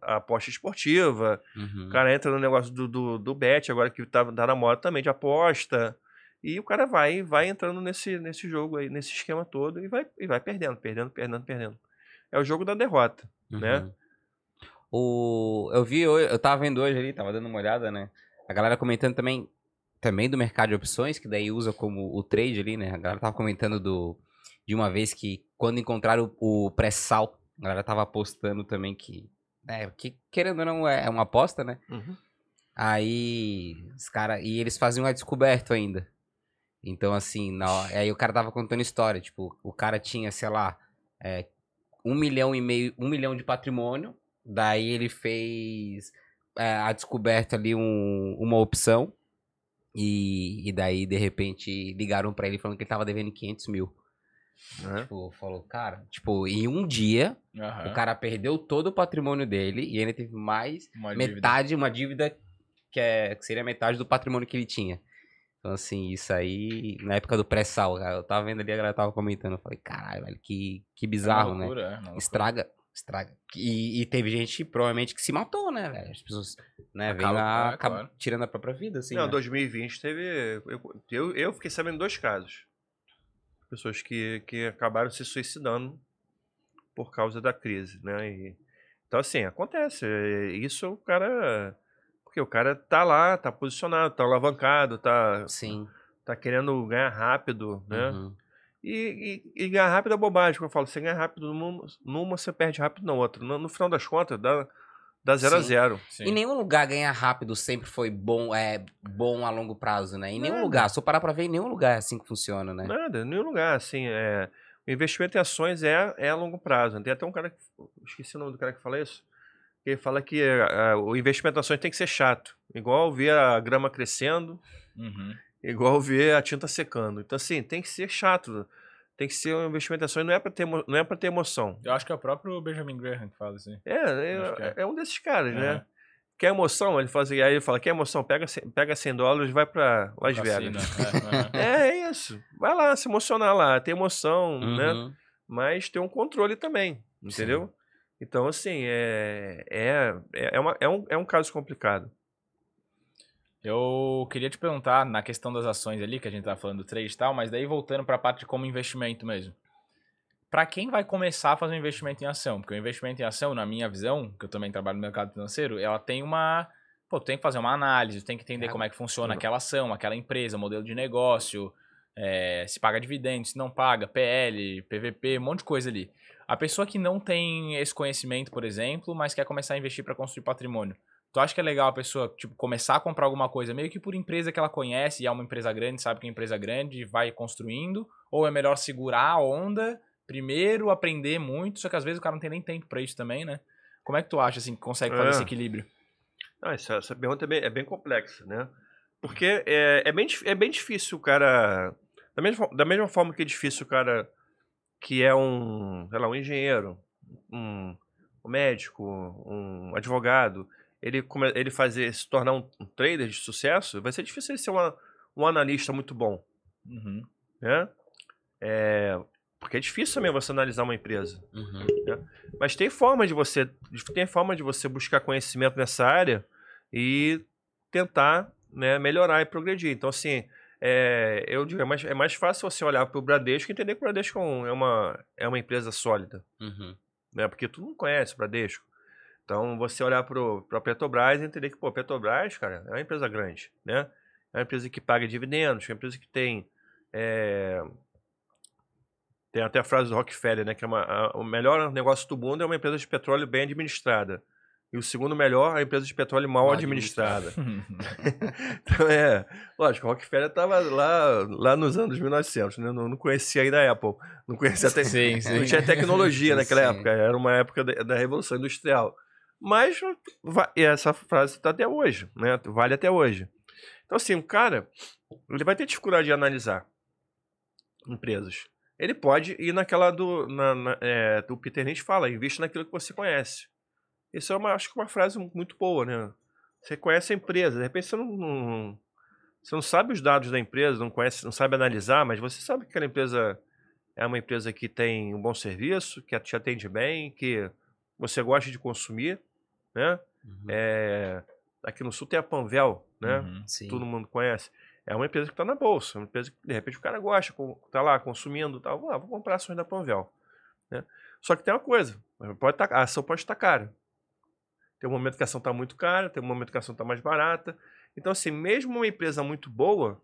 aposta esportiva, Uhum. o cara entra no negócio do, do, do bet, agora que tá, tá na moda também de aposta, e o cara vai vai entrando nesse, nesse jogo aí, nesse esquema todo, e vai, e vai perdendo, perdendo, perdendo, perdendo. É o jogo da derrota. né? Uhum. O, eu vi, eu tava vendo hoje ali, tava dando uma olhada, né? A galera comentando também, também do mercado de opções, que daí usa como o trade ali, né? A galera tava comentando do, de uma vez que quando encontraram o, o pré-sal, a galera tava apostando também que, é, que querendo ou não é uma aposta, né? Aí, os cara, e eles faziam a descoberta ainda. Então, assim, na, aí o cara tava contando história, tipo, o cara tinha, sei lá, é, um milhão e meio, um milhão de patrimônio, daí ele fez é, a descoberta ali um- uma opção, e, e daí, de repente, ligaram pra ele falando que ele tava devendo 500 mil. Né? Tipo, falou, cara, tipo, em um dia, Aham. o cara perdeu todo o patrimônio dele, e ainda teve mais Uma dívida. metade, uma dívida que, é, que seria metade do patrimônio que ele tinha. Então, assim, isso aí, na época do pré-sal, cara, eu tava vendo ali, a galera tava comentando, eu falei, caralho, velho, que, que É bizarro, né? loucura, é uma loucura. Estraga, estraga. E, e teve gente, provavelmente, que se matou, né, velho? As pessoas, né, vem Acaba- lá, é, acaba claro. tirando a própria vida, assim, Não, né? 2020 teve. Eu, eu, eu fiquei sabendo dois casos. Pessoas que, que acabaram se suicidando por causa da crise, né? E- então, assim, acontece. é, Isso o cara. Porque o cara tá lá, tá posicionado, tá alavancado, tá, Sim. tá querendo ganhar rápido, né? uhum. E, e- e ganhar rápido é bobagem. Como eu falo, você ganha rápido numa, numa você perde rápido na outra. No, no final das contas, dá, dá zero a Sim. zero. Sim. Em nenhum lugar ganhar rápido sempre foi bom, é, bom a longo prazo, né? Em nenhum Nada. lugar. Se eu parar pra ver, em nenhum lugar é assim que funciona, né? Nada, em nenhum lugar, assim, é... O investimento em ações é, é a longo prazo. Tem até um cara, que, esqueci o nome do cara que fala isso, ele fala que é, é, o investimento em ações tem que ser chato. Igual ver a grama crescendo Uhum. igual ver a tinta secando. Então, assim, tem que ser chato. Tem que ser um investimento assim, não é para ter, não é pra ter emoção. Eu acho que é o próprio Benjamin Graham que fala assim. É, é, é. é um desses caras, Aham. né? Quer emoção? Ele fala assim, aí ele fala, quer emoção? Pega, cem- pega 100 dólares e vai pra Las Vegas. é, é. É, isso. Vai lá, se emocionar lá, ter emoção, né? Uhum. Mas ter um controle também, entendeu? Então, assim, é, é, é, uma, é, um, é um caso complicado. Eu queria te perguntar na questão das ações ali, que a gente tá falando do trade e tal, mas daí voltando pra parte de como investimento mesmo. Pra quem vai começar a fazer um investimento em ação? Porque o investimento em ação, na minha visão, que eu também trabalho no mercado financeiro, ela tem uma. Pô, tu tem que fazer uma análise, tem que entender Cara, como é que funciona aquela ação, aquela empresa, modelo de negócio, é, se paga dividendos, se não paga, PL, PVP, um monte de coisa ali. A pessoa que não tem esse conhecimento, por exemplo, mas quer começar a investir para construir patrimônio, tu acha que é legal a pessoa tipo, começar a comprar alguma coisa meio que por empresa que ela conhece e é uma empresa grande, sabe que é uma empresa grande e vai construindo? Ou é melhor segurar a onda, primeiro aprender muito, só que às vezes o cara não tem nem tempo para isso também, né? Como é que tu acha assim que consegue fazer É. esse equilíbrio? Ah, essa, essa pergunta é bem, é bem complexa, né? Porque é, é, bem, é bem difícil o cara. Da mesma, da mesma forma que é difícil o cara que é um, sei lá, um engenheiro, um, um médico, um advogado, ele, ele fazer, se tornar um, um trader de sucesso, vai ser difícil ele ser uma, um analista muito bom, Uhum. né? É, porque é difícil também você analisar uma empresa. Uhum. Mas tem forma de você, tem forma de você buscar conhecimento nessa área e tentar né, melhorar e progredir. Então, assim, é, eu digo, é mais, é mais fácil você olhar para o Bradesco e entender que o Bradesco é é uma, é uma empresa sólida, Uhum. né? Porque tu não conhece o Bradesco. Então, você olhar para a Petrobras e entender que, pô, a Petrobras, cara, é uma empresa grande, né? É uma empresa que paga dividendos, é uma empresa que tem... é, tem até a frase do Rockefeller, né? Que é uma, a- o melhor negócio do mundo é uma empresa de petróleo bem administrada. E o segundo melhor, a empresa de petróleo mal, Mal administrada. Então, é, lógico, Rockefeller estava lá, lá nos anos 1900, né? Não, não conhecia ainda a Apple, não conhecia até, Sim, sim. não tinha tecnologia naquela Sim. época, era uma época da, da Revolução Industrial. Mas essa frase está até hoje, né? Vale até hoje. Então, assim, o cara, ele vai ter dificuldade de analisar empresas. Ele pode ir naquela do, na, na- é, do Peter Lynch fala, investe naquilo que você conhece. Isso é uma, acho que uma frase muito boa, né? Você conhece a empresa, de repente você não, não- você não sabe os dados da empresa, não conhece, não sabe analisar, mas você sabe que aquela empresa é uma empresa que tem um bom serviço, que te atende bem, que você gosta de consumir, né? Uhum. É, aqui no sul tem a Panvel, né? Uhum. Todo mundo conhece. É uma empresa que está na bolsa, uma empresa que de repente o cara gosta, com- tá lá consumindo, tal, ah, vou comprar ações da Panvel, né? Só que tem uma coisa, pode tá, a ação pode estar cara. Tem um momento que a ação está muito cara, tem um momento que a ação está mais barata. Então, assim, mesmo uma empresa muito boa,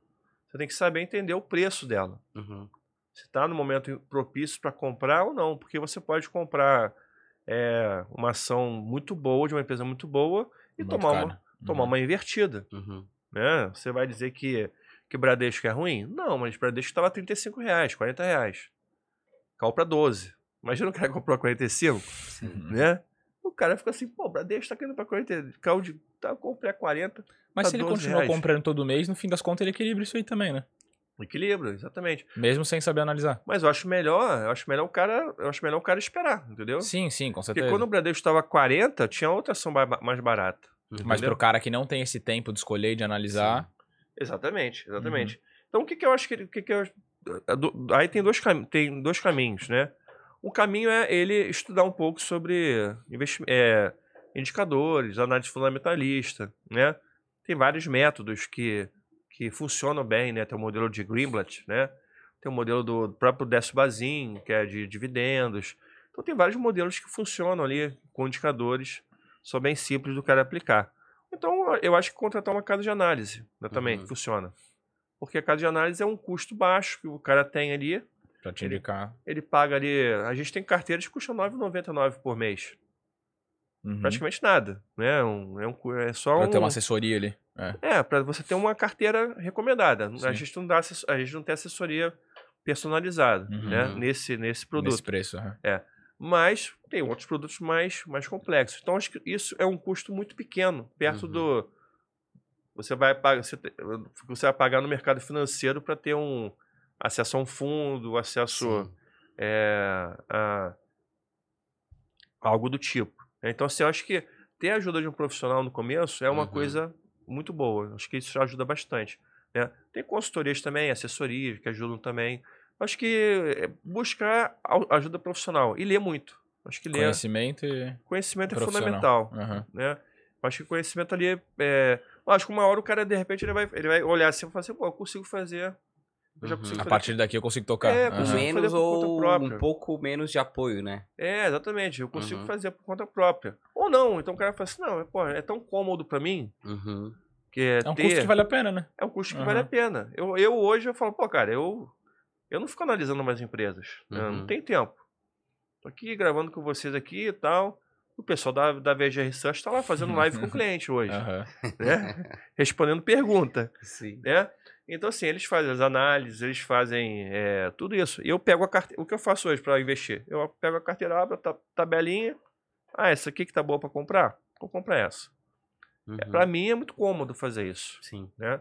você tem que saber entender o preço dela. Uhum. Se está no momento propício para comprar ou não, porque você pode comprar é, uma ação muito boa, de uma empresa muito boa, e Muito tomar, cara. uma, tomar uma invertida. Uhum. Né? Você vai dizer que, que o Bradesco é ruim? Não, mas o Bradesco estava 35 reais, 40 reais. Caiu para 12. Imagina o cara comprou a 45, Uhum. né? O cara fica assim, pô, o Bradesco tá caindo para 40, caiu de, tá, eu comprei a 40. Mas Tá se ele 12 continuar reais. comprando todo mês, no fim das contas ele equilibra isso aí também, né? Equilíbrio, exatamente. Mesmo sem saber analisar. Mas eu acho melhor, eu acho melhor o cara, eu acho melhor o cara esperar, entendeu? Sim, sim, com Porque certeza. quando o Bradesco estava 40, tinha outra ação mais barata. Uhum. Mas entendeu? pro cara que não tem esse tempo de escolher e de analisar, Exatamente, exatamente. Uhum. Então o que, que eu acho que, o que, que eu, aí tem dois, tem dois caminhos, né? Um caminho é ele estudar um pouco sobre é, indicadores, análise fundamentalista, né? Tem vários métodos que, que funcionam bem, né? Tem o modelo de Greenblatt, né? Tem o modelo do próprio Décio Bazin, que é de dividendos. Então tem vários modelos que funcionam ali com indicadores, são bem simples do cara aplicar. Então eu acho que contratar uma casa de análise né, também Uhum. funciona. Porque a casa de análise é um custo baixo que o cara tem ali, pra te Ele- indicar. ele paga ali. A gente tem carteiras que custam R$ 9,99 por mês. Uhum. Praticamente nada. Né? Um, é, um, é só Pra um. ter uma assessoria ali. É. É, para você ter uma carteira recomendada. Sim. A gente, não dá, a gente não tem assessoria personalizada Uhum. né? nesse, nesse produto. Nesse preço. aham. Mas tem outros produtos mais, mais complexos. Então, acho que isso é um custo muito pequeno, perto Uhum. do. você vai pagar, você, você vai pagar no mercado financeiro para ter um acesso a um fundo, acesso é, a algo do tipo. Então, assim, eu acho que ter a ajuda de um profissional no começo é uma Uhum. coisa muito boa. Acho que isso ajuda bastante. né? Tem consultorias também, assessorias que ajudam também. Acho que é buscar ajuda profissional e ler muito. Acho que ler Conhecimento e. conhecimento é fundamental Aham. né? Acho que conhecimento ali é. é... Acho que uma hora o cara, de repente, ele vai, ele vai olhar assim e falar assim, pô, eu consigo fazer. Eu já Uhum. consigo A fazer. partir daqui eu consigo tocar. É, consigo. fazer Menos por conta ou própria. um pouco menos de apoio, né? É, exatamente. Eu consigo Uhum. fazer por conta própria. Ou não. Então o cara fala assim, não, é, pô, é tão cômodo pra mim Uhum. que é, É um ter... custo que vale a pena, né? É um custo que Uhum. vale a pena. Eu, eu hoje eu falo, pô, cara, eu, eu não fico analisando mais empresas. né? Uhum. Não tem tempo. Tô aqui gravando com vocês aqui e tal. O pessoal da, da VG Research tá lá fazendo live com o cliente hoje, Aham. né? Respondendo pergunta. Sim. né? Então, assim, eles fazem as análises, eles fazem é, tudo isso. E eu pego a carteira. O que eu faço hoje para investir? Eu pego a carteira, abro a ta- tabelinha. Ah, essa aqui que tá boa para comprar? Vou comprar essa. Uhum. Para mim é muito cômodo fazer isso, Sim. né?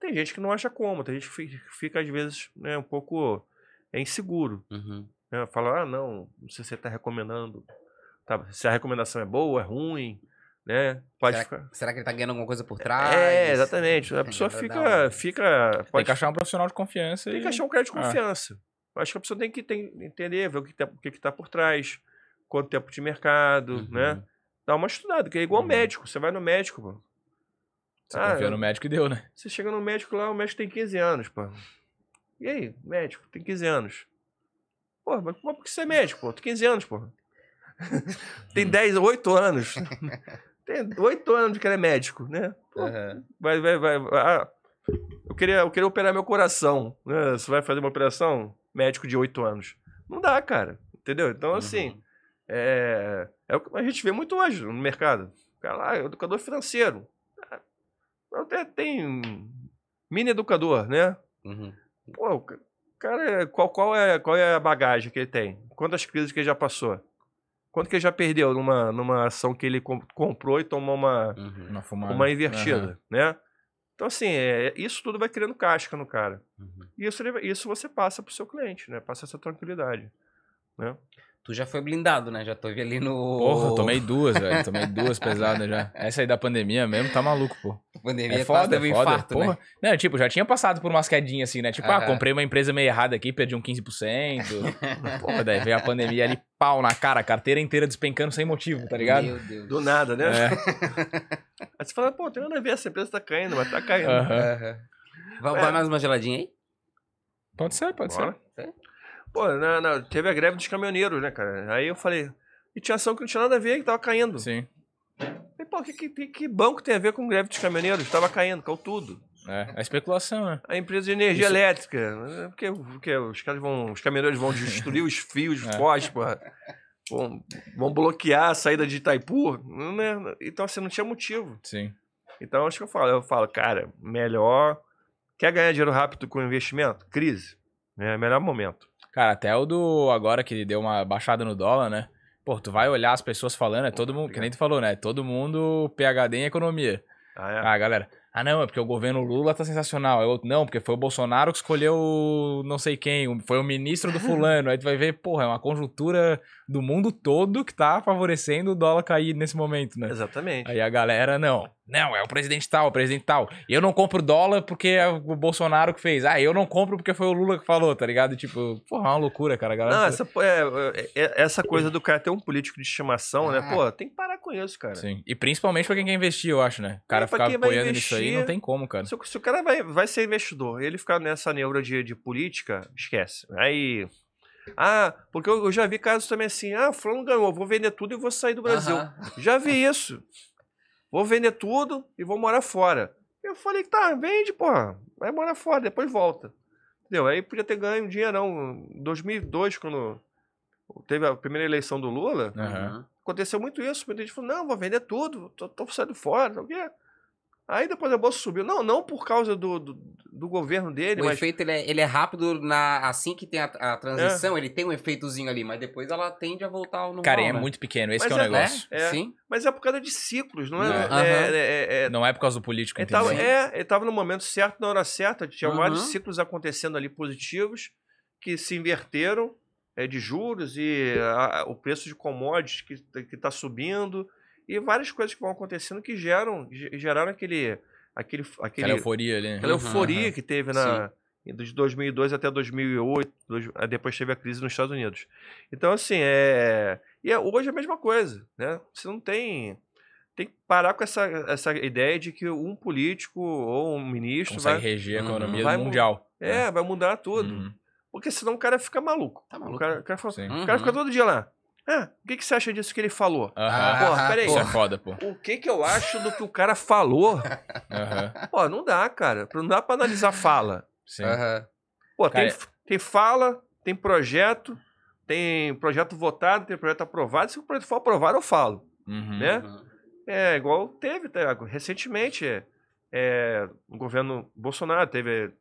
Tem gente que não acha cômodo, tem gente que fi- fica, às vezes, né, um pouco é, inseguro. Uhum. Né? Fala, ah, não, não sei se você está recomendando. Tá, se a recomendação é boa, é ruim, né? Pode Será, ficar. será que ele tá ganhando alguma coisa por trás? É, exatamente. A pessoa fica, fica. Tem Pode que achar um profissional de confiança. Tem e... que achar um cara de Ah. confiança. Eu acho que a pessoa tem que tem- entender, ver o que está que que tá por trás, quanto tempo de mercado, Uhum. né? Dá uma estudada, que é igual Uhum. médico. Você vai no médico, pô. Você Ah, confia no médico e deu, né? Você chega no médico lá, o médico tem 15 anos, pô. E aí, médico, tem 15 anos. Pô, mas mas por que você é médico, pô? Tem 15 anos, pô. tem 10, 8 anos. tem 8 anos que ele é médico, né? Pô, Aham. vai, vai, vai. Ah, eu, queria, eu queria operar meu coração. Né? Você vai fazer uma operação? Médico de 8 anos. Não dá, cara. Entendeu? Então, assim, Uhum. é, é o que a gente vê muito hoje no mercado. O cara lá, é educador financeiro. Ah, Até tem mini educador, né? Uhum. Pô, cara, qual, qual, é, qual é a bagagem que ele tem? Quantas crises que ele já passou? Quanto que ele já perdeu numa, numa ação que ele com- comprou e tomou uma, Uhum. Uma fumada. uma invertida, né? Então, assim, é, isso tudo vai criando casca no cara. Uhum. E isso, isso você passa pro seu cliente, né? Passa essa tranquilidade. Né? Tu já foi blindado, né? Já tô ali no. Porra, eu tomei duas, velho. Tomei duas pesadas já. Essa aí da pandemia mesmo tá maluco, pô. Pandemia É foda, é foda. infarto, Porra. né? Não, tipo, já tinha passado por umas quedinhas assim, né? Tipo, ah, Aham. comprei uma empresa meio errada aqui, perdi um 15%. Porra, daí veio a pandemia ali, pau na cara, a carteira inteira despencando sem motivo, tá ligado? Meu Deus. Do nada, né? É. Aí você fala, pô, tem nada a ver, essa empresa tá caindo, mas tá caindo. Aham. Aham. Vai, É. vai mais uma geladinha aí? Pode ser, pode Bora. ser. Pô, na- na- teve a greve dos caminhoneiros, né, cara? Aí eu falei, e tinha ação que não tinha nada a ver, que tava caindo. Sim. Falei, pô, que, que, que banco tem a ver com greve dos caminhoneiros? Tava caindo, caiu tudo. É, a especulação, né? A empresa de energia Isso- elétrica. né? Porque, porque os caras vão. Os caminhoneiros vão destruir os fios É. porra. Vão, vão bloquear a saída de Itaipu. Né? Então, assim, não tinha motivo. Sim. Então, acho que eu falo, eu falo, cara, melhor. Quer ganhar dinheiro rápido com investimento? Crise. É o melhor momento. Cara, até o do agora que deu uma baixada no dólar, né? Pô, tu vai olhar as pessoas falando, é todo mundo, que nem tu falou, né? Todo mundo PHD em economia. Ah, é? Ah, galera. Ah, não, é porque o governo Lula tá sensacional. Outro, não, porque foi o Bolsonaro que escolheu não sei quem, foi o ministro do fulano. Aí tu vai ver, porra, é uma conjuntura do mundo todo que tá favorecendo o dólar cair nesse momento, né? Exatamente. Aí a galera, não, não, é o presidente tal, o presidente tal. Eu não compro dólar porque é o Bolsonaro que fez. Ah, eu não compro porque foi o Lula que falou, tá ligado? Tipo, porra, é uma loucura, cara. A galera Não, essa, é, é- é- essa coisa do cara ter um político de estimação, né? Ah. Pô, tem que parar com isso, cara. Sim. E principalmente pra quem quer investir, eu acho, né? O cara É, ficar apoiando nisso aí, não tem como, cara. Se, o- se o cara vai, vai ser investidor e ele ficar nessa neura de, de política, esquece. Aí. Ah, porque eu, eu já vi casos também assim: ah, fulano ganhou, vou vender tudo e vou sair do Brasil. Aham. Já vi isso. Vou vender tudo e vou morar fora. Eu falei, tá, vende, porra. Vai morar fora, depois volta. Entendeu? Aí podia ter ganho um dinheirão. Em 2002, quando teve a primeira eleição do Lula. Uhum. aconteceu muito isso. Muita gente falou, não, vou vender tudo, tô, tô saindo fora, não sei o quê. Aí depois a bolsa subiu. Não, não por causa do, do, do governo dele, O mas efeito ele é, ele é rápido na, assim que tem a, a transição, ele tem um efeitozinho ali, mas depois ela tende a voltar ao normal. Cara, e é né? muito pequeno, esse é o é, negócio. É. Sim. Mas é por causa de ciclos, não é? Não. é- é- é- é- Não é por causa do político, tava, entendeu? é, ele tava no momento certo, na hora certa. Tinha Uhum. vários ciclos acontecendo ali positivos que se inverteram é, de juros e a- o preço de commodities que, que tá subindo e várias coisas que vão acontecendo que geram, ge- geraram aquele, aquele, aquele, Aquela euforia ali. aquela Uhum, euforia uhum. que teve na de 2002 até 2008, dois- aí depois teve a crise nos Estados Unidos. Então assim, é e é, hoje é a mesma coisa, né? Você não tem tem que parar com essa, essa ideia de que um político ou um ministro Consegue vai, reger a Uhum. economia Vai mundial. é, vai mudar tudo. Uhum. Porque senão o cara fica maluco. Tá O maluco. cara, o cara fala- Sim. Uhum. o cara fica todo dia lá. Ah, o que, que você acha disso que ele falou? Aham. Porra, peraí. Isso é foda, pô. O que que eu acho do que o cara falou? Aham. Pô, não dá, cara. Não dá pra analisar fala. Sim. Aham. Pô, tem, Cara, tem fala, tem projeto, tem projeto votado, tem projeto aprovado. Se o projeto for aprovado, eu falo. Uhum. Né? Uhum. É igual teve, tá? recentemente, é, é, no governo Bolsonaro, teve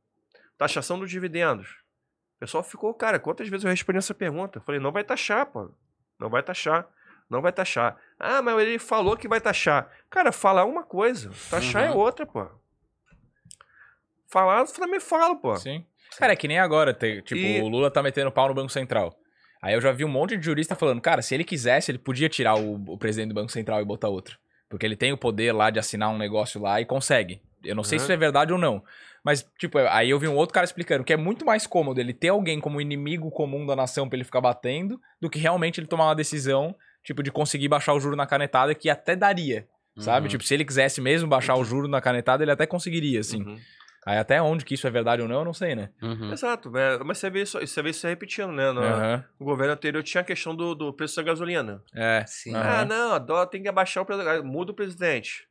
taxação dos dividendos. O pessoal ficou, cara, quantas vezes eu respondi essa pergunta? Eu falei, não vai taxar, pô. Não vai taxar. Não vai taxar. Ah, mas ele falou que vai taxar. Cara, falar é uma coisa, taxar é Uhum. outra, pô. Falar, eu também falo, pô. Sim. Cara, é que nem agora, tipo, E- o Lula tá metendo pau no Banco Central. Aí eu já vi um monte de jurista falando, cara, se ele quisesse, ele podia tirar o, o presidente do Banco Central e botar outro. Porque ele tem o poder lá de assinar um negócio lá e consegue. Eu não sei se Uhum. isso é verdade ou não. Mas, tipo, aí eu vi um outro cara explicando que é muito mais cômodo ele ter alguém como inimigo comum da nação pra ele ficar batendo, do que realmente ele tomar uma decisão, tipo, de conseguir baixar o juro na canetada, que até daria. Sabe? Uhum. Tipo, se ele quisesse mesmo baixar o juro na canetada, ele até conseguiria, assim. Uhum. Aí até onde que isso é verdade ou não, eu não sei, né? Uhum. Exato, é, mas você vê isso, você vê isso repetindo, né? No, no governo anterior tinha a questão do, do preço da gasolina. É. Sim. Aham. Ah, não, a dó tem que abaixar o preço. da- Muda o presidente.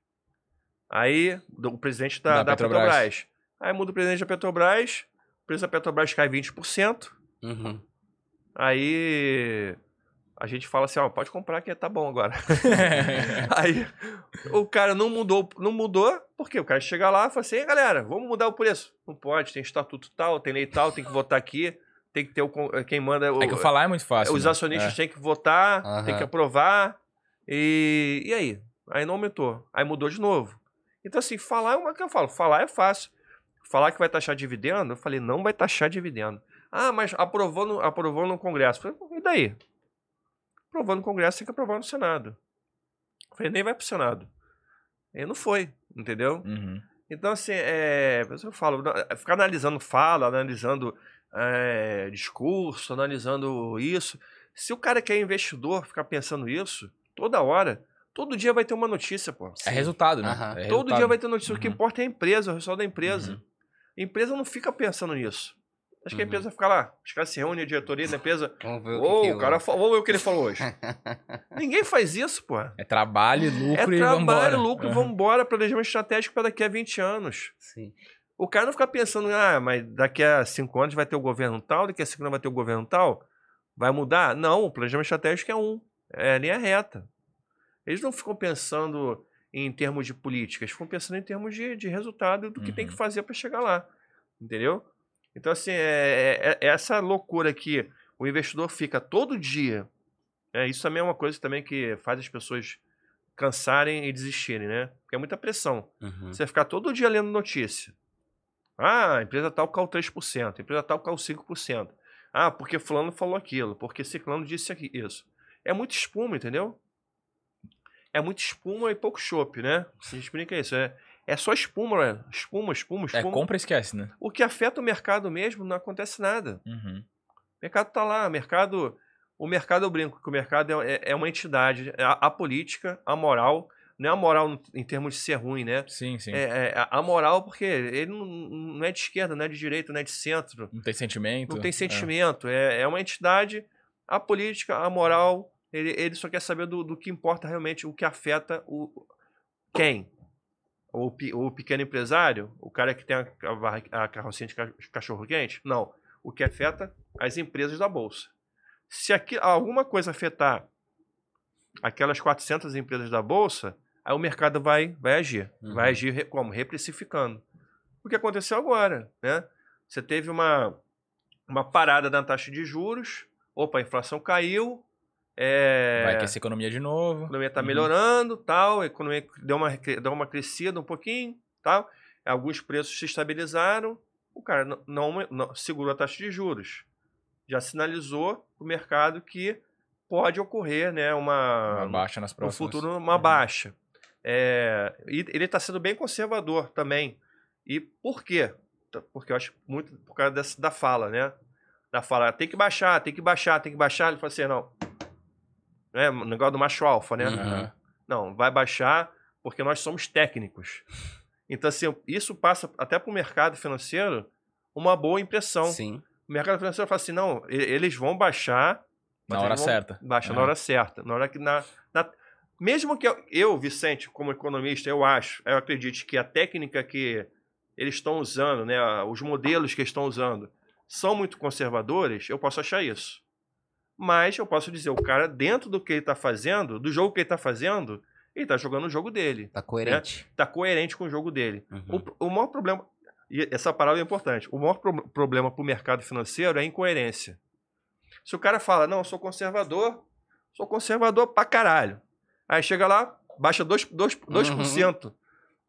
Aí, o presidente da, Da da Petrobras. Petrobras. Aí muda o presidente da Petrobras, o preço da Petrobras cai 20%. Uhum. Aí a gente fala assim, ó, pode comprar que tá bom agora. Aí o cara não mudou, não mudou, porque o cara chega lá e fala assim, "Ei, galera, vamos mudar o preço. Não pode, tem estatuto tal, tem lei tal, tem que votar aqui, tem que ter o, con- quem manda... O, É que falar é muito fácil. os né? acionistas têm que votar, Aham. tem que aprovar. E, e aí? Aí não aumentou. Aí mudou de novo. Então, assim, falar é uma que eu falo. Falar é fácil. Falar que vai taxar dividendo, eu falei, não vai taxar dividendo. Ah, mas aprovou no, aprovou no Congresso. Falei, e daí? Aprovou no Congresso, tem que aprovar no Senado. Eu falei, nem vai pro Senado. E não foi, entendeu? É. Uhum. Então, assim, é, eu falo, na- ficar analisando fala, analisando é, discurso, analisando isso. Se o cara que é investidor ficar pensando isso, toda hora, todo dia vai ter uma notícia, pô. É resultado, né? Aham. É Todo resultado. dia vai ter notícia. O que Uhum. importa é a empresa, o resultado da empresa. Uhum. A empresa não fica pensando nisso. Acho que a Uhum. empresa fica lá, os caras se reúnem, a diretoria da empresa. Vamos ver o que, o cara falou, vamos ver o que ele falou hoje. Ninguém faz isso, pô. É trabalho, lucro É e vambora. trabalho, lucro, Aham. vamos embora, planejamento estratégico para daqui a 20 anos. Sim. O cara não fica pensando, ah, mas daqui a cinco anos vai ter o governo tal, daqui a cinco anos vai ter o governo tal. Vai mudar? Não, o planejamento estratégico é um. É linha reta. Eles não ficam pensando em termos de políticas, ficam pensando em termos de, de resultado do que tem que Uhum. fazer para chegar lá. Entendeu? Então, assim, é, é- é essa loucura que o investidor fica todo dia. É, isso também é uma coisa também que faz as pessoas cansarem e desistirem, né? Porque é muita pressão. Uhum. Você ficar todo dia lendo notícia. Ah, a empresa tal caiu 3%, a empresa tal caiu 5%. Ah, porque fulano falou aquilo, porque ciclano disse isso. É muito espuma, entendeu? É muito espuma e pouco chopp, né? Se a gente brinca isso, é, é só espuma, né? Espuma, espuma, É, espuma. compra e esquece, né? O que afeta o mercado mesmo não acontece nada. Uhum. O mercado tá lá, o mercado, o mercado eu brinco que o mercado é, é- é uma entidade, é a, a política, a moral, não é a moral em termos de ser ruim, né? Sim, sim. É, é, a- a moral, porque ele não, não é de esquerda, não é de direita, não é de centro, Não tem sentimento. não tem sentimento. É, é uma entidade, a política, a moral, ele, ele só quer saber do, do que importa realmente, o que afeta o quem? O, o pequeno empresário? O cara que tem a, a a carrocinha de ca- cachorro-quente? Não. O que afeta as empresas da Bolsa. Se aqui, alguma coisa afetar aquelas 400 empresas da Bolsa, Aí o mercado vai, vai agir. Uhum. Vai agir como? Reprecificando. O que aconteceu agora, né? Você teve uma, uma parada na taxa de juros, opa, a inflação caiu, é, Vai aquecer a economia de a novo. economia está Uhum. melhorando, tal, a economia deu uma, deu uma crescida um pouquinho, tal. Alguns preços se estabilizaram, o cara não, não- não- segurou a taxa de juros. Já sinalizou para o mercado que pode ocorrer né, uma, Uma baixa nas no próximas. futuro uma Uhum. baixa. É, e ele está sendo bem conservador também. E por quê? Porque eu acho muito por causa dessa, da fala, né? Da fala, tem que baixar, tem que baixar, tem que baixar. Ele fala assim, não. É, o negócio do macho alfa, né? Uhum. Não, vai baixar porque nós somos técnicos. Então, assim, isso passa até para o mercado financeiro uma boa impressão. Sim. O mercado financeiro fala assim, não, eles vão baixar Na hora certa. Baixa na hora certa. Na hora que na, na- mesmo que eu, eu, Vicente, como economista, eu acho, eu acredite que a técnica que eles estão usando, né, os modelos que eles estão usando, são muito conservadores, eu posso achar isso. Mas eu posso dizer, o cara, dentro do que ele está fazendo, do jogo que ele está fazendo, ele está jogando o jogo dele. Tá coerente. Está coerente com o jogo dele. Uhum. O, o maior problema, e essa palavra é importante, o maior pro- problema para o mercado financeiro é a incoerência. Se o cara fala, não, eu sou conservador, sou conservador pra caralho. Aí chega lá, baixa 2%. 2, 2%.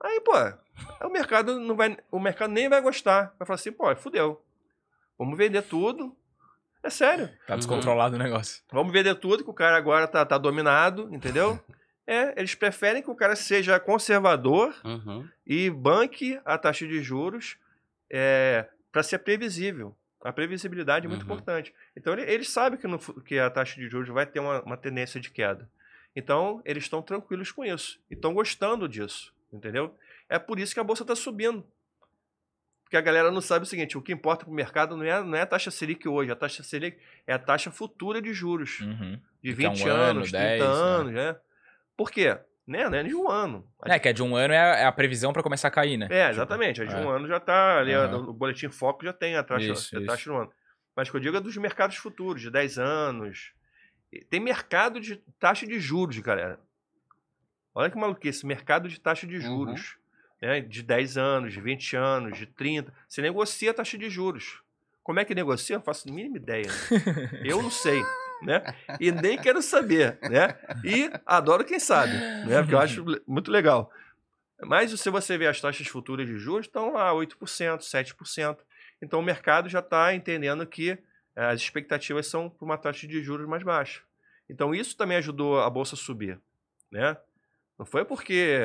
Aí, pô, o mercado não vai. O mercado nem vai gostar. Vai falar assim, pô, fudeu. Vamos vender tudo. É sério. Tá Uhum. descontrolado o negócio. Vamos vender tudo, que o cara agora tá, tá dominado, entendeu? É, eles preferem que o cara seja conservador Uhum. e banque a taxa de juros para ser previsível. A previsibilidade é muito Uhum. importante. Então, ele- eles sabem que, no que a taxa de juros vai ter uma, uma tendência de queda. Então, eles estão tranquilos com isso. E estão gostando disso, entendeu? É por isso que a bolsa está subindo. Porque a galera não sabe o seguinte, o que importa para o mercado não é, não é a taxa Selic hoje, a taxa Selic é a taxa futura de juros. Uhum. De Fica um 20 ano, anos, 30 10, né? anos, né? Por quê? Né? Não é de um ano. É, que é de um ano é a, é a previsão pra começar a cair, né? É, exatamente. A de é. um ano já está ali, Aham. o boletim foco já tem a taxa, Isso, a isso. taxa do ano. Mas o que eu digo é dos mercados futuros, de 10 anos. Tem mercado de taxa de juros, galera. Olha que maluquice, mercado de taxa de juros. Né? De 10 anos, de 20 anos, de 30. Você negocia a taxa de juros. Como é que negocia? Eu não faço a mínima ideia. né? Eu não sei. Né? E nem quero saber. Né? E adoro quem sabe. Né? Porque eu acho muito legal. Mas se você ver as taxas futuras de juros, estão lá 8%, 7%. Então o mercado já está entendendo que eh, as expectativas são para uma taxa de juros mais baixa. Então isso também ajudou a bolsa a subir. Né? Não foi porque.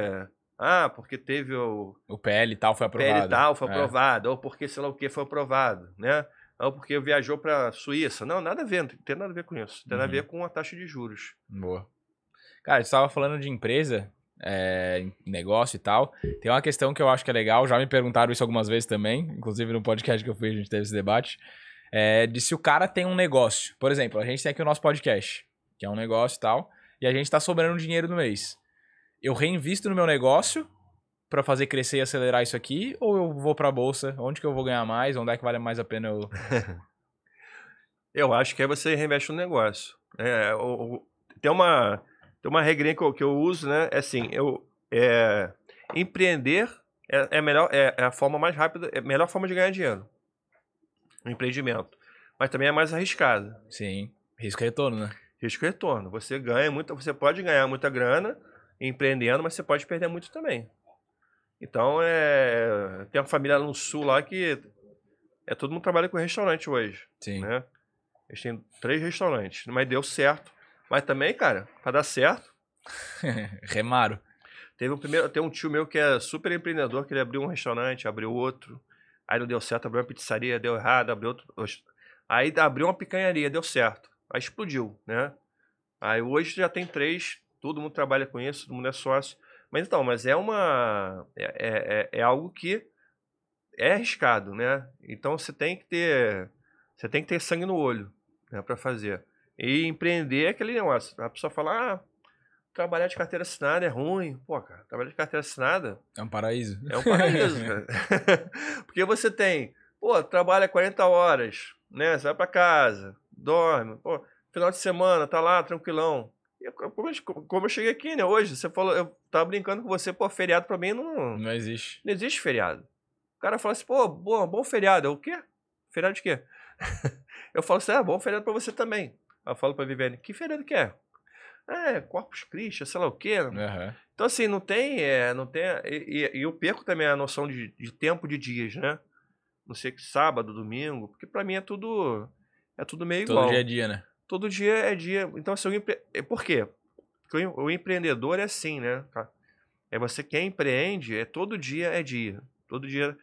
Ah, porque teve o O PL e tal foi aprovado. PL tal foi É. aprovado, ou porque sei lá o que foi aprovado, né? Ou porque viajou para a Suíça. Não, nada a ver, não tem nada a ver com isso. Tem nada a Uhum. ver com a taxa de juros. Boa. Cara, você estava falando de empresa, é, negócio e tal. Tem uma questão que eu acho que é legal, já me perguntaram isso algumas vezes também, inclusive no podcast que eu fui, a gente teve esse debate. É, de se o cara tem um negócio. Por exemplo, a gente tem aqui o nosso podcast, que é um negócio e tal, e a gente tá sobrando dinheiro no mês. Eu reinvisto no meu negócio para fazer crescer e acelerar isso aqui, ou eu vou pra bolsa? Onde que eu vou ganhar mais? Onde é que vale mais a pena eu. Eu acho que aí você reinveste no negócio. É, o- o- tem, uma, tem uma regrinha que eu, que eu uso, né? É assim, eu, é, empreender é, é, melhor, é, é a forma mais rápida, é a melhor forma de ganhar dinheiro. O empreendimento. Mas também é mais arriscado. Sim, risco e retorno, né? Risco e retorno. Você ganha muito, você pode ganhar muita grana empreendendo, mas você pode perder muito também. Então é. Tem uma família lá no sul lá que é todo mundo trabalha com restaurante hoje, Sim. né? Eles têm três restaurantes, mas deu certo. Mas também, cara, para dar certo, Remaro. teve um primeiro, tem um tio meu que é super empreendedor, que ele abriu um restaurante, abriu outro, aí não deu certo, abriu uma pizzaria, deu errado, abriu outro, aí abriu uma picanharia, deu certo, aí explodiu, né? Aí hoje já tem três, todo mundo trabalha com isso, todo mundo é sócio. Mas então, mas é uma, é, é, é- é algo que é arriscado, né? Então você tem que ter, você tem que ter sangue no olho, né, para fazer. E empreender é aquele negócio. A pessoa fala, ah, trabalhar de carteira assinada é ruim. Pô, cara, trabalhar de carteira assinada É um paraíso. é um paraíso, cara. Porque você tem, pô, trabalha 40 horas, né? Você vai pra casa, dorme, pô, final de semana, tá lá, tranquilão. E eu- Como eu, cheguei aqui, né, hoje, você falou, eu tava brincando com você, pô, feriado pra mim não, Não existe. não existe feriado. O cara fala assim, pô, bom, bom feriado. Eu, o quê? Feriado de quê? eu falo assim, ah, bom feriado pra você também. Aí eu falo pra Viviane, que feriado que é? É, Corpus Christi, sei lá o quê. Aham. Então, assim, não tem. É, não tem e, e- eu perco também a noção de, de tempo de dias, né? Não sei que sábado, domingo, porque pra mim é tudo. É tudo meio Todo igual. dia é dia, né? Todo dia é dia. Então, o empre... é, por quê? Porque o em- o empreendedor é assim, né? É você quem empreende, é todo dia é dia. Todo dia.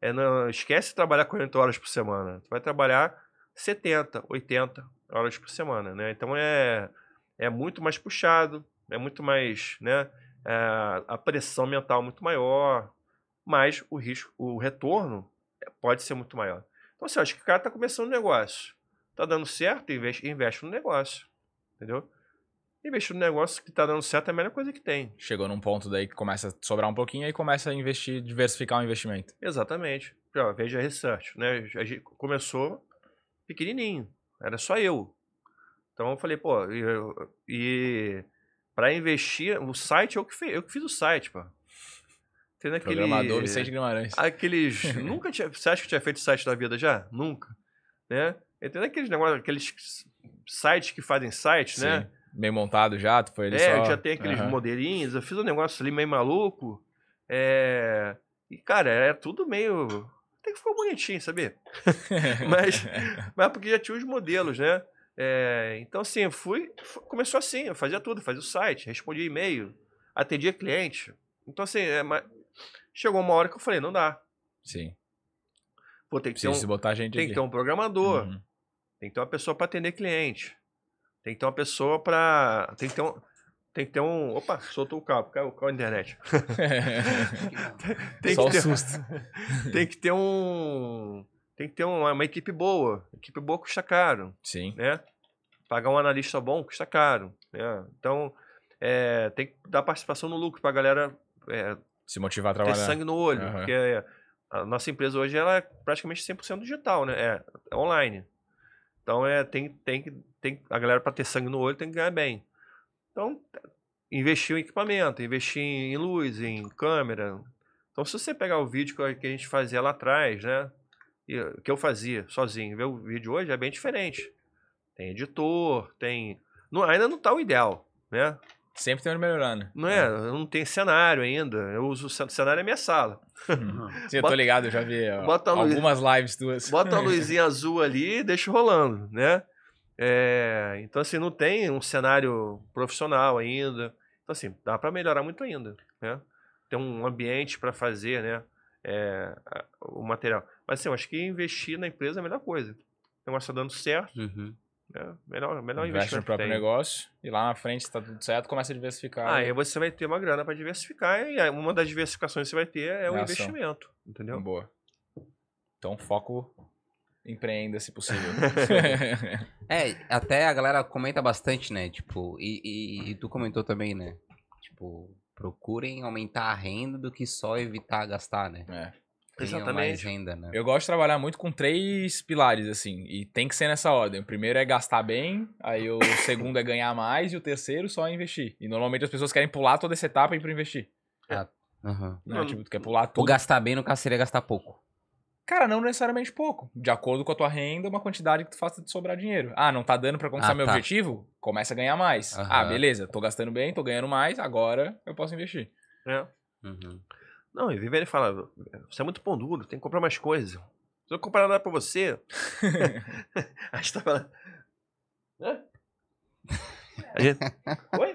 É não, esquece de trabalhar 40 horas por semana. Tu vai trabalhar 70, 80 horas por semana, né? Então é, é muito mais puxado, é muito mais, né? é, a pressão mental muito maior, mas o risco, o retorno pode ser muito maior. Então, assim, eu acho que o cara tá começando um negócio, tá dando certo, investe, investe no negócio, entendeu? Investir no negócio que tá dando certo é a melhor coisa que tem. Chegou num ponto daí que começa a sobrar um pouquinho e começa a investir, diversificar o investimento. Exatamente. Ó, veja a research, né? A gente começou pequenininho, era só eu. Então eu falei, pô, e, e para investir, o site eu que, fiz, eu que fiz o site, pô. Tendo aquele, Programador Vicente Guimarães. aqueles, nunca tinha, você acha que tinha feito site da vida já? Nunca, né? Entendeu aqueles negócios, aqueles sites que fazem sites, né? Sim. Bem montado já, tu foi ali É, só... eu já tenho aqueles Aham. modelinhos, eu fiz um negócio ali meio maluco. É... E, cara, é tudo meio. Até que ficou bonitinho, sabia? Mas, mas porque já tinha os modelos, né? É, Então, assim, eu fui. fu- Começou assim, eu fazia tudo, fazia o site, respondia e-mail, atendia cliente. Então, assim, é, chegou uma hora que eu falei, não dá. Sim. Pô, tem que ter um, botar gente tem que ter um programador. Uhum. Tem que ter uma pessoa para atender cliente. Tem que ter uma pessoa para. Tem que ter um. Tem que ter um. Opa, soltou o cabo, caiu, caiu a internet. Tem Só que ter, susto. tem que ter um. Tem que ter uma, uma equipe boa. Equipe boa custa caro, Sim. né? Pagar um analista bom custa caro. Né? Então, é, tem que dar participação no lucro pra galera é, Se motivar a ter trabalhar. sangue no olho. Aham. Porque é, a nossa empresa hoje ela é praticamente 100% digital, né? É, é online. Então é, tem, tem, tem, a galera para ter sangue no olho tem que ganhar bem. Então, investir em equipamento, investir em luz, em câmera. Então, se você pegar o vídeo que a gente fazia lá atrás, né? que eu fazia sozinho, ver o vídeo hoje é bem diferente. Tem editor, tem. não- ainda não tá o ideal, né? Sempre tem onde melhorar, né? Não é, não tem cenário ainda. Eu uso o cen- cenário é minha sala. Sim, eu tô Bota- ligado, eu já vi ó, bota a luz. algumas lives tuas. Bota a luzinha azul ali e deixa rolando, né? É, então, assim, não tem um cenário profissional ainda. Então, assim, dá para melhorar muito ainda, né? Tem um ambiente para fazer, né? é, o material. Mas, assim, eu acho que investir na empresa é a melhor coisa. O negócio tá dando certo, Uhum. Né? Melhor, melhor Investe no próprio tem. negócio e lá na frente, se tá tudo certo, começa a diversificar. Ah, aí você vai ter uma grana para diversificar e aí uma das diversificações que você vai ter é o É ação. investimento, entendeu? Boa. Então, foco empreenda, se possível. É, até a galera comenta bastante, né? Tipo, e, e- e tu comentou também, né? Tipo, procurem aumentar a renda do que só evitar gastar, né? É. Tenham mais Exatamente. renda, né? Eu gosto de trabalhar muito com três pilares, assim, e tem que ser nessa ordem. O primeiro é gastar bem, aí o segundo é ganhar mais, e o terceiro só é investir. E normalmente as pessoas querem pular toda essa etapa e ir pra investir. Aham. Né? Não, Tipo, tu quer pular O tudo. gastar bem, no caso, seria gastar pouco. Cara, não necessariamente pouco. De acordo com a tua renda, uma quantidade que tu faça de sobrar dinheiro. Ah, não tá dando pra conquistar Ah, meu tá. objetivo? Começa a ganhar mais. Aham. Ah, beleza, tô gastando bem, tô ganhando mais, agora eu posso investir. É. Uhum. Não, e Viviane fala, você é muito pão duro, tem que comprar mais coisas. Se eu comprar nada pra você. a gente tá falando. Hã? A gente... Oi?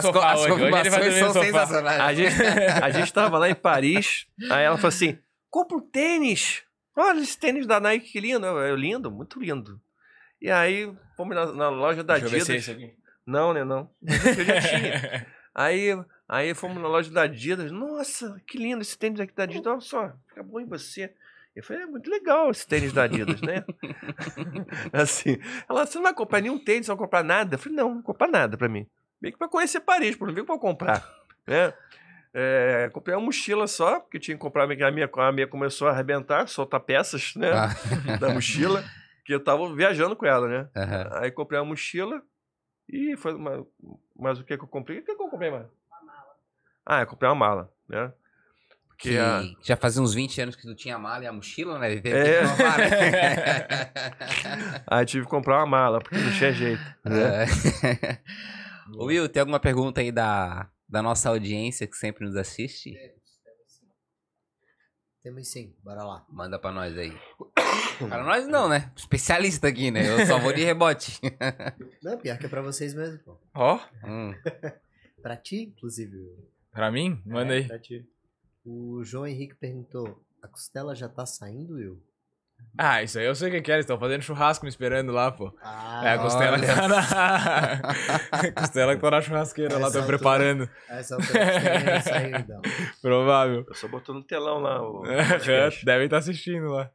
Sofá. Hoje sofá. sensacionais. A gente, a gente tava lá em Paris, aí ela falou assim: compra um tênis. Olha esse tênis da Nike, que lindo. Eu, eu, lindo, muito lindo. E aí, fomos na, na loja da Deixa eu ver Adidas. se é esse aqui. Não, né, não. Eu já tinha. Aí, aí fomos na loja da Adidas. Nossa, que lindo esse tênis aqui da Adidas. Olha só, fica bom em você. Eu falei, é muito legal esse tênis da Adidas, né? assim, ela, você não vai comprar nenhum tênis, você não vai comprar nada? Eu falei, não, não vou comprar nada pra mim. Vem que pra conhecer Paris, não vem pra comprar, né? É, comprei uma mochila só, porque eu tinha que comprar, a minha, a minha começou a arrebentar, soltar peças, né, Ah, da mochila, que eu tava viajando com ela, né? aham. Aí comprei uma mochila, E foi uma, mas o que que eu comprei? O que que eu comprei, mano? Ah, eu comprei uma mala, né? Porque Que a- já fazia uns 20 anos que tu tinha a mala e a mochila, né? Teve que É. Aí tive que comprar uma mala, porque não tinha jeito. Né? Ô, Will, tem alguma pergunta aí da, da nossa audiência que sempre nos assiste? Temos sim, bora lá. Manda pra nós aí. Para nós não, né? Especialista aqui, né? Eu só vou de rebote. Não, pior que é pra vocês mesmo, pô. Ó, Hum. Pra ti, inclusive. Pra mim? Manda É, aí. Pra ti. O João Henrique perguntou: a costela já tá saindo, Will? Ah, isso aí eu sei o que que é. Eles estão fazendo churrasco me esperando lá, pô. Ah, é, a costela olha que tá na... a costela que tá na churrasqueira lá, Essa tô altura. preparando. Essa altura saiu então. Provável. Eu só botou no telão lá o É. Devem estar assistindo lá.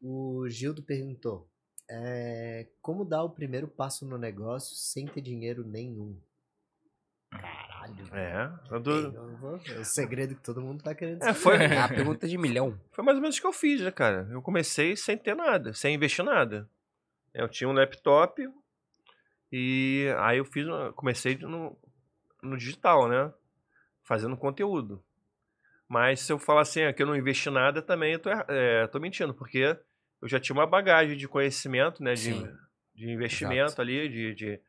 O Gildo perguntou: é, como dar o primeiro passo no negócio sem ter dinheiro nenhum? Caralho. É, É o segredo que todo mundo tá querendo é saber. foi, É a pergunta de milhão. foi mais ou menos o que eu fiz, né, cara? Eu comecei sem ter nada, sem investir nada. Eu tinha um laptop e aí eu fiz, comecei no, no digital, né? Fazendo conteúdo. Mas se eu falar assim, ah, que eu não investi nada, também eu tô, é, tô mentindo, porque eu já tinha uma bagagem de conhecimento, né? De, Sim. de investimento ali, de, de,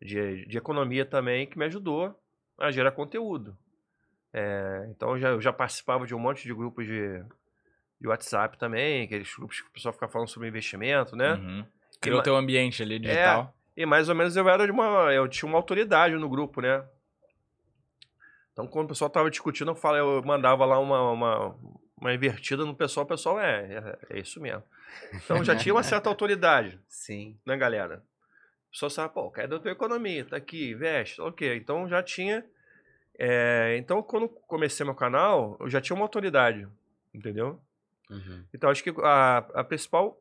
de, de economia também, que me ajudou a gerar conteúdo. É, então eu já, eu já participava de um monte de grupos de, de WhatsApp também, aqueles grupos que o pessoal fica falando sobre investimento, né? Uhum. Criou ma- teu ambiente ali digital. E mais ou menos eu era de uma. Eu tinha uma autoridade no grupo, né? Então, quando o pessoal tava discutindo, eu, falava, eu mandava lá uma, uma, uma invertida no pessoal, o pessoal, é, é, é isso mesmo. Então já tinha uma certa autoridade, Sim. né, galera? O pessoal sabe, pô, quer da tua economia, tá aqui, investe, ok. Então já tinha. é, então, quando comecei meu canal, eu já tinha uma autoridade, entendeu? Uhum. Então, acho que a, a principal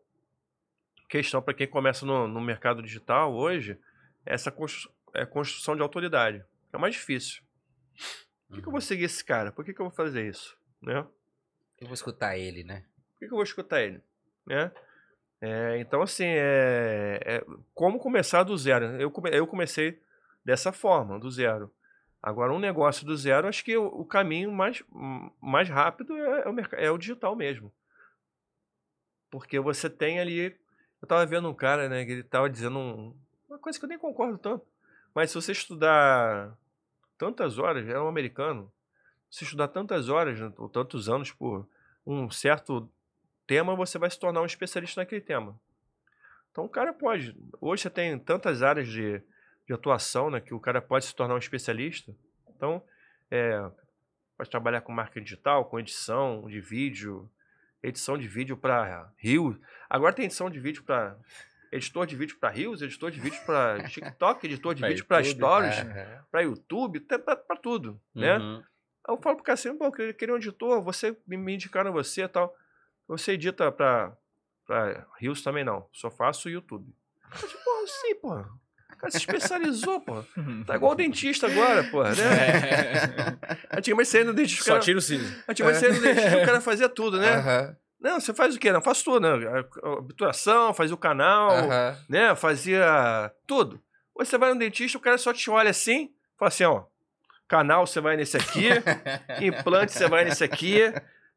questão para quem começa no, no mercado digital hoje é essa constru- é construção de autoridade. É o mais difícil. Por que, que eu vou seguir esse cara? Por que, que eu vou fazer isso? Né? Eu vou escutar ele, né? Por que, que eu vou escutar ele? Né? É, então, assim, é, é como começar do zero. Eu, come- eu comecei dessa forma, do zero. Agora, um negócio do zero, acho que o, o caminho mais, mais rápido é, é o, é o digital mesmo. Porque você tem ali. Eu tava vendo um cara, né, que ele tava dizendo um- uma coisa que eu nem concordo tanto. Mas se você estudar tantas horas, é um americano, se estudar tantas horas, né, ou tantos anos por um certo tema, você vai se tornar um especialista naquele tema. Então o cara pode. Hoje você tem tantas áreas de, de atuação, né, que o cara pode se tornar um especialista. Então, é, pode trabalhar com marketing digital, com edição de vídeo, edição de vídeo para Reels. Agora tem edição de vídeo para editor de vídeo para Reels, editor de vídeo para TikTok, editor de Pra vídeo para Stories, É. para YouTube, para tudo, né? Uhum. Aí eu falo pro cara assim, pô, eu queria- um editor, você me indicaram você e tal. Você edita pra, pra Rios também não, só faço YouTube. Eu digo, pô, sim. O cara se especializou, pô. Tá igual o dentista agora, pô, né? É. Antigamente você ia no dentista, o Só cara, tira o siso. antigamente você ia no dentista, o cara fazia tudo, né? Aham. Não, você faz o quê? Não, faço tudo, né? Obturação, fazia o canal, né? Fazia tudo. Hoje você vai no dentista, o cara só te olha assim, fala assim, ó, canal você vai nesse aqui, implante você vai nesse aqui,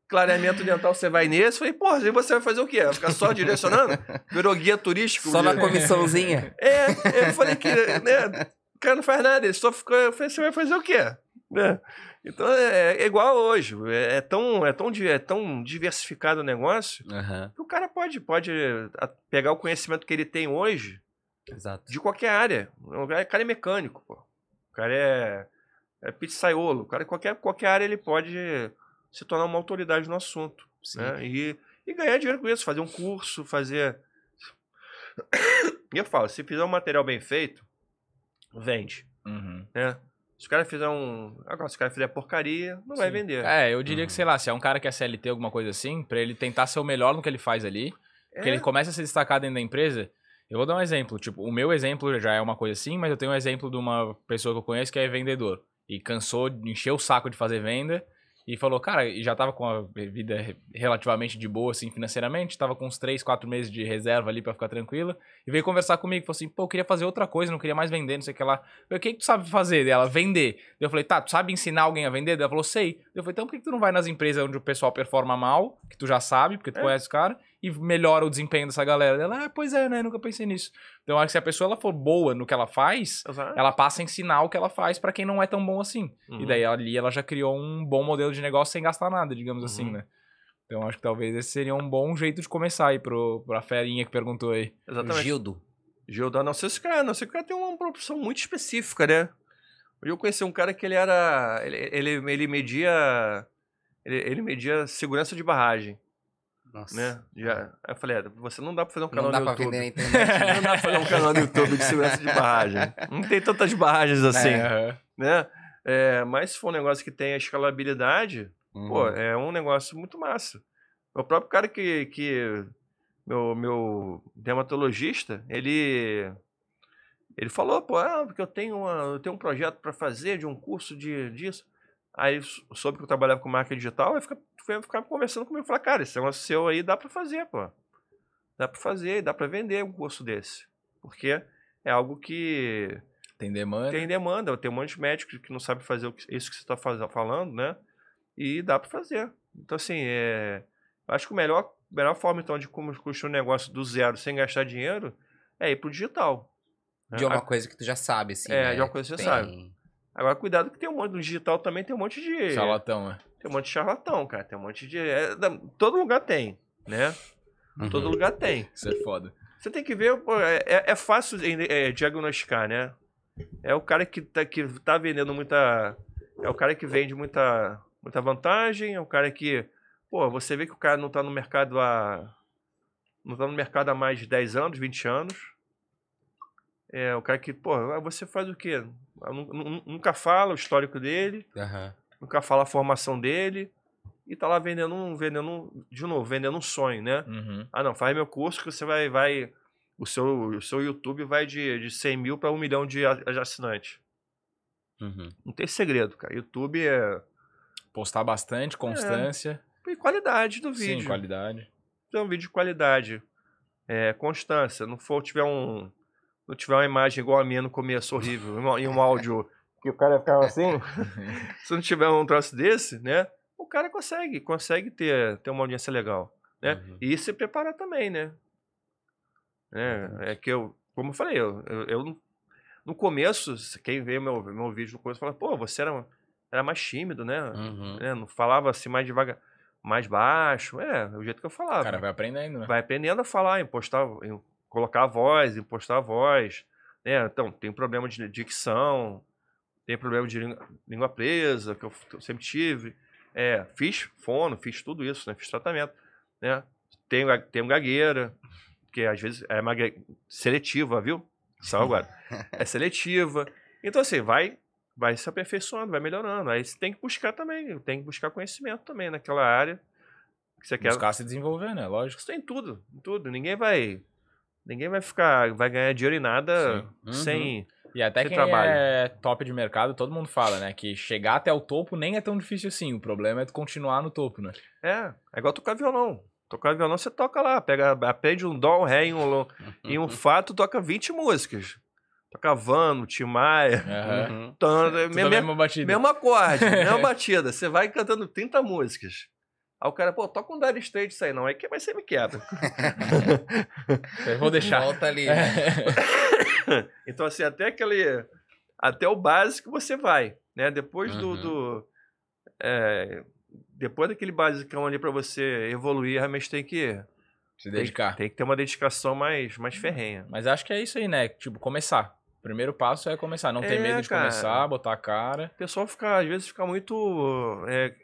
clareamento dental você vai nesse. Falei, porra, e você vai fazer o quê? Vai ficar só direcionando? Virou guia turístico? Só na comissãozinha. É, eu falei que, né, o cara não faz nada, ele só ficou, eu falei, você vai fazer o quê? Né? Então é, é igual hoje, é, é tão, é, tão, é tão diversificado o negócio Aham. que o cara pode, pode pegar o conhecimento que ele tem hoje Exato. de qualquer área. O cara o cara é mecânico, pô. O cara é, é pizzaiolo. O cara, qualquer, qualquer área, ele pode se tornar uma autoridade no assunto. Sim. Né? E, e ganhar dinheiro com isso, fazer um curso, fazer. E eu falo, se fizer um material bem feito, vende. Uhum. Né? Se o cara fizer um. Agora, se o cara fizer porcaria, não vai Sim. vender. É, eu diria Uhum. que, sei lá, se é um cara que é CLT, alguma coisa assim, pra ele tentar ser o melhor no que ele faz ali, É. ele começa a se destacar dentro da empresa. Eu vou dar um exemplo. Tipo, o meu exemplo já é uma coisa assim, mas eu tenho um exemplo de uma pessoa que eu conheço que é vendedor. E cansou, encheu o saco de fazer venda E falou, cara, e já tava com a vida re- relativamente de boa, assim, financeiramente, tava com uns 3, 4 meses de reserva ali pra ficar tranquila. E veio conversar comigo, falou assim, pô, eu queria fazer outra coisa, não queria mais vender, não sei o que lá. Eu falei, o que, que tu sabe fazer? Dela, vender. Eu falei, tá, tu sabe ensinar alguém a vender? Ela falou, sei. Eu falei, então por que que tu não vai nas empresas onde o pessoal performa mal, que tu já sabe, porque tu É. conhece o cara, e melhora o desempenho dessa galera? Ela, ah, pois é, né, nunca pensei nisso. Então, eu acho que se a pessoa ela for boa no que ela faz, Exato. ela passa a ensinar o que ela faz pra quem não é tão bom assim. Uhum. E daí ali ela já criou um bom modelo de negócio sem gastar nada, digamos assim, Uhum. né? Então acho que talvez esse seria um bom jeito de começar aí pro, pra ferinha que perguntou aí. Exatamente. Gildo. Gildan, não sei se o cara, não sei se o cara tem uma profissão muito específica, né? Hoje eu conheci um cara que ele era. Ele, ele, ele media. Ele, ele media segurança de barragem, Nossa. né? Já, aí eu falei, é, você não dá pra fazer um canal Não dá no pra YouTube. vender na internet. Não dá pra fazer um canal no YouTube de segurança de barragem. Não tem tantas barragens assim, É, né? É, mas se for um negócio que tem a escalabilidade, pô, Uhum. é um negócio muito massa. O próprio cara que. que meu, meu dermatologista, ele. Ele falou, pô, ah, porque eu tenho, uma, eu tenho um projeto para fazer de um curso de, disso. Aí sou- soube que eu trabalhava com marketing digital, aí fica, ficar conversando comigo. Falei, cara, esse negócio seu aí dá para fazer, pô. Dá para fazer, dá para vender um curso desse. Porque é algo que Tem demanda. tem demanda, tem um monte de médicos que não sabe fazer isso que você está falando, né? E dá para fazer. Então, assim, é, acho que a melhor, melhor forma, então, de como construir um negócio do zero sem gastar dinheiro é ir pro digital. né? De uma coisa que tu já sabe, assim. É, né? de uma coisa que você Tem- sabe. Agora, cuidado que tem um monte, no digital também tem um monte de... Charlatão, né? Tem um monte de charlatão, cara. Tem um monte de... é, todo lugar tem, né? Uhum. Todo lugar tem. Isso é foda. Você tem que ver, pô, é, é- é fácil é, diagnosticar, né? É o cara que tá, que tá vendendo muita. É o cara que vende muita, muita vantagem, é o cara que. Pô, você vê que o cara não tá no mercado há. Não tá no mercado há mais de 10 anos, 20 anos. É o cara que, pô, ah, você faz o quê? Nu- nu- Nunca fala o histórico dele, Aham. nunca fala a formação dele. E tá lá vendendo um, vendendo um, de novo, vendendo um sonho, né? Uhum. Ah, não, faz meu curso que você vai. vai o, seu, o seu YouTube vai de, de 100 mil para 1 milhão de assinantes. Uhum. Não tem segredo, cara. YouTube é. Postar bastante, constância. E qualidade do Sim, vídeo. qualidade. Então, um vídeo de qualidade. É, constância. Não for tiver um. Não tiver uma imagem igual a minha no começo, horrível. e um- áudio que o cara ficava assim. se não tiver um troço desse, né? O cara consegue, consegue ter, ter uma audiência legal. Né? Uhum. E se preparar também, né? É, é que eu, como eu falei, eu, eu, eu no começo, quem vê meu, meu vídeo no começo fala, pô, você era, era mais tímido, né? Uhum. né? Não falava assim mais devagar, mais baixo. É, o jeito que eu O falava. cara vai aprendendo, né? Vai aprendendo a falar, em colocar a voz, impostar a voz. Né? Então, tem problema de dicção, tem problema de língua, presa, que eu, que eu sempre tive. É, fiz fono, fiz tudo isso, né? Fiz tratamento. Né? Tenho, tenho gagueira, que às vezes é uma seletiva, viu? Só agora. É seletiva. Então, assim, vai, vai se aperfeiçoando, vai melhorando. Aí você tem que buscar também, tem que buscar conhecimento também naquela área que você quer. Buscar se desenvolver, né? Lógico. Isso tem tudo, tudo. Ninguém vai. Ninguém vai ficar. Vai ganhar dinheiro em nada Sim. Uhum. sem. E até Sem quem trabalho. é top de mercado, todo mundo fala, né? Que chegar até o topo nem é tão difícil assim. O problema é tu continuar no topo, né? É, é igual tocar violão. Tocar violão, você toca lá, pega, aprende um dó, um ré e um, lo- e um fá, tu toca 20 músicas. Toca Vano, Tim Maia. Uhum. mesmo, batida. mesmo acorde, mesma batida. Você vai cantando 30 músicas. Aí o cara, pô, toca um Dire Straits aí não. Aí que vai ser me quebra. Eu vou deixar. Volta ali. né? Então, assim, até aquele. Até o básico você vai, né? Depois do. Uhum. do- é, depois daquele basicão ali pra você evoluir, realmente tem que. Se dedicar. Tem que ter uma dedicação mais, mais ferrenha. Mas acho que é isso aí, né? Tipo, começar. O primeiro passo é começar. Não ter É, medo de cara. começar, botar a cara. O pessoal fica, às vezes, fica muito. É,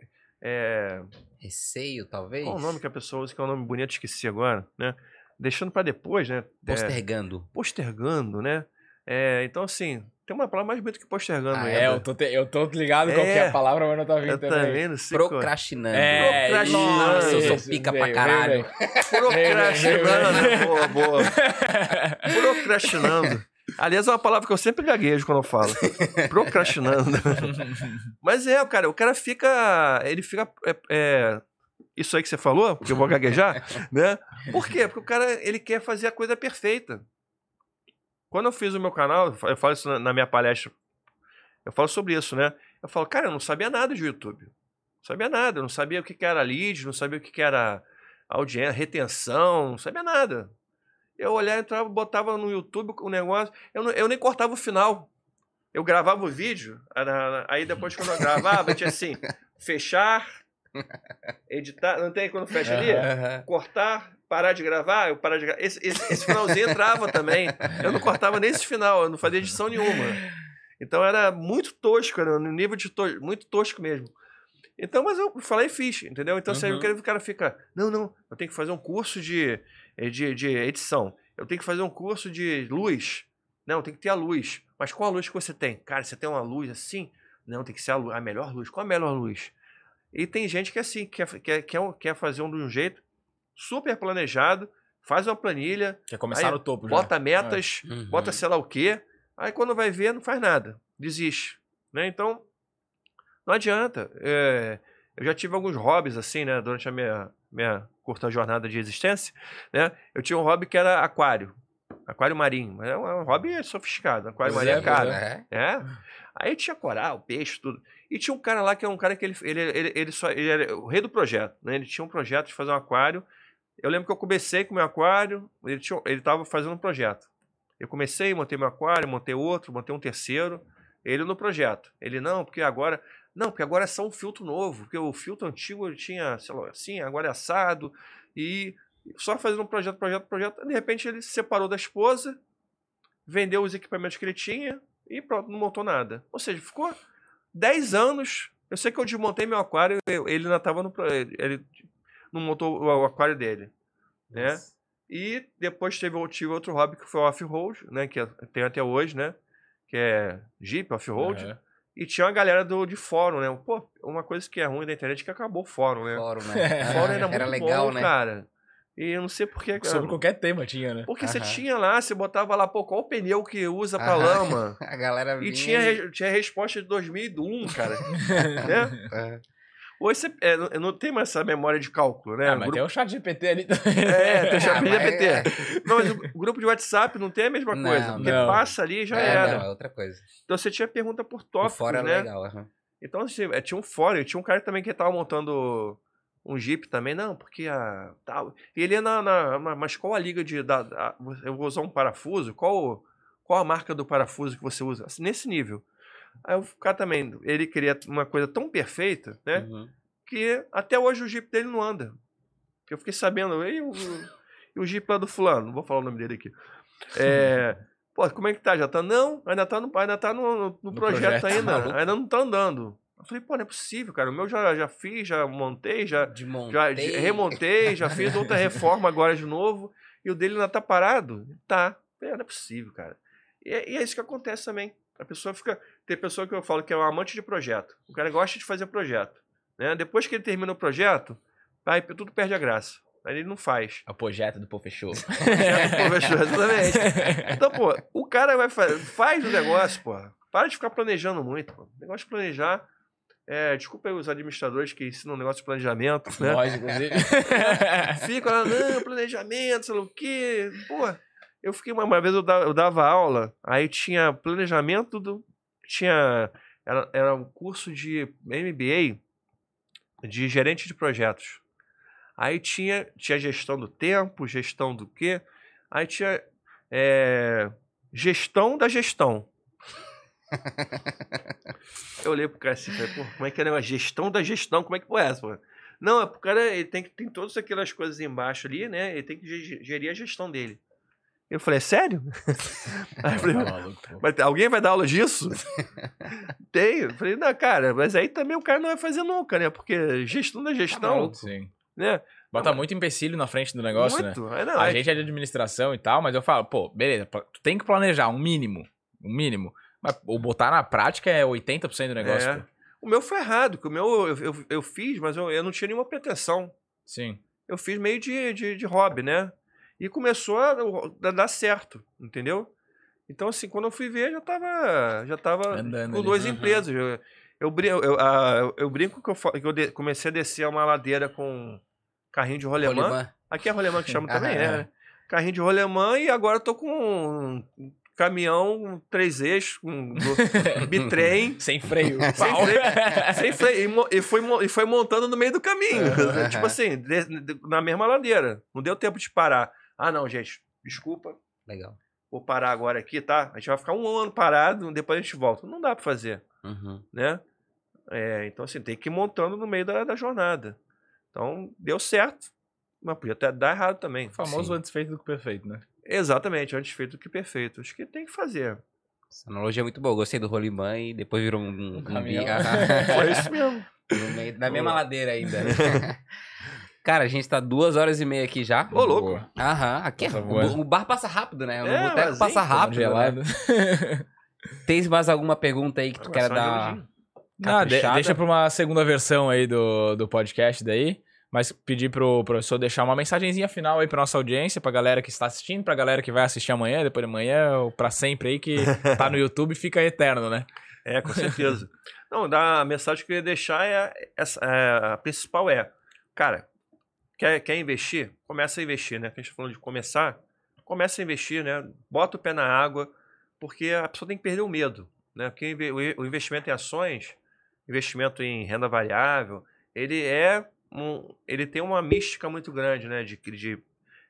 é, Receio, talvez? qual o nome que a pessoa usa, que é um nome bonito, esqueci agora, né? Deixando pra depois, né? É, Postergando. postergando, né? É, então, assim, tem uma palavra mais bonita que postergando Ah, ainda. é, eu tô, te- eu tô ligado qual que é É. a palavra, mas não tá vindo Eu também. também não sei qual é. Procrastinando. É, Procrastinando. Nossa, eu sou pica veio, pra caralho. veio, Procrastinando, vem, né? Boa, boa. Procrastinando. Aliás, é uma palavra que eu sempre gaguejo quando eu falo. Procrastinando. Mas é, cara, o cara fica. Ele fica. é, é, isso aí que você falou, porque eu vou gaguejar, né? Por quê? Porque o cara ele quer fazer a coisa perfeita. Quando eu fiz o meu canal, eu falo isso na- minha palestra, eu falo sobre isso, né? Eu falo, cara, eu não sabia nada de YouTube. Não sabia nada, eu não sabia o que era lead, não sabia o que era audiência, retenção, não sabia nada. Eu olhava, entrava, botava no YouTube o negócio, eu, não- eu nem cortava o final. Eu gravava o vídeo, aí depois quando eu gravava, tinha assim, fechar, editar, não tem quando fecha ali? Cortar, parar de gravar, eu parar de gravar. Esse, esse, esse finalzinho entrava também. Eu não cortava nem esse final, eu não fazia edição nenhuma. Então era muito tosco, era no nível de to muito tosco mesmo. Então, mas eu falei e fiz, entendeu? Então você Uhum. uhum. o cara fica, não, não, eu tenho que fazer um curso de, de, de edição. Eu tenho que fazer um curso de luz. Não, tem que ter a luz. Mas qual a luz que você tem? Cara, você tem uma luz assim? Não, tem que ser a, luz, a melhor luz. Qual a melhor luz? E tem gente que é assim, quer, quer, quer, um- quer fazer um de um jeito super planejado, faz uma planilha, Quer começar no topo já. bota metas, Uhum. bota sei lá o quê, aí quando vai ver não faz nada, desiste, né? Então, não adianta. É, eu já tive alguns hobbies assim, né, durante a minha, minha curta jornada de existência, né? Eu tinha um hobby que era aquário, aquário marinho, mas é um, é hobby sofisticado, aquário Pois marinho é, é caro, É. é. Aí tinha coral, peixe, tudo. E tinha um cara lá que é um cara que ele, ele, ele, ele só, ele era o rei do projeto, né? Ele tinha um projeto de fazer um aquário. Eu lembro que eu comecei com o meu aquário, ele, tinha, ele tava fazendo um projeto. Eu comecei, montei meu aquário, montei outro, montei um terceiro. Ele no projeto. Ele, não, porque agora. Não, porque agora é só um filtro novo. Porque o filtro antigo ele tinha, sei lá, assim, agora é assado. E só fazendo um projeto, projeto, projeto. De repente ele se separou da esposa, vendeu os equipamentos que ele tinha e pronto, não montou nada. Ou seja, ficou 10 anos. Eu sei que eu desmontei meu aquário, ele ainda estava no. Ele, não montou o, aquário dele. Né? E depois teve, tive outro hobby que foi o off-road, né? Que tenho até hoje, né? Que é Jeep, off-road. E tinha uma galera do, de fórum, né? Pô, uma coisa que é ruim da internet é que acabou o fórum, né? Fórum, né? O fórum era muito Era legal, bom, né? cara. E eu não sei porquê. Sobre qualquer tema tinha, né? Porque você Aham. tinha lá, você botava lá, pô, qual o pneu que usa pra Aham. lama? A galera vinha E tinha, re- tinha resposta de 2001, cara. né? É. Hoje você é, não, tem mais essa memória de cálculo, né? Ah, mas grupo- tem o chat GPT ali também. É, tem o chat Ah, mas GPT. é- Não, mas o grupo de WhatsApp não tem a mesma Não, coisa. Porque não. passa ali e já É, era. não, é outra coisa. Então você tinha pergunta por O tópicos, fora é né? legal. aham. Então assim, é, tinha um e tinha um cara também que tava montando um Jeep também, não, porque a. Tal. E ele ia na, na- Mas qual a liga de. Da, da- eu vou usar um parafuso? Qual, qual a marca do parafuso que você usa? Assim, nesse nível. Aí o cara também, ele queria uma coisa tão perfeita, né? Uhum. Que até hoje o Jeep dele não anda. Eu fiquei sabendo, e o, e o Jeep lá do fulano, não vou falar o nome dele aqui. É. Pô, como é que tá? Já tá? Não, ainda tá no, ainda tá no, no- no projeto, projeto, ainda. maluco. ainda não tá andando. Eu falei, pô, não é possível, cara. O meu já, já fiz, já montei, já, já remontei, já fiz outra reforma agora de novo. E o dele ainda tá parado? Tá. Falei, "Ah, não é possível, cara. E é, e é isso que acontece também. A pessoa fica. Tem pessoa que eu falo que é um amante de projeto. O cara gosta de fazer projeto. Né? Depois que ele termina o projeto, aí tudo perde a graça. Aí ele não faz. É o projeto do Pô Fechou. Pô, fechou, exatamente. Então, pô, o cara vai fazer. Faz o negócio, pô. Para de ficar planejando muito, pô. O negócio de planejar. É, desculpa aí os administradores que ensinam um negócio de planejamento, né? Nós, inclusive. Fica lá, não, planejamento, sei lá o quê. Pô, eu fiquei uma, uma vez, eu dava, eu dava aula, aí tinha planejamento do. Tinha. Era, era um curso de MBA de gerente de projetos. Aí tinha, tinha gestão do tempo, gestão do quê? Aí tinha é, gestão da gestão. Eu olhei pro cara assim, falei, pô, como é que é negócio? Gestão da gestão, como é que foi essa, pô? Não, é pro cara, ele tem que tem todas aquelas coisas embaixo ali, né? Ele tem que ge- gerir a gestão dele. Eu falei, é sério? Aí eu falei, Tá mas alguém vai dar aula disso? tem. Eu falei, não, cara, mas aí também o cara não vai fazer nunca, né? Porque gestão da gestão, maluco. Sim. né? Bota muito empecilho na frente do negócio, né? Muito. Aí, não, A aí- gente é de administração e tal, mas eu falo, pô, beleza, tu tem que planejar um mínimo. Um mínimo. Mas o botar na prática é 80% do negócio. É. O meu foi errado, que o meu eu, eu, eu fiz, mas eu, eu não tinha nenhuma pretensão. Sim. Eu fiz meio de, de, de hobby, né? E começou a, a dar certo, entendeu? Então, assim, quando eu fui ver, já tava, já tava Andando com ali. duas Uhum. empresas. Eu, eu, eu, ah, eu- brinco que eu, que eu de- comecei a descer uma ladeira com carrinho de rolemã. Rolimã. Aqui é rolemã que chama também, Aham. né? Carrinho de rolemã e agora eu tô com um caminhão, três eixos, um bitrem. Sem freio. Sem freio, sem freio. E, e foi, e foi montando no meio do caminho. Tipo assim, de- de- na mesma ladeira. Não deu tempo de parar. Ah, não, gente, desculpa. Legal. Vou parar agora aqui, tá? A gente vai ficar um ano parado, depois a gente volta. Não dá pra fazer, Uhum. né? É, então, assim, tem que ir montando no meio da, da jornada. Então, deu certo, mas podia até dar errado também. O famoso Sim. antes feito do que perfeito, né? Exatamente, antes feito do que perfeito. Acho que tem que fazer. Essa analogia é muito boa. Gostei do rolimã e depois virou um, um, um bi- Foi isso mesmo. No meio- na mesma ladeira ainda. né? Cara, a gente tá duas horas e meia aqui já. Ô, louco. Boa. Aham, aqui é, o, o bar passa rápido, né? O É, boteco mas, passa hein, rápido. né? Gelado. Tem mais alguma pergunta aí que tu Ah, quer dar? Não, de- deixa pra uma segunda versão aí do, do podcast daí. Mas pedir pro professor deixar uma mensagenzinha final aí pra nossa audiência, pra galera que está assistindo, pra galera que vai assistir amanhã, depois de amanhã, ou pra sempre aí, que tá no YouTube e fica eterno, né? É, com certeza. Não, da a mensagem que eu ia deixar é, essa, é, a principal é, cara, quer, quer investir? Começa a investir, né? A gente tá falando de começar, começa a investir, né? Bota o pé na água, porque a pessoa tem que perder o medo, né? Porque o investimento em ações, investimento em renda variável, ele é um, ele tem uma mística muito grande, né? De, de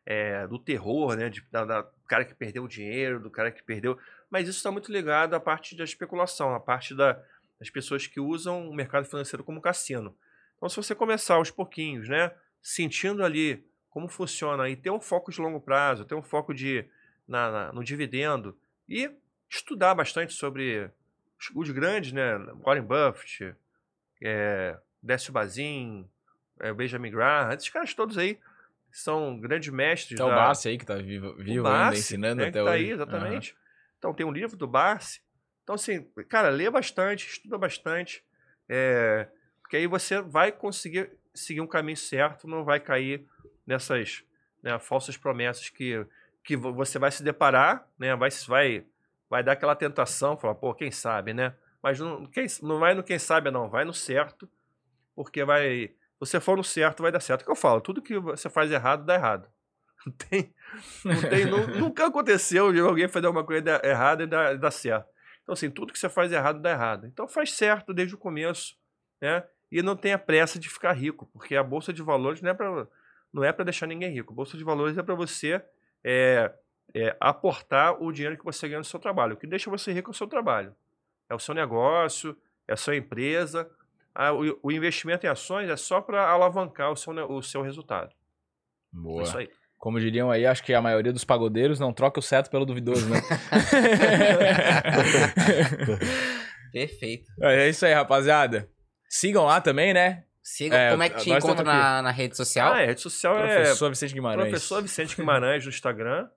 é, do terror, né? De, da, da- do cara que perdeu o dinheiro, do cara que perdeu mas isso está muito ligado à parte da especulação, à parte da- das pessoas que usam o mercado financeiro como cassino. Então, se você começar aos pouquinhos, né, sentindo ali como funciona e ter um foco de longo prazo, ter um foco de na- na- no dividendo e estudar bastante sobre os, grandes, né, Warren Buffett, é, Décio Bazin, é, Benjamin Graham, esses caras todos aí são grandes mestres Até o da, Barsi aí, que tá vivo, o vivo ainda, Barsi, ensinando né, até que tá hoje. aí, exatamente. Então tem um livro do Barsi. Então, assim, cara, lê bastante, estuda bastante. é, porque aí você vai conseguir seguir um caminho certo, não vai cair nessas né, falsas promessas que, que vo- você vai se deparar, né? Vai, vai, vai dar aquela tentação, falar, pô, quem sabe, né? Mas não, quem, não vai no quem sabe, não, vai no certo, porque vai. Você for no certo, vai dar certo. É o que eu falo, tudo que você faz errado, dá errado. Não tem. Não tem nu- nunca aconteceu de alguém fazer uma coisa errada e dar, dar certo. Então, assim, tudo que você faz errado, dá errado. Então, faz certo desde o começo, né? E não tenha pressa de ficar rico, porque a Bolsa de Valores não é para não é para deixar ninguém rico. A Bolsa de Valores é para você é, é, aportar o dinheiro que você ganha no seu trabalho. O que deixa você rico é o seu trabalho. É o seu negócio, é a sua empresa. Ah, o, o investimento em ações é só para alavancar o seu, o seu resultado. É Boa. isso aí. Como diriam aí, acho que a maioria dos pagodeiros não troca o certo pelo duvidoso, né? Perfeito. é isso aí, rapaziada. Sigam lá também, né? Siga, É, como é que te encontra na, na rede social? Ah, é, rede social é Professor Vicente Guimarães. Professor Vicente Guimarães no Instagram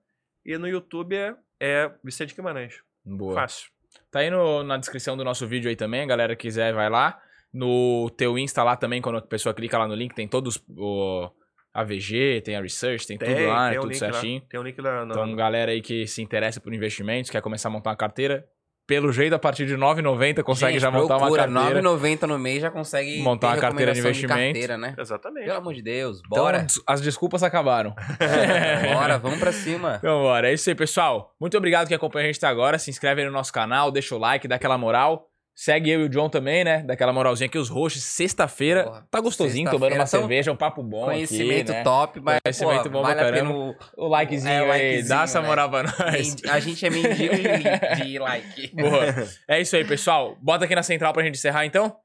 e no YouTube é, é Vicente Guimarães. Boa. Fácil. Tá aí no- na descrição do nosso vídeo aí também, a galera que quiser vai lá. No teu Insta lá também, quando a pessoa clica lá no link, tem todos o AVG, tem a Research, tem, tudo lá, tem é um tudo link certinho. lá. Tem um link lá. na- Então, galera aí que se interessa por investimentos, quer começar a montar uma carteira, pelo jeito, a partir de R$ 9,90 consegue Gente, já montar uma procura, carteira. 9,90 no mês já consegue Montar uma carteira de investimento. carteira, né? Exatamente. Pelo amor de Deus, Então, bora. des- as desculpas acabaram. bora, vamos pra cima. Então, bora. É isso aí, pessoal. Muito obrigado que acompanha a gente até agora. Se inscreve aí no nosso canal, deixa o like, dá aquela moral. Segue eu e o John também, né? Daquela moralzinha aqui, os roxos. Sexta-feira. Tá gostosinho, tomando sexta-feira, uma tão- cerveja, um papo bom Conhecimento aqui, né? top, mas Conhecimento pô, bom pra vale a pena caramba. o, O likezinho É, o aí, likezinho, dá essa né? moral pra nós. A gente é mendigo de, de like. Boa. É isso aí, pessoal. Bota aqui na central pra gente encerrar, então.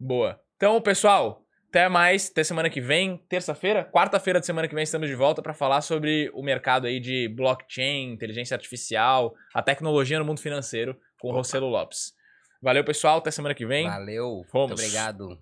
Boa. Então, pessoal, até mais. Até semana que vem, terça-feira. Quarta-feira de semana que vem estamos de volta pra falar sobre o mercado aí de blockchain, inteligência artificial, a tecnologia no mundo financeiro com o Rossello Lopes. Valeu, pessoal. Até semana que vem. Valeu, Fomos. muito obrigado.